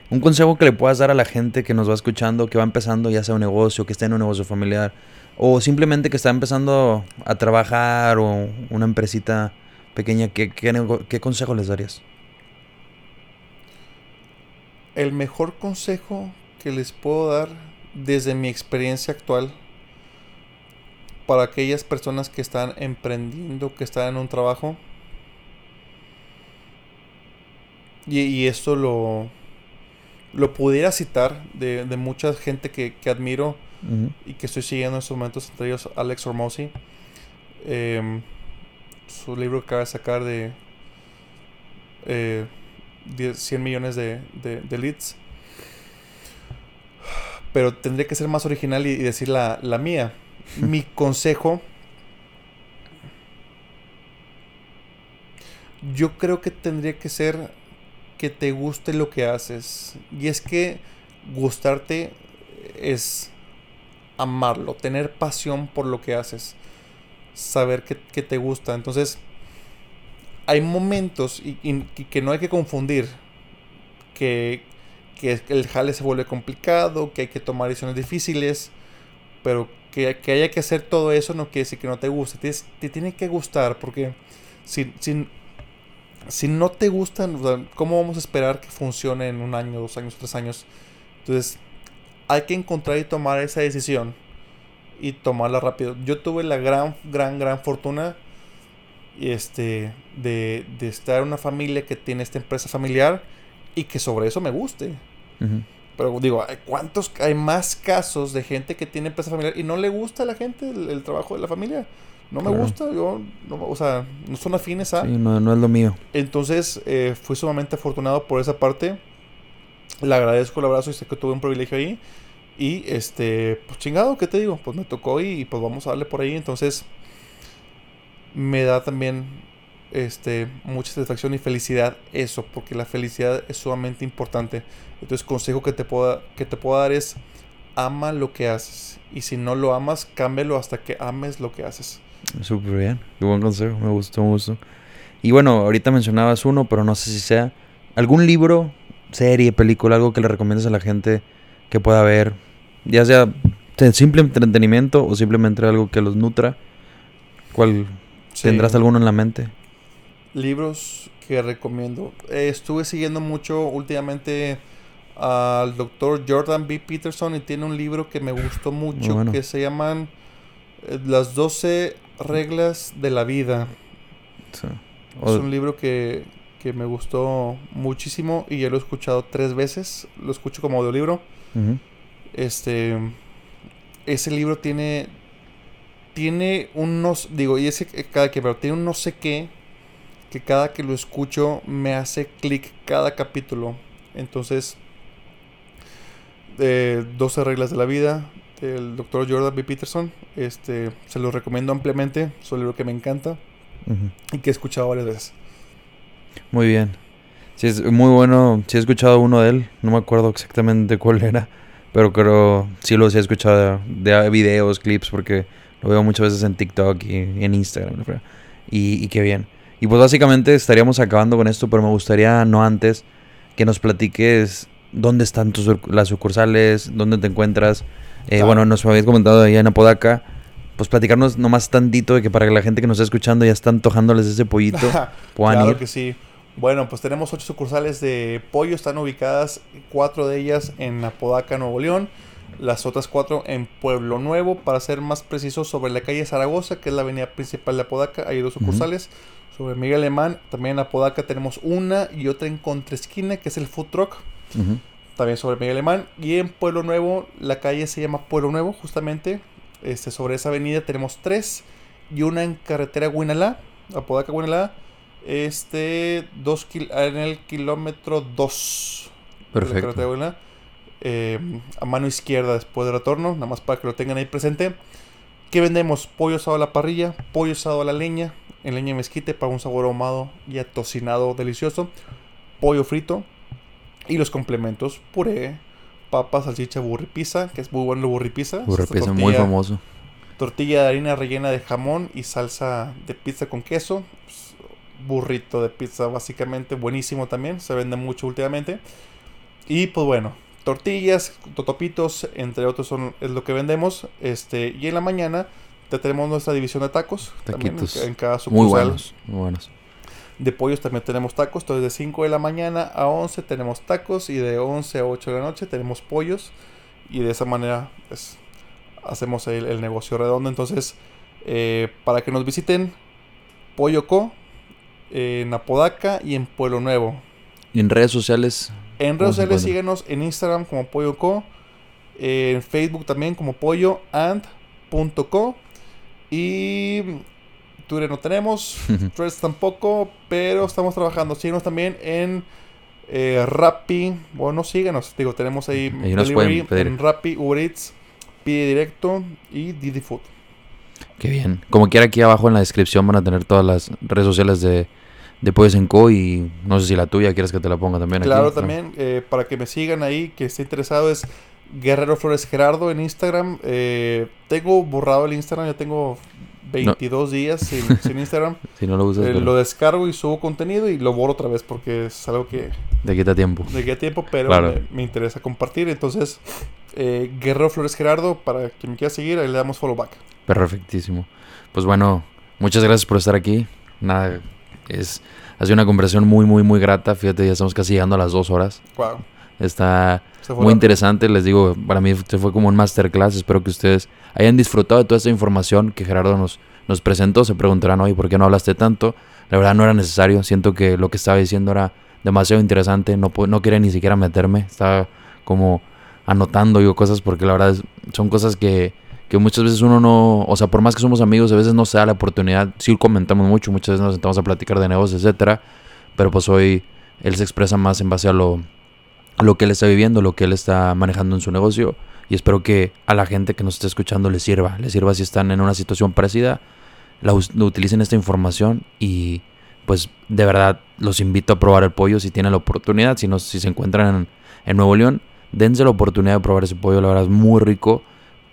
Un consejo que le puedas dar a la gente que nos va escuchando, que va empezando ya sea un negocio, que esté en un negocio familiar, o simplemente que está empezando a trabajar o una empresita pequeña, ¿qué, qué, consejo les darías? El mejor consejo que les puedo dar desde mi experiencia actual para aquellas personas que están emprendiendo, que están en un trabajo, y esto lo, lo pudiera citar de, mucha gente que, admiro y que estoy siguiendo en estos momentos, entre ellos Alex Hormozzi. Em, su libro que acaba de sacar de 100 eh, millones de, leads. Pero tendría que ser más original y, decir la, la mía. Mi consejo. Yo creo que tendría que ser que te guste lo que haces. Y es que gustarte es amarlo, tener pasión por lo que haces, saber que, te gusta. Entonces, hay momentos y, que no hay que confundir que, que, el jale se vuelve complicado, que hay que tomar decisiones difíciles, pero que, haya que hacer todo eso no quiere decir que no te guste. Te, te tiene que gustar porque si, si, si no te gustan, ¿cómo vamos a esperar que funcione en un año, dos años, tres años? Entonces, hay que encontrar y tomar esa decisión y tomarla rápido. Yo tuve la gran, gran, gran fortuna este, de, de estar en una familia que tiene esta empresa familiar y que sobre eso me guste. Pero digo, ¿cuántos hay más casos de gente que tiene empresa familiar y no le gusta a la gente el trabajo de la familia? no me gusta, yo, o sea, no son afines a... Sí, no, no es lo mío. Entonces, eh, fui sumamente afortunado por esa parte. Le agradezco el abrazo y sé que tuve un privilegio ahí. Y, este, pues chingado, ¿qué te digo? Pues me tocó y, pues vamos a darle por ahí. Entonces, me da también, este, mucha satisfacción y felicidad eso, porque la felicidad es sumamente importante. Entonces, consejo que te pueda, que te pueda dar es, ama lo que haces. Y si no lo amas, cámbialo hasta que ames lo que haces. Súper bien. Qué buen consejo. Me gustó, me. Y bueno, ahorita mencionabas uno, pero no sé si sea. ¿Algún libro, serie, película, algo que le recomiendes a la gente que pueda ver? Ya sea simple entretenimiento o simplemente algo que los nutra. ¿Cuál tendrás alguno en la mente? Libros que recomiendo. Eh, estuve siguiendo mucho últimamente al doctor Jordan B. Peterson y tiene un libro que me gustó mucho que se llaman eh, Las 12 reglas de la vida. Es un libro que, que, me gustó muchísimo y ya lo he escuchado tres veces. Lo escucho como audiolibro. Este. Ese libro tiene. Tiene unos. Digo, y ese cada que, pero tiene un no sé qué. Que cada que lo escucho me hace clic cada capítulo. Entonces. 12 reglas de la vida el doctor Jordan B. Peterson. Este, se lo recomiendo ampliamente. Es un libro que me encanta y que he escuchado varias veces. Muy bien. Sí, es muy bueno. Sí he escuchado uno de él. No me acuerdo exactamente cuál era. Pero creo, sí lo he escuchado de, videos, clips, porque lo veo muchas veces en TikTok y, en Instagram. Y, y qué bien. Y pues básicamente estaríamos acabando con esto, pero me gustaría, no antes, que nos platiques dónde están tus, las sucursales, dónde te encuentras, eh, bueno, nos habéis comentado ahí en Apodaca. Pues platicarnos nomás tantito de que para que la gente que nos está escuchando ya está antojándoles ese pollito puedan claro que sí. Bueno, pues tenemos ocho sucursales de pollo. Están ubicadas cuatro de ellas en Apodaca, Nuevo León. Las otras cuatro en Pueblo Nuevo. Para ser más preciso, sobre la calle Zaragoza, que es la avenida principal de Apodaca, hay dos sucursales. Sobre Miguel Alemán, también en Apodaca tenemos una y otra en contraesquina, que es el Food Truck también sobre Miguel Alemán. Y en Pueblo Nuevo, la calle se llama Pueblo Nuevo, justamente. Este, sobre esa avenida tenemos tres. Y una en carretera Huinalá, Apodaca Huinalá. Este, dos en el kilómetro 2. Perfecto. eh, a mano izquierda después del retorno, nada más para que lo tengan ahí presente. ¿Qué vendemos? Pollo asado a la parrilla, pollo asado a la leña, en leña mezquite para un sabor ahumado y atocinado delicioso, pollo frito y los complementos, puré, papa, salchicha, burripisa, que es muy bueno el burripisa. Burripisa, muy famoso. Tortilla de harina rellena de jamón y salsa de pizza con queso. Pues, burrito de pizza básicamente, buenísimo también, se vende mucho últimamente. Y pues bueno, tortillas, totopitos, entre otros son, es lo que vendemos. Este, y en la mañana tenemos nuestra división de tacos. Taquitos. en, cada sucursal. Muy buenos, muy buenos. De pollos también tenemos tacos. Entonces de 5 de la mañana a 11 tenemos tacos. Y de 11 a 8 de la noche tenemos pollos. Y de esa manera pues, hacemos el, negocio redondo. Entonces, eh, para que nos visiten, Pollo Co. En Apodaca y en Pueblo Nuevo. ¿Y en redes sociales? En redes sociales síguenos en Instagram como Pollo Co. En Facebook también como pollo and.co. Y Twitter no tenemos, Threads tampoco, pero estamos trabajando. Síguenos también en eh, Rappi. Bueno, síguenos. Digo, tenemos ahí, ahí delivery en Rappi, Uber Eats, Pide Directo y Didi Food. Qué bien. Como quiera, aquí abajo en la descripción van a tener todas las redes sociales de, de Pollos en Co. Y no sé si la tuya quieres que te la ponga también. Claro, también. Eh, para que me sigan ahí, que esté interesado, es Guerrero Flores Gerardo en Instagram. Eh, tengo borrado el Instagram, ya tengo 22 días sin, Instagram. si no lo usas. Eh, lo descargo y subo contenido y lo borro otra vez porque es algo que... De quita tiempo. De quita tiempo, pero me, interesa compartir. Entonces, eh, Guerrero Flores Gerardo, para quien me quiera seguir, ahí le damos follow back. Perfectísimo. Pues bueno, muchas gracias por estar aquí. Nada, es... Ha sido una conversación muy, muy, muy grata. Fíjate, ya estamos casi llegando a las dos horas. Wow. Está muy interesante, les digo, para mí se fue como un masterclass. Espero que ustedes hayan disfrutado de toda esta información que Gerardo nos, nos presentó. Se preguntarán, hoy ¿por qué no hablaste tanto? La verdad no era necesario. Siento que lo que estaba diciendo era demasiado interesante. No, no quería ni siquiera meterme. Estaba como anotando yo cosas porque la verdad son cosas que, que muchas veces uno no, o sea, por más que somos amigos, a veces no se da la oportunidad. Sí comentamos mucho, muchas veces nos sentamos a platicar de negocios, etcétera, pero pues hoy él se expresa más en base a lo lo que él está viviendo, lo que él está manejando en su negocio. Y espero que a la gente que nos esté escuchando le sirva. Le sirva si están en una situación parecida. La, utilicen esta información y pues de verdad los invito a probar el pollo si tienen la oportunidad. Si, no, si se encuentran en, Nuevo León, dense la oportunidad de probar ese pollo. La verdad es muy rico.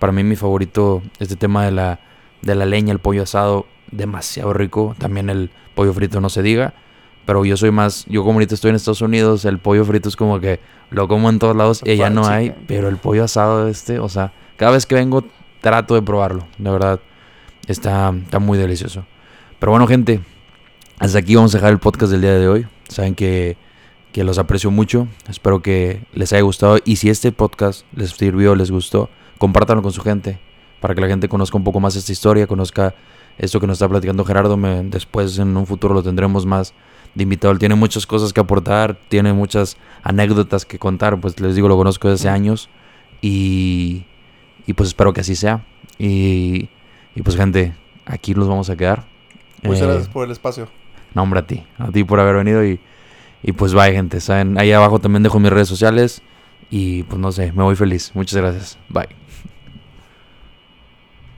Para mí mi favorito, este tema de la, de la leña, el pollo asado, demasiado rico. También el pollo frito no se diga. Pero yo soy más, yo como ahorita estoy en Estados Unidos, el pollo frito es como que lo como en todos lados y ya no hay, pero el pollo asado este, o sea, cada vez que vengo trato de probarlo, de verdad, está, está muy delicioso. Pero bueno, gente, hasta aquí vamos a dejar el podcast del día de hoy. Saben que, que los aprecio mucho, espero que les haya gustado y si este podcast les sirvió, les gustó, compártanlo con su gente para que la gente conozca un poco más esta historia, conozca esto que nos está platicando Gerardo. después en un futuro lo tendremos más de invitado. Él tiene muchas cosas que aportar, tiene muchas anécdotas que contar. Pues les digo, lo conozco desde hace años y, y pues espero que así sea. Y, y pues gente, aquí los vamos a quedar. Muchas eh, gracias por el espacio. No, hombre, a ti. A ti por haber venido y, y pues bye, gente. ¿saben? Ahí abajo también dejo mis redes sociales. Y pues no sé, me voy feliz. Muchas gracias. Bye.